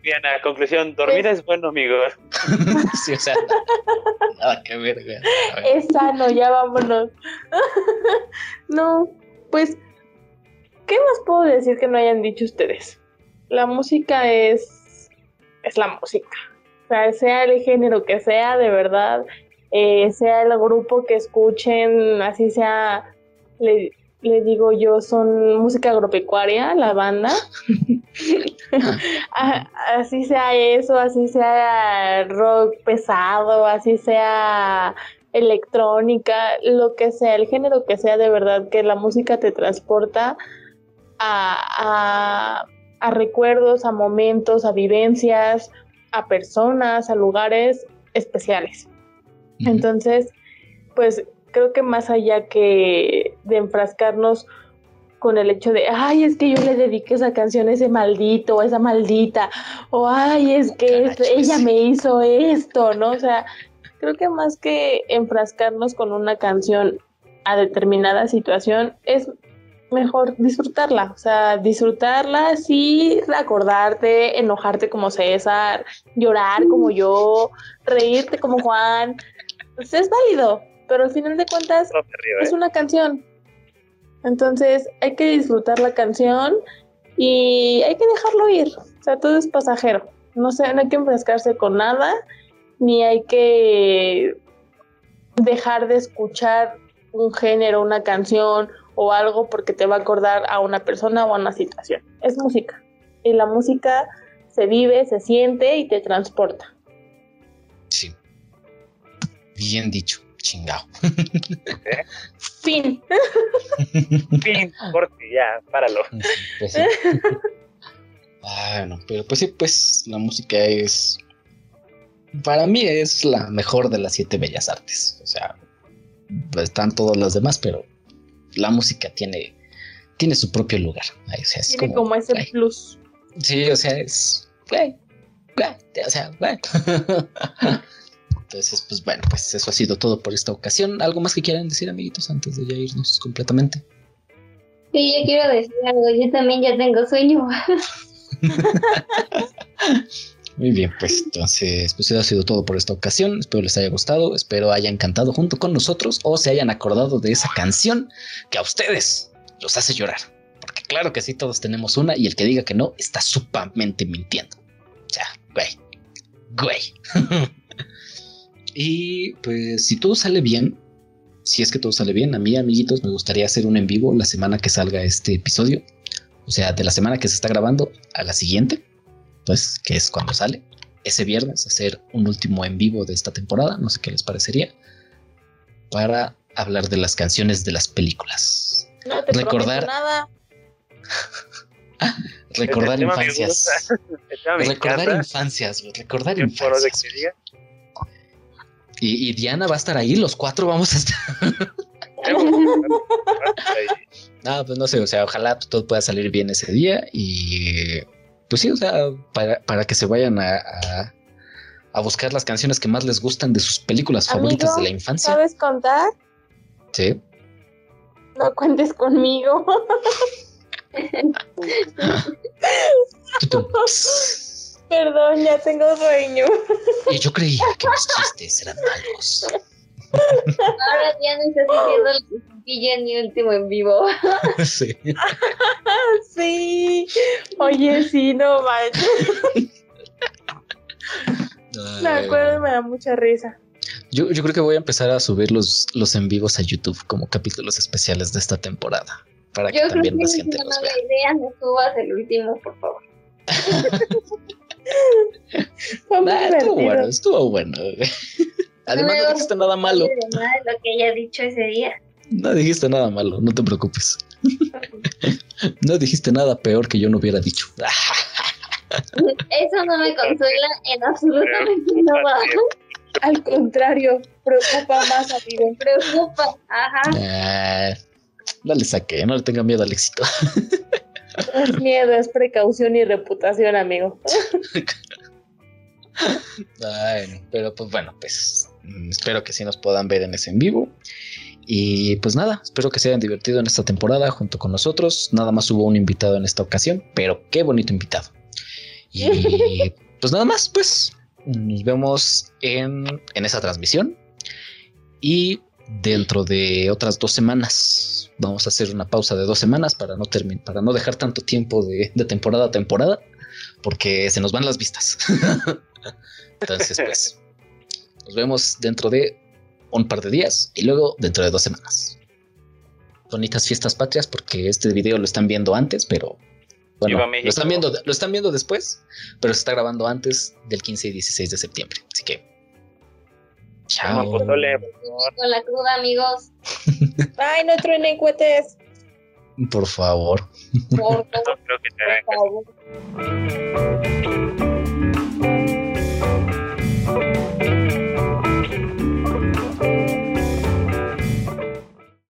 Diana, conclusión, dormir es bueno, amigos. sí, o sea, nada que ver. es sano, ya vámonos. no, pues, ¿qué más puedo decir que no hayan dicho ustedes? La música es, es la música. O sea, sea el género que sea, de verdad, eh, sea el grupo que escuchen, así sea, le, le digo yo, son música agropecuaria, la banda. Ah, así sea eso, así sea rock pesado, así sea electrónica, lo que sea, el género que sea de verdad, que la música te transporta a, a, a recuerdos, a momentos, a vivencias, a personas, a lugares especiales. Entonces, pues creo que más allá que de enfrascarnos con el hecho de, ay, es que yo le dediqué esa canción a ese maldito o a esa maldita, o ay, es que es- Cachos. ella me hizo esto, ¿no? O sea, creo que más que enfrascarnos con una canción a determinada situación, es mejor disfrutarla, o sea, disfrutarla, sí, acordarte, enojarte como César, llorar como yo, reírte como Juan, pues es válido, pero al final de cuentas No río, es ¿eh? una canción. Entonces hay que disfrutar la canción y hay que dejarlo ir. O sea, todo es pasajero. No, sé, no hay que enfrascarse con nada, ni hay que dejar de escuchar un género, una canción o algo porque te va a acordar a una persona o a una situación. Es música. Y la música se vive, se siente y te transporta. Sí. Bien dicho, chingado. Fin. Fin, corte, ya, páralo. Pues sí. Bueno, pero pues sí, pues la música es. Para mí es la mejor de las siete bellas artes. O sea, están todas las demás, pero la música tiene, tiene su propio lugar. Ahí, o sea, es Tiene como- como ese ay, plus. Sí, o sea, es. güey, güey, o sea, güey. Entonces, pues bueno, pues eso ha sido todo por esta ocasión. ¿Algo más que quieran decir, amiguitos, antes de ya irnos completamente? Sí, yo quiero decir algo. Yo también ya tengo sueño. Muy bien, pues entonces, pues eso ha sido todo por esta ocasión. Espero les haya gustado, espero hayan cantado junto con nosotros o se hayan acordado de esa canción que a ustedes los hace llorar. Porque claro que sí, todos tenemos una y el que diga que no está sumamente mintiendo. O sea, güey, güey. y pues si todo sale bien, si es que todo sale bien, a mí, amiguitos, me gustaría hacer un en vivo la semana que salga este episodio. O sea, de la semana que se está grabando a la siguiente pues, que es cuando sale, ese viernes, hacer un último en vivo de esta temporada, no sé qué les parecería, para hablar de las canciones de las películas. No te Recordar- nada. recordar infancias. Recordar infancias, recordar infancias. Y, y Diana va a estar ahí, los cuatro vamos a estar. Ah, pues no sé, o sea, ojalá todo pueda salir bien ese día y pues sí, o sea, para, para que se vayan a, a, a buscar las canciones que más les gustan de sus películas favoritas de la infancia. ¿Sabes contar? Sí. No cuentes conmigo. Perdón, ya tengo sueño. Y yo creía que mis chistes eran malos. Ahora ya no estás que sentí en mi último en vivo. Sí. Sí. Oye, sí, no manches. Me acuerdo me da mucha risa. Yo, yo creo que voy a empezar a subir los, los en vivos a YouTube como capítulos especiales de esta temporada. Para que Yo creo también que es gente una los vea. idea. No subas el último, por favor. Fue muy Ah, estuvo bueno, estuvo bueno. Además, no me dijiste nada malo. No de nada de lo que haya dicho ese día. No dijiste nada malo, no te preocupes. No dijiste nada peor que yo no hubiera dicho. Eso no me consuela en absolutamente nada. Al contrario, preocupa más a ti. Me preocupa. Ajá. Ah, no le saqué, no le tenga miedo al éxito. No es miedo, es precaución y reputación, amigo. Ay, pero pues bueno, pues espero que sí nos puedan ver en ese en vivo. Y pues nada, espero que se hayan divertido en esta temporada junto con nosotros. Nada más hubo un invitado en esta ocasión, pero qué bonito invitado. Y pues nada más, pues nos vemos en, en esa transmisión. Y dentro de otras dos semanas vamos a hacer una pausa de dos semanas para no para no dejar tanto tiempo de, de temporada a temporada, porque se nos van las vistas. Entonces, pues, nos vemos dentro de un par de días y luego dentro de dos semanas. Bonitas fiestas patrias porque este video lo están viendo antes, pero bueno, lo están viendo, lo están viendo después, pero se está grabando antes del 15 y 16 de septiembre. Así que, chao. Con la cruda, amigos. Ay, no truenen cohetes. Por favor. Por favor. No creo que te hagan Por favor.